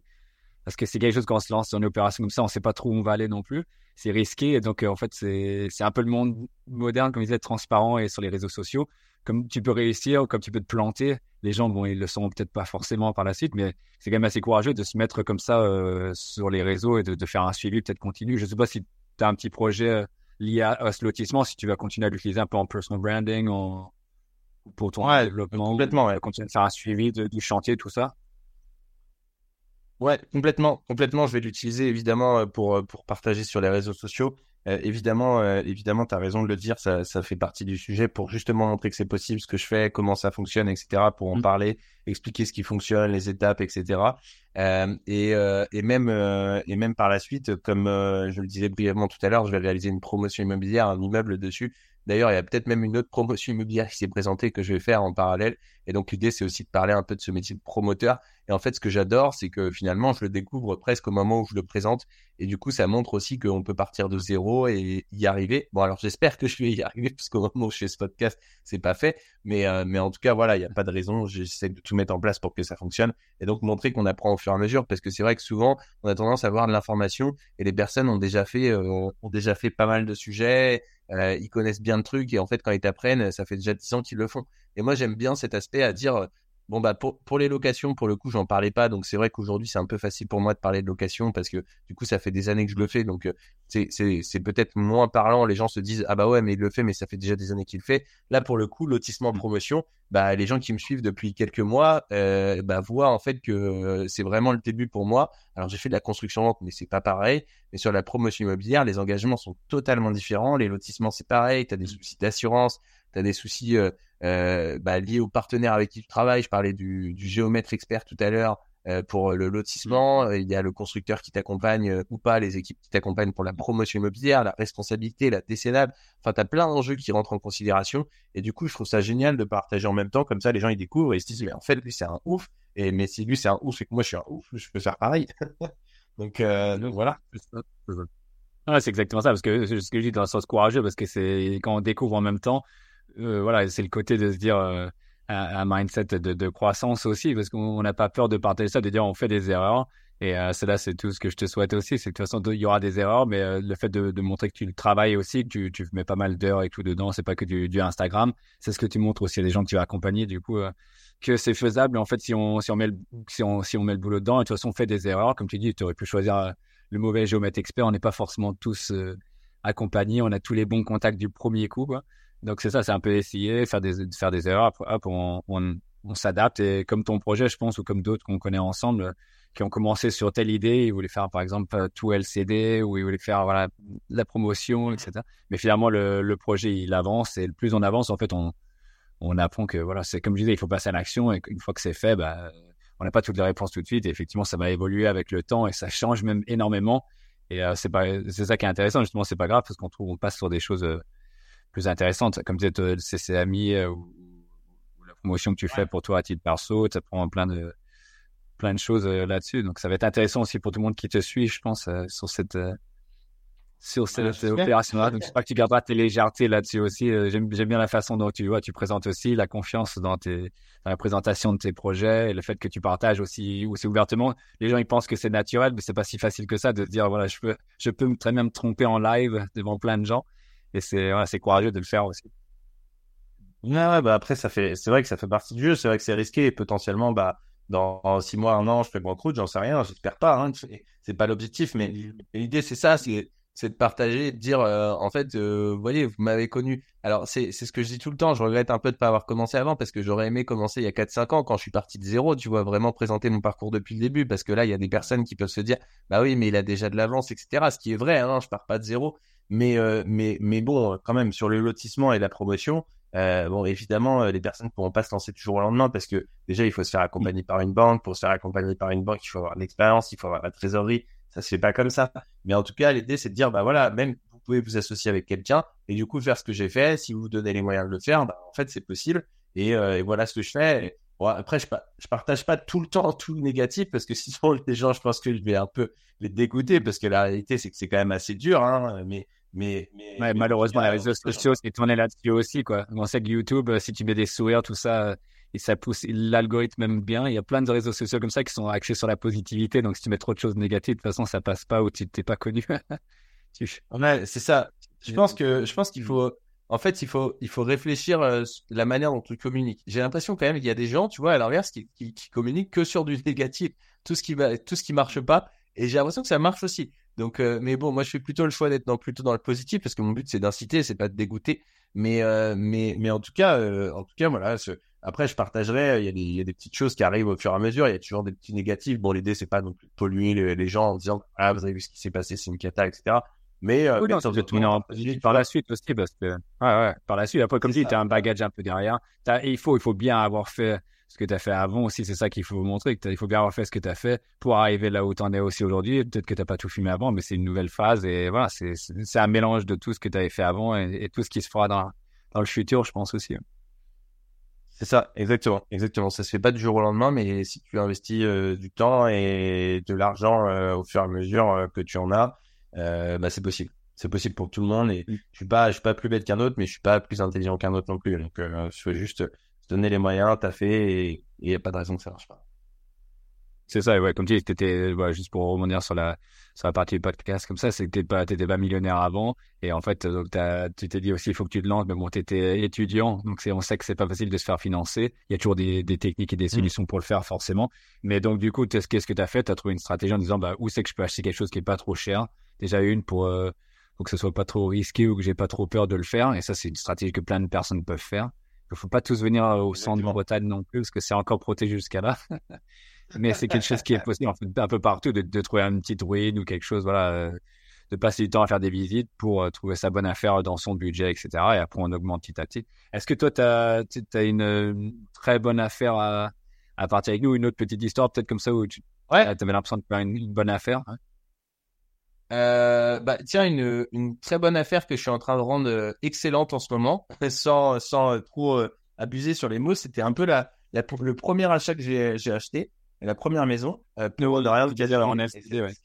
parce que c'est quelque chose quand on se lance dans une opération comme ça, on sait pas trop où on va aller non plus. C'est risqué et donc euh, en fait c'est un peu le monde moderne comme il disait transparent et sur les réseaux sociaux. Comme tu peux réussir, comme tu peux te planter, les gens bon ils le sont peut-être pas forcément par la suite, mais c'est quand même assez courageux de se mettre comme ça euh, sur les réseaux et de, de faire un suivi peut-être continu. Je sais pas si tu as un petit projet euh, lié à, ce lotissement, si tu vas continuer à l'utiliser un peu en personal branding, en, pour ton développement, complètement, ouais. continuer à faire un suivi du chantier, tout ça. Ouais, complètement, complètement. Je vais l'utiliser évidemment euh, pour euh, pour partager sur les réseaux sociaux. Euh, évidemment, euh, évidemment, tu as raison de le dire, ça, ça fait partie du sujet pour justement montrer que c'est possible, ce que je fais, comment ça fonctionne, etc. Pour en mmh. parler, expliquer ce qui fonctionne, les étapes, etc. Euh, et, et même et même par la suite, comme je le disais brièvement tout à l'heure, je vais réaliser une promotion immobilière, un immeuble dessus D'ailleurs, il y a peut-être même une autre promotion immobilière qui s'est présentée que je vais faire en parallèle. Et donc, l'idée, c'est aussi de parler un peu de ce métier de promoteur. Et en fait, ce que j'adore, c'est que finalement, je le découvre presque au moment où je le présente. Et du coup, ça montre aussi qu'on peut partir de zéro et y arriver. Bon, alors, j'espère que je vais y arriver, parce qu'au moment où je fais ce podcast, c'est pas fait. Mais, euh, mais en tout cas, voilà, il n'y a pas de raison. J'essaie de tout mettre en place pour que ça fonctionne. Et donc, montrer qu'on apprend au fur et à mesure. Parce que c'est vrai que souvent, on a tendance à avoir de l'information et les personnes ont déjà fait, euh, ont déjà fait pas mal de sujets euh, ils connaissent bien le truc et en fait quand ils t'apprennent, ça fait déjà 10 ans qu'ils le font. Et moi j'aime bien cet aspect à dire bon bah pour, pour les locations pour le coup j'en parlais pas donc c'est vrai qu'aujourd'hui c'est un peu facile pour moi de parler de location parce que du coup ça fait des années que je le fais donc euh, c'est c'est c'est peut-être moins parlant les gens se disent ah bah ouais mais il le fait mais ça fait déjà des années qu'il le fait là pour le coup lotissement mmh. promotion bah les gens qui me suivent depuis quelques mois euh, bah voient en fait que euh, c'est vraiment le début pour moi alors j'ai fait de la construction vente mais c'est pas pareil mais sur la promotion immobilière les engagements sont totalement différents les lotissements c'est pareil tu as des mmh. soucis d'assurance tu as des soucis euh, bah, liés aux partenaires avec qui tu travailles. Je parlais du, du géomètre expert tout à l'heure euh, pour le lotissement. Mmh. Il y a le constructeur qui t'accompagne euh, ou pas, les équipes qui t'accompagnent pour la promotion immobilière, la responsabilité, la décennale. Enfin, tu as plein d'enjeux qui rentrent en considération. Et du coup, je trouve ça génial de partager en même temps. Comme ça, les gens, ils découvrent et ils se disent, mais en fait, lui, c'est un ouf. Et mais si lui, c'est un ouf et que moi, je suis un ouf, je peux faire pareil. donc, euh, donc voilà. Ouais, c'est exactement ça, parce que ce que je dis dans le sens courageux, parce que c'est quand on découvre en même temps, euh, voilà, c'est le côté de se dire euh, un, mindset de, croissance aussi, parce qu'on n'a pas peur de partager ça, de dire on fait des erreurs. Et euh, cela, c'est tout ce que je te souhaite aussi. C'est que de toute façon, il y aura des erreurs, mais euh, le fait de, montrer que tu le travailles aussi, que tu, tu mets pas mal d'heures et tout dedans, c'est pas que du, du Instagram. C'est ce que tu montres aussi à des gens que tu vas accompagner, du coup, que c'est faisable. En fait, si on, si on met le, si on, si on met le boulot dedans, et de toute façon, on fait des erreurs. Comme tu dis, tu aurais pu choisir le mauvais géomètre expert. On n'est pas forcément tous accompagnés. On a tous les bons contacts du premier coup, quoi. Donc c'est ça, c'est un peu essayer, faire des, faire des erreurs, hop, on, on, on s'adapte et comme ton projet, je pense, ou comme d'autres qu'on connaît ensemble, qui ont commencé sur telle idée, ils voulaient faire par exemple euh, tout LCD ou ils voulaient faire voilà la promotion, etc. Mais finalement le, le projet il avance et le plus on avance, en fait, on on apprend que voilà, c'est comme je disais, il faut passer à l'action et une fois que c'est fait, bah on n'a pas toutes les réponses tout de suite. Et effectivement, ça va évoluer avec le temps et ça change même énormément. Et euh, c'est ça qui est intéressant justement. C'est pas grave parce qu'on trouve, on passe sur des choses euh, plus intéressantes, comme peut-être le CCAMI ou, ou, la promotion que tu fais pour toi à titre perso. Tu apprends plein de plein de choses là-dessus. Donc ça va être intéressant aussi pour tout le monde qui te suit, je pense, sur cette sur cette opération-là. Donc, j'espère que tu garderas tes légèretés là-dessus aussi. Euh, j'aime, bien la façon dont tu vois, tu présentes aussi la confiance dans, tes, dans la présentation de tes projets et le fait que tu partages aussi, aussi ouvertement. Les gens, ils pensent que c'est naturel, mais c'est pas si facile que ça de dire, voilà, je peux, je peux très bien me tromper en live devant plein de gens. Et c'est, c'est courageux de le faire aussi. Ouais, ouais, bah après, c'est vrai que ça fait partie du jeu. C'est vrai que c'est risqué et potentiellement, bah, dans six mois, un an, je fais banqueroute, j'en sais rien, j'espère pas, hein, c'est pas l'objectif, mais l'idée, c'est ça, c'est, de partager, de dire euh, en fait, euh, vous voyez, vous m'avez connu. Alors c'est ce que je dis tout le temps. Je regrette un peu de pas avoir commencé avant parce que j'aurais aimé commencer il y a 4-5 ans quand je suis parti de zéro. Tu vois vraiment présenter mon parcours depuis le début parce que là il y a des personnes qui peuvent se dire bah oui mais il a déjà de l'avance etc. Ce qui est vrai, hein, je pars pas de zéro. Mais euh, mais mais bon quand même sur le lotissement et la promotion. bon, évidemment, les personnes ne pourront pas se lancer toujours au lendemain parce que déjà, il faut se faire accompagner par une banque. Pour se faire accompagner par une banque, il faut avoir l'expérience, il faut avoir la trésorerie, ça se fait pas comme ça. Mais en tout cas, l'idée, c'est de dire, bah voilà, même vous pouvez vous associer avec quelqu'un et du coup faire ce que j'ai fait. Si vous vous donnez les moyens de le faire, bah, en fait, c'est possible. Et, euh, et, voilà ce que je fais. Bon, après, je, je partage pas tout le temps tout le négatif parce que sinon, les gens, je pense que je vais un peu les dégoûter parce que la réalité, c'est que c'est quand même assez dur. Hein, mais mais, mais, ouais, malheureusement, les réseaux sociaux, c'est tourné là-dessus aussi, quoi. On sait que YouTube, euh, si tu mets des sourires, tout ça, et ça pousse l'algorithme même bien. Il y a plein de réseaux sociaux comme ça qui sont axés sur la positivité. Donc, si tu mets trop de choses négatives, de toute façon, ça passe pas ou tu t'es pas connu. ouais, c'est ça. Je pense que, je pense qu'il faut, en fait, il faut, il faut réfléchir euh, la manière dont tu communiques. J'ai l'impression quand même qu'il y a des gens, tu vois, à l'inverse, qui, qui, qui, communiquent que sur du négatif, tout ce qui va, tout ce qui marche pas. Et j'ai l'impression que ça marche aussi. Donc, euh, mais bon, moi, je fais plutôt le choix d'être dans, plutôt dans le positif parce que mon but, c'est d'inciter, c'est pas de dégoûter. Mais, euh, mais, mais en tout cas, en tout cas, voilà, ce, après, je partagerai. Il y, a des, il y, a des, petites choses qui arrivent au fur et à mesure. Il y a toujours des petits négatifs. Bon, l'idée, c'est pas non plus de polluer les, gens en disant ah vous avez vu ce qui s'est passé, c'est une cata, etc. Mais euh, oui, non, ça vous tourner en positif par la suite aussi parce que ouais, ouais, par la suite. Après, comme tu dis, tu as un bagage un peu derrière. il faut, il faut bien avoir fait ce que tu as fait avant aussi. C'est ça qu'il faut vous montrer. il faut bien avoir fait ce que tu as fait pour arriver là où tu en es aussi aujourd'hui. Peut-être que tu n'as pas tout filmé avant, mais c'est une nouvelle phase et voilà, c'est un mélange de tout ce que tu avais fait avant et, et, tout ce qui se fera dans, dans le futur, je pense aussi. C'est ça, exactement, exactement. Ça se fait pas du jour au lendemain, mais si tu investis euh, du temps et de l'argent euh, au fur et à mesure euh, que tu en as, bah c'est possible. C'est possible pour tout le monde. Et je suis pas, je suis pas plus bête qu'un autre, mais je suis pas plus intelligent qu'un autre non plus. Donc, je veux juste te donner les moyens, t'as fait, et il y a pas de raison que ça marche pas. C'est ça, ouais. Comme tu dis, étais, ouais, juste pour revenir sur la, sur la partie podcast comme ça, c'est que t'étais pas, t'étais pas millionnaire avant. Et en fait, donc tu t'es dit aussi, il faut que tu te lances. Mais bon, t'étais étudiant. Donc c'est, on sait que c'est pas facile de se faire financer. Il y a toujours des, des techniques et des mmh. solutions pour le faire, forcément. Mais donc, du coup, qu'est-ce que tu as fait? Tu as trouvé une stratégie en disant, bah, où c'est que je peux acheter quelque chose qui est pas trop cher? Déjà une pour, euh, pour que ce soit pas trop risqué ou que j'ai pas trop peur de le faire. Et ça, c'est une stratégie que plein de personnes peuvent faire. Il faut pas tous venir au centre de Bretagne non plus, parce que c'est encore protégé jusqu'à là. mais c'est quelque chose qui est possible en fait, un peu partout de, de, trouver une petite ruine ou quelque chose, voilà, euh, de passer du temps à faire des visites pour euh, trouver sa bonne affaire dans son budget, etc. Et après, on augmente petit à petit. Est-ce que toi, tu as, as, une très bonne affaire à, à partir avec nous, une autre petite histoire peut-être comme ça où tu ouais. avais l'impression de faire une, bonne affaire hein? Euh, bah, tiens, une, une très bonne affaire que je suis en train de rendre euh, excellente en ce moment, sans, sans trop abuser sur les mots. C'était un peu la, la, le premier achat que j'ai acheté la première maison. Euh, de rien, en ouais.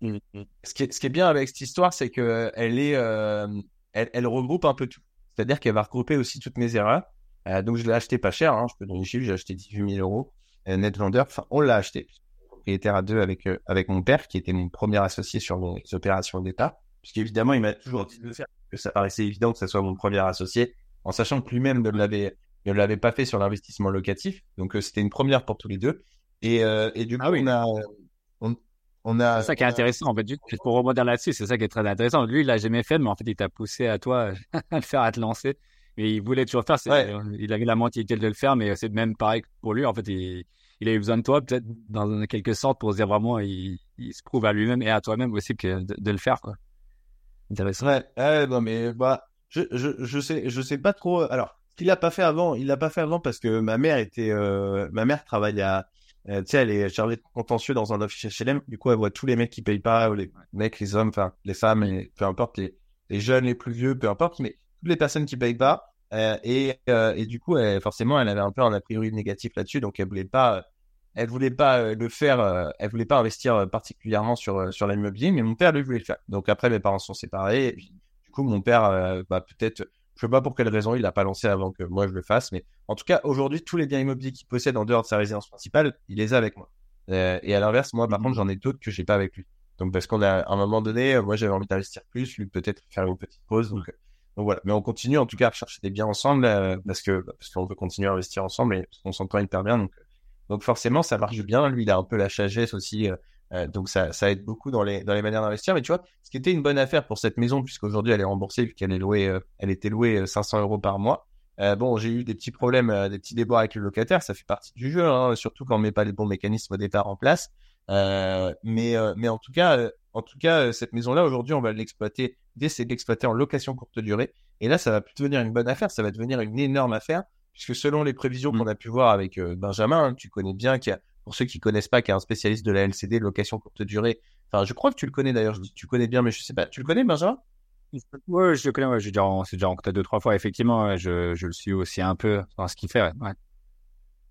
Mm, mm. Ce qui, est, ce qui est bien avec cette histoire, c'est que elle est, euh, elle, elle, regroupe un peu tout. C'est-à-dire qu'elle va regrouper aussi toutes mes erreurs. Euh, donc je l'ai acheté pas cher, hein, je peux donner les chiffres, j'ai acheté 18 000 euros. Euh, net vendeur, enfin on l'a acheté, propriétaire à deux avec euh, avec mon père qui était mon premier associé sur les opérations d'État. Puisqu'évidemment il m'a toujours dit de le faire, que ça paraissait évident que ça soit mon premier associé, en sachant que lui-même ne l'avait ne l'avait pas fait sur l'investissement locatif. Donc c'était une première pour tous les deux. Et, euh, et du ah coup, on a, on, a. C'est ça qui est intéressant, en fait. Pour rebondir là-dessus, c'est ça qui est très intéressant. Lui, il l'a jamais fait, mais en fait, il t'a poussé à toi à le faire, à te lancer. Mais il voulait toujours faire. Il avait la mentalité de le faire, mais c'est même pareil pour lui. En fait, il, il a eu besoin de toi, peut-être dans quelque sorte, pour se dire vraiment, il, se prouve à lui-même et à toi-même aussi que de, le faire, quoi. Intéressant. Ouais, non, mais bah, je, je, je sais, je sais pas trop. Alors, ce qu'il a pas fait avant, il l'a pas fait avant parce que ma mère était, euh, ma mère travaille à tu sais, elle est chargée de contentieux dans un office HLM. Du coup, elle voit tous les mecs qui payent pas, les mecs, les hommes, enfin, les femmes, et peu importe, les, jeunes, les plus vieux, peu importe, mais toutes les personnes qui payent pas. et, et du coup, forcément, elle avait un peu un a priori négatif là-dessus, donc elle voulait pas elle voulait pas euh, le faire, euh, elle voulait pas investir euh, particulièrement sur sur l'immobilier, mais mon père lui voulait le faire. Donc après mes parents sont séparés, du coup mon père, bah, peut-être, je sais pas pour quelle raison, il l'a pas lancé avant que moi je le fasse, mais en tout cas aujourd'hui tous les biens immobiliers qu'il possède en dehors de sa résidence principale, il les a avec moi. et à l'inverse, moi par mmh contre j'en ai d'autres que j'ai pas avec lui. Donc parce qu'on a à un moment donné, moi j'avais envie d'investir plus, lui peut-être faire une petite pause. Donc, donc voilà, mais on continue en tout cas à rechercher des biens ensemble parce que parce qu'on veut continuer à investir ensemble et qu'on s'entend hyper bien. Donc donc forcément, ça marche bien. Lui, il a un peu la sagesse aussi. Euh, euh, donc ça, ça aide beaucoup dans les, dans les manières d'investir. Mais tu vois, ce qui était une bonne affaire pour cette maison, puisqu'aujourd'hui elle est remboursée, vu qu'elle est louée, euh, elle était louée 500 euros par mois. bon, j'ai eu des petits problèmes, des petits débats avec le locataire. Ça fait partie du jeu, hein, surtout quand on met pas les bons mécanismes au départ en place. mais, mais en tout cas, en tout cas, cette maison-là, aujourd'hui, on va l'exploiter, d'essayer de l'exploiter en location courte durée. Et là, ça va plus devenir une bonne affaire, ça va devenir une énorme affaire puisque selon les prévisions mmh. qu'on a pu voir avec euh, Benjamin, hein, tu connais bien, qu'il y a, pour ceux qui connaissent pas, qui est un spécialiste de la LCD, location courte durée. Enfin, je crois que tu le connais d'ailleurs. Je dis tu connais bien, mais je sais pas. Tu le connais, Benjamin? Oui, je le connais. Ouais, j'ai déjà, c'est déjà rencontré deux trois fois. Effectivement, je, je, le suis aussi un peu dans ce qu'il fait. Ouais.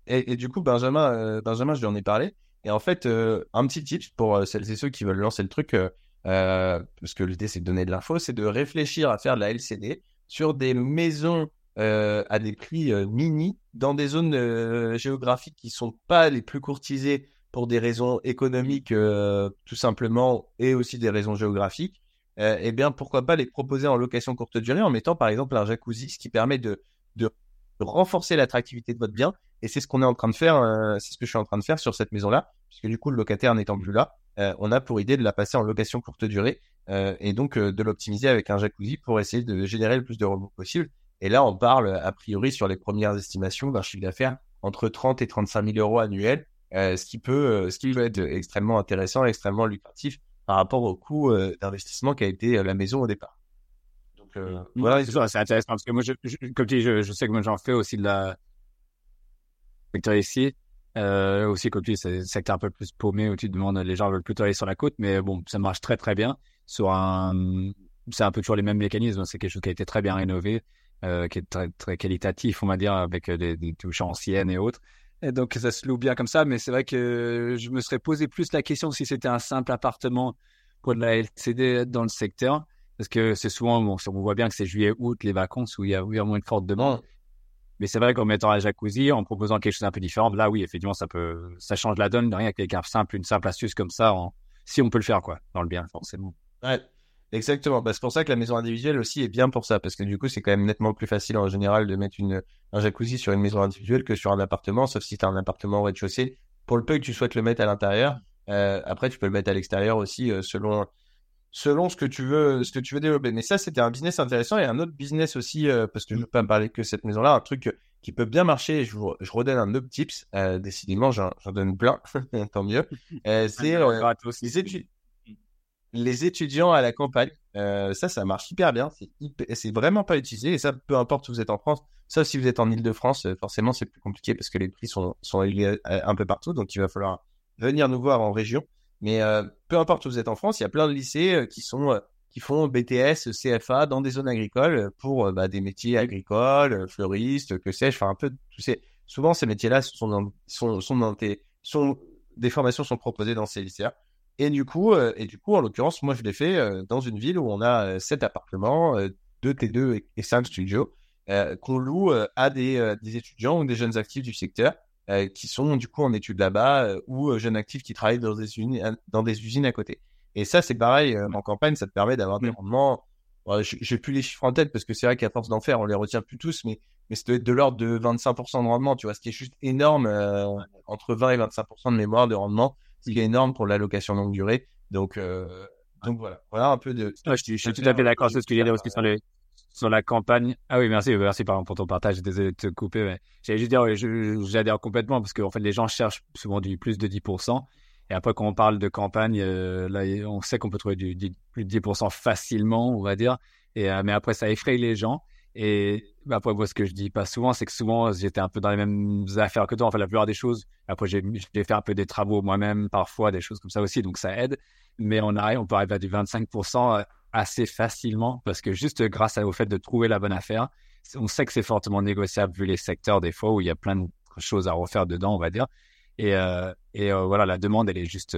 Et, et, du coup, Benjamin, euh, Benjamin, je lui en ai parlé. Et en fait, euh, un petit tip pour celles et ceux qui veulent lancer le truc, parce que l'idée c'est de donner de l'info, c'est de réfléchir à faire de la LCD sur des maisons à des prix euh, mini dans des zones euh, géographiques qui sont pas les plus courtisées pour des raisons économiques tout simplement et aussi des raisons géographiques, eh bien pourquoi pas les proposer en location courte durée en mettant par exemple un jacuzzi, ce qui permet de, de renforcer l'attractivité de votre bien. Et c'est ce qu'on est en train de faire, c'est ce que je suis en train de faire sur cette maison-là, puisque du coup le locataire n'étant plus là, on a pour idée de la passer en location courte durée et donc de l'optimiser avec un jacuzzi pour essayer de générer le plus de revenus possible. Et là, on parle a priori sur les premières estimations d'un chiffre d'affaires entre 30 et 35 000 euros annuels, euh, ce qui peut, euh, ce qui peut être extrêmement intéressant, extrêmement lucratif par rapport au coût euh, d'investissement qui a été la maison au départ. Donc mmh. voilà, c'est intéressant parce que moi, je, comme tu dis, je, sais que moi j'en fais aussi de la secteur ici. aussi, comme tu dis, c'est un secteur un peu plus paumé où tu demandes, les gens veulent plutôt aller sur la côte, mais bon, ça marche très très bien. Sur un, c'est un peu toujours les mêmes mécanismes. C'est quelque chose qui a été très bien rénové. Euh, qui est très, très qualitatif, on va dire, avec euh, des, touches anciennes et autres. Et donc, ça se loue bien comme ça, mais c'est vrai que je me serais posé plus la question si c'était un simple appartement pour de la LCD dans le secteur. Parce que c'est souvent, bon, on voit bien que c'est juillet-août, les vacances, où il y a vraiment une forte demande. Mais c'est vrai qu'en mettant un jacuzzi, en proposant quelque chose un peu différent, là, oui, effectivement, ça peut, ça change la donne, rien qu'avec un simple, une simple astuce comme ça, si on peut le faire, quoi, dans le bien, forcément. Ouais. Exactement. Bah, c'est pour ça que la maison individuelle aussi est bien pour ça, parce que du coup, c'est quand même nettement plus facile en général de mettre une, un jacuzzi sur une maison individuelle que sur un appartement, sauf si tu as un appartement au rez-de-chaussée. Pour le peu que tu souhaites le mettre à l'intérieur, euh, après, tu peux le mettre à l'extérieur aussi, euh, selon, selon ce que tu veux, ce que tu veux développer. Mais ça, c'était un business intéressant et un autre business aussi, euh, parce que je ne veux pas me parler que cette maison-là, un truc qui peut bien marcher. Je, je redonne un autre tips. décidément, j'en donne plein, tant mieux. c'est les études les étudiants à la campagne, euh, ça, ça marche hyper bien. C'est vraiment pas utilisé. Et ça, peu importe où vous êtes en France, sauf si vous êtes en Ile-de-France, euh, forcément, c'est plus compliqué parce que les prix sont, sont euh, un peu partout. Donc, il va falloir venir nous voir en région. Mais peu importe où vous êtes en France, il y a plein de lycées qui sont qui font BTS, CFA dans des zones agricoles pour bah, des métiers agricoles, fleuristes, que sais-je. Enfin, un peu, souvent ces métiers-là sont dans, sont, sont des, sont, des formations sont proposées dans ces lycées. Et du coup, euh, et du coup, en l'occurrence, moi, je l'ai fait euh, dans une ville où on a euh, sept appartements, deux T2 et, cinq studios, qu'on loue à des, des, étudiants ou des jeunes actifs du secteur qui sont du coup en études là-bas ou jeunes actifs qui travaillent dans des, usines, dans des usines à côté. Et ça, c'est pareil, en campagne, ça te permet d'avoir des rendements. Je j'ai plus les chiffres en tête parce que c'est vrai qu'à force d'en faire, on les retient plus tous, mais, mais ça doit être de l'ordre de 25% de rendement, tu vois, ce qui est juste énorme, entre 20 et 25% de mémoire de rendement qui est énorme pour l'allocation longue durée. Donc, euh, donc voilà. Voilà un peu de. je, suis, tout à fait d'accord. C'est ce que j'ai dit aussi sur, les, sur la campagne. Ah oui, merci, merci par pour ton partage. Désolé de te couper. Mais j'allais juste dire, j'adhère complètement parce qu'en fait, les gens cherchent souvent du plus de 10%. Et après, quand on parle de campagne, euh, là, on sait qu'on peut trouver du, plus de 10% facilement, on va dire. Et, euh, mais après, ça effraie les gens. Et bah, après, moi, ce que je dis pas souvent, c'est que souvent, j'étais un peu dans les mêmes affaires que toi, enfin, la plupart des choses. Après, j'ai fait un peu des travaux moi-même, parfois, des choses comme ça aussi, donc ça aide. Mais on arrive, on peut arriver à du 25% euh, assez facilement parce que juste grâce au fait de trouver la bonne affaire, on sait que c'est fortement négociable vu les secteurs des fois où il y a plein de choses à refaire dedans, on va dire. Et, euh, et euh, voilà, la demande, elle est juste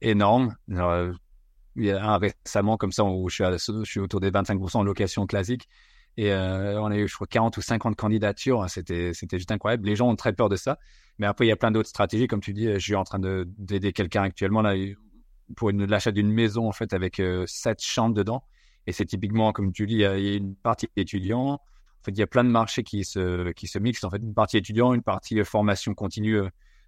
énorme. il y a un récemment comme ça où je suis autour des 25% en location classique et euh, on a eu, je crois, 40 ou 50 candidatures. C'était, c'était juste incroyable. Les gens ont très peur de ça. Mais après, il y a plein d'autres stratégies. Comme tu dis, je suis en train de, d'aider quelqu'un actuellement là, pour l'achat d'une maison, en fait, avec euh, sept chambres dedans. Et c'est typiquement, comme tu dis, il y a, une partie étudiant. En fait, il y a plein de marchés qui se, qui se mixent. En fait, une partie étudiant, une partie euh, formation continue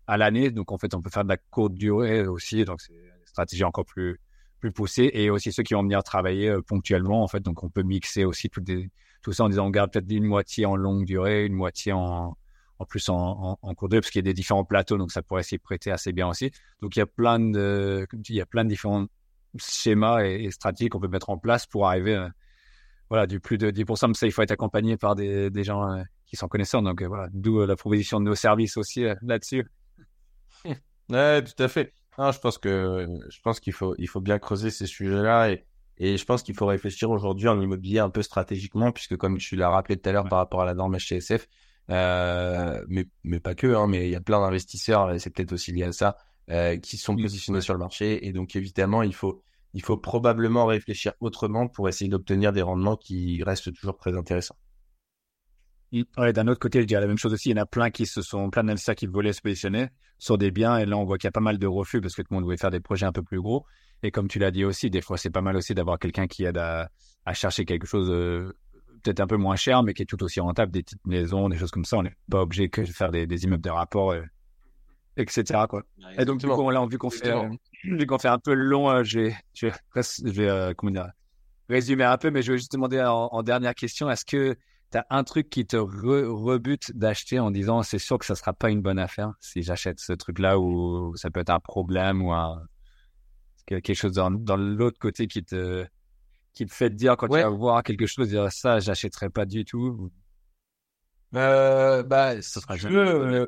à l'année. Donc, en fait, on peut faire de la courte durée aussi. Donc, c'est une stratégie encore plus, plus poussée. Et aussi ceux qui vont venir travailler ponctuellement, en fait. Donc, on peut mixer aussi toutes des, tout ça en disant on garde peut-être une moitié en longue durée, une moitié en, en plus en, en, cours de parce qu'il y a des différents plateaux, donc ça pourrait s'y prêter assez bien aussi. Donc il y a plein de, il y a plein de différents schémas et, stratégies qu'on peut mettre en place pour arriver, euh, voilà, du plus de 10%. Mais ça, il faut être accompagné par des, des gens euh, qui sont connaisseurs. Donc euh, voilà, d'où la proposition de nos services aussi là-dessus. Ouais, tout à fait. je pense que je pense qu'il faut il faut bien creuser ces sujets-là et et je pense qu'il faut réfléchir aujourd'hui en immobilier un peu stratégiquement, puisque comme tu l'as rappelé tout à l'heure par rapport à la norme HTSF, euh, mais, mais pas que, hein, mais il y a plein d'investisseurs, c'est peut-être aussi lié à ça, euh, qui sont positionnés sur le marché. Et donc évidemment, il faut, il faut probablement réfléchir autrement pour essayer d'obtenir des rendements qui restent toujours très intéressants. Ouais, d'un autre côté, je dirais la même chose aussi. Il y en a plein qui se sont, plein d'investisseurs qui voulaient se positionner sur des biens. Et là, on voit qu'il y a pas mal de refus parce que tout le monde voulait faire des projets un peu plus gros. Et comme tu l'as dit aussi, des fois, c'est pas mal aussi d'avoir quelqu'un qui aide à, chercher quelque chose euh, peut-être un peu moins cher, mais qui est tout aussi rentable, des petites maisons, des choses comme ça. On n'est pas obligé que de faire des, immeubles de rapport, euh, etc. Quoi. et donc, du coup, là, vu qu'on fait, euh, fait un peu long, je vais, je vais, comment dire, résumer un peu, mais je vais juste demander en, dernière question, est-ce que tu as un truc qui te rebute d'acheter en disant c'est sûr que ça sera pas une bonne affaire si j'achète ce truc-là ou ça peut être un problème ou un quelque chose dans, dans l'autre côté qui te, qui te fait te dire quand tu vas voir quelque chose, dire ça, j'achèterai pas du tout. Euh, bah, ça sera jamais. Euh,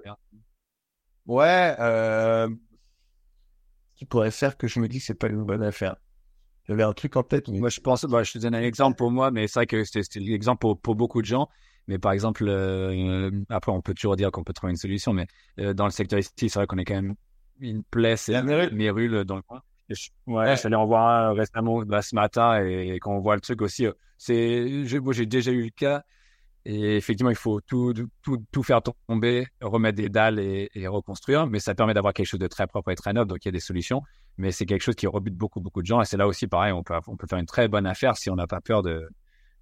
ouais, euh, qui pourrait faire que je me dis que c'est pas une bonne affaire. J'avais un truc en tête. Moi, je pense, bah, je te donne un exemple pour moi, mais c'est vrai que c'était l'exemple pour, pour, beaucoup de gens. Mais par exemple, euh, après, on peut toujours dire qu'on peut trouver une solution, mais dans le secteur ici, c'est vrai qu'on est quand même une plaie, c'est Mérule dans le coin. Ouais, je suis allé en voir un récemment bah, ce matin et, quand on voit le truc aussi, euh, c'est, moi j'ai déjà eu le cas et effectivement il faut tout, tout, tout faire tomber, remettre des dalles et, reconstruire, mais ça permet d'avoir quelque chose de très propre et très neuf, donc il y a des solutions, mais c'est quelque chose qui rebute beaucoup beaucoup de gens et c'est là aussi pareil, on peut, on peut faire une très bonne affaire si on n'a pas peur de,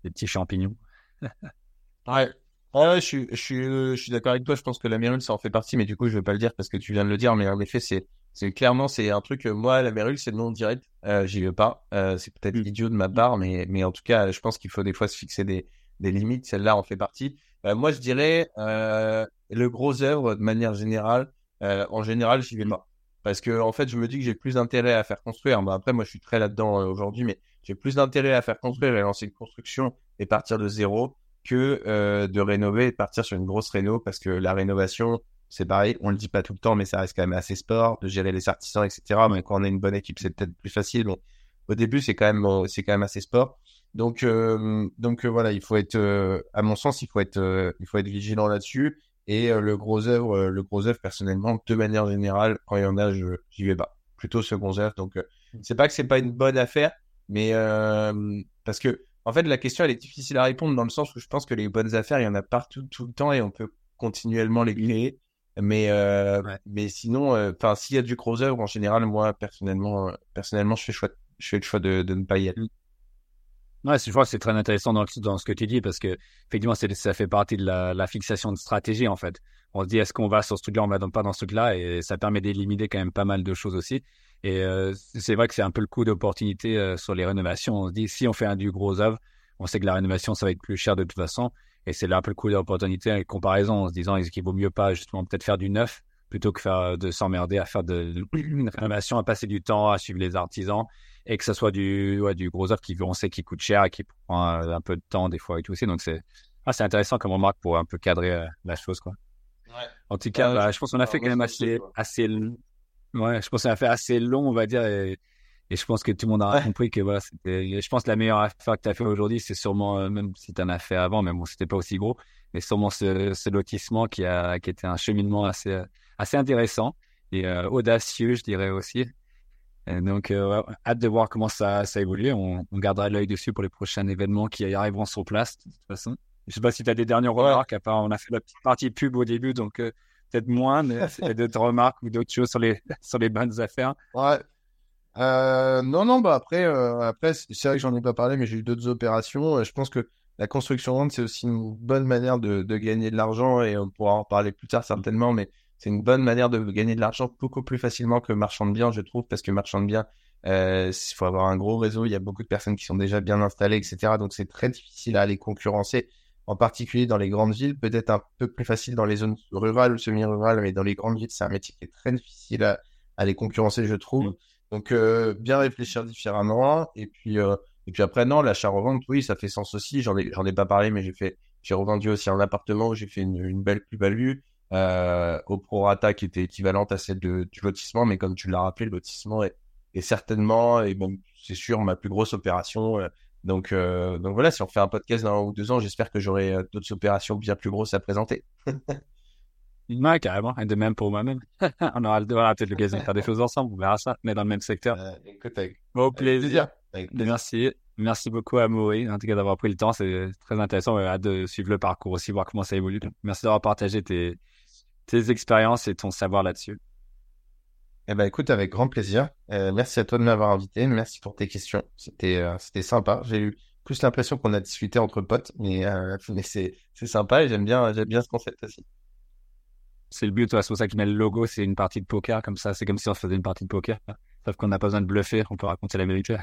des petits champignons. ouais. Ouais, je suis, je suis, je suis d'accord avec toi. Je pense que la mérule, ça en fait partie, mais du coup, je vais pas le dire parce que tu viens de le dire. Mais en effet, c'est, c'est clairement, c'est un truc, moi, la mérule, c'est non direct. Euh, j'y vais pas. Euh, c'est peut-être mmh. idiot de ma part, mais, mais en tout cas, je pense qu'il faut des fois se fixer des, des limites. Celle-là en fait partie. Euh, moi, je dirais, euh, le gros œuvre, de manière générale, euh, en général, j'y vais pas. Parce que, en fait, je me dis que j'ai plus d'intérêt à faire construire. Bon, après, moi, je suis très là-dedans euh, aujourd'hui, mais j'ai plus d'intérêt à faire construire et lancer une construction et partir de zéro que euh, de rénover et partir sur une grosse réno parce que la rénovation, c'est pareil, on le dit pas tout le temps, mais ça reste quand même assez sport, de gérer les artisans, etc. Mais quand on a une bonne équipe, c'est peut-être plus facile. Bon, au début, c'est quand même, c'est quand même assez sport. Donc, euh, donc euh, voilà, il faut être, euh, à mon sens, il faut être, il faut être vigilant là-dessus. Et le gros œuvre, le gros œuvre, personnellement, de manière générale, quand il y en a, je, j'y vais pas. Plutôt second œuvre. Donc, c'est pas que c'est pas une bonne affaire, mais parce que en fait, la question, elle est difficile à répondre dans le sens où je pense que les bonnes affaires, il y en a partout tout le temps et on peut continuellement les créer. Mais, euh, mais sinon, euh, enfin, s'il y a du gros œuvre, en général, moi, personnellement, euh, personnellement, je fais, choix, je fais le choix de, de ne pas y aller. Ouais, je crois que c'est très intéressant dans, dans, ce que tu dis parce que effectivement, ça fait partie de la, la, fixation de stratégie en fait. On se dit est-ce qu'on va sur ce truc-là, on va donc pas dans ce truc-là et ça permet d'éliminer quand même pas mal de choses aussi. Et euh, c'est vrai que c'est un peu le coup d'opportunité euh, sur les rénovations. On se dit, si on fait un du gros œuvre, on sait que la rénovation, ça va être plus cher de toute façon. Et c'est là un peu le coup d'opportunité avec comparaison en se disant, est-ce qu'il vaut mieux pas justement peut-être faire du neuf plutôt que faire, de s'emmerder à faire de, une rénovation, à passer du temps à suivre les artisans et que ce soit du, ouais, du gros œuvre qui, on sait, qui coûte cher et qui prend un, peu de temps des fois et tout aussi. Donc, c'est ah, c'est intéressant comme remarque pour un peu cadrer euh, la chose. Quoi. Ouais. En tout cas, bah, je pense qu'on a fait quand même assez, assez, ouais, je pense qu'on a fait assez long, on va dire. Et, et je pense que tout le monde a compris que voilà, c'était, je pense que la meilleure affaire que tu as fait aujourd'hui, c'est sûrement, euh, même si tu en as fait avant, mais bon, c'était pas aussi gros, mais sûrement ce, ce, lotissement qui a, qui était un cheminement assez, assez intéressant et euh, audacieux, je dirais aussi. Et donc, euh, hâte de voir comment ça, ça évolue. On, on gardera l'œil dessus pour les prochains événements qui arriveront sur place, de toute façon. Je sais pas si tu as des dernières remarques, à part on a fait la petite partie pub au début, donc peut-être moins, mais d'autres remarques ou d'autres choses sur les, sur les bonnes affaires. Ouais, euh, non, non, bah après, euh, après c'est vrai que j'en ai pas parlé, mais j'ai eu d'autres opérations. Je pense que la construction vente, c'est aussi une bonne manière de, gagner de l'argent et on pourra en parler plus tard certainement, mais c'est une bonne manière de gagner de l'argent beaucoup plus facilement que marchand de biens, je trouve, parce que marchand de biens, euh, il faut avoir un gros réseau, il y a beaucoup de personnes qui sont déjà bien installées, etc. Donc c'est très difficile à aller concurrencer, en particulier dans les grandes villes, peut-être un peu plus facile dans les zones rurales ou semi-rurales, mais dans les grandes villes, c'est un métier qui est très difficile à, à les concurrencer, je trouve. Mm. Donc, euh, bien réfléchir différemment. Et puis, euh, et puis après, non, l'achat-revente, oui, ça fait sens aussi. J'en ai, j'en ai pas parlé, mais j'ai fait, j'ai revendu aussi un appartement où j'ai fait une, belle plus-value euh, au prorata qui était équivalente à celle du lotissement. Mais comme tu l'as rappelé, le lotissement est, certainement, et c'est sûr, ma plus grosse opération. Donc, donc voilà, si on fait un podcast dans un ou deux ans, j'espère que j'aurai d'autres opérations bien plus grosses à présenter. Ouais, carrément. Et de même pour moi-même. on aura, peut-être l'occasion de faire des choses ensemble. On verra ça. Mais dans le même secteur. Euh, écoute, avec, Au plaisir. Merci. Merci beaucoup à Maury, en tout cas, d'avoir pris le temps. C'est très intéressant. Hâte de suivre le parcours aussi, voir comment ça évolue. Merci d'avoir partagé tes, tes expériences et ton savoir là-dessus. Eh ben, écoute, avec grand plaisir. Euh, merci à toi de m'avoir invité. Merci pour tes questions. C'était, euh, c'était sympa. J'ai eu plus l'impression qu'on a discuté entre potes, mais, euh, mais c'est, c'est sympa et j'aime bien, j'aime bien ce concept aussi c'est le but, c'est pour ça que je le logo, c'est une partie de poker, comme ça, c'est comme si on faisait une partie de poker. Sauf qu'on n'a pas besoin de bluffer, on peut raconter la vérité.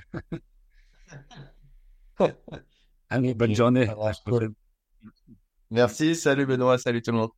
Bonne journée. Merci, salut Benoît, salut tout le monde.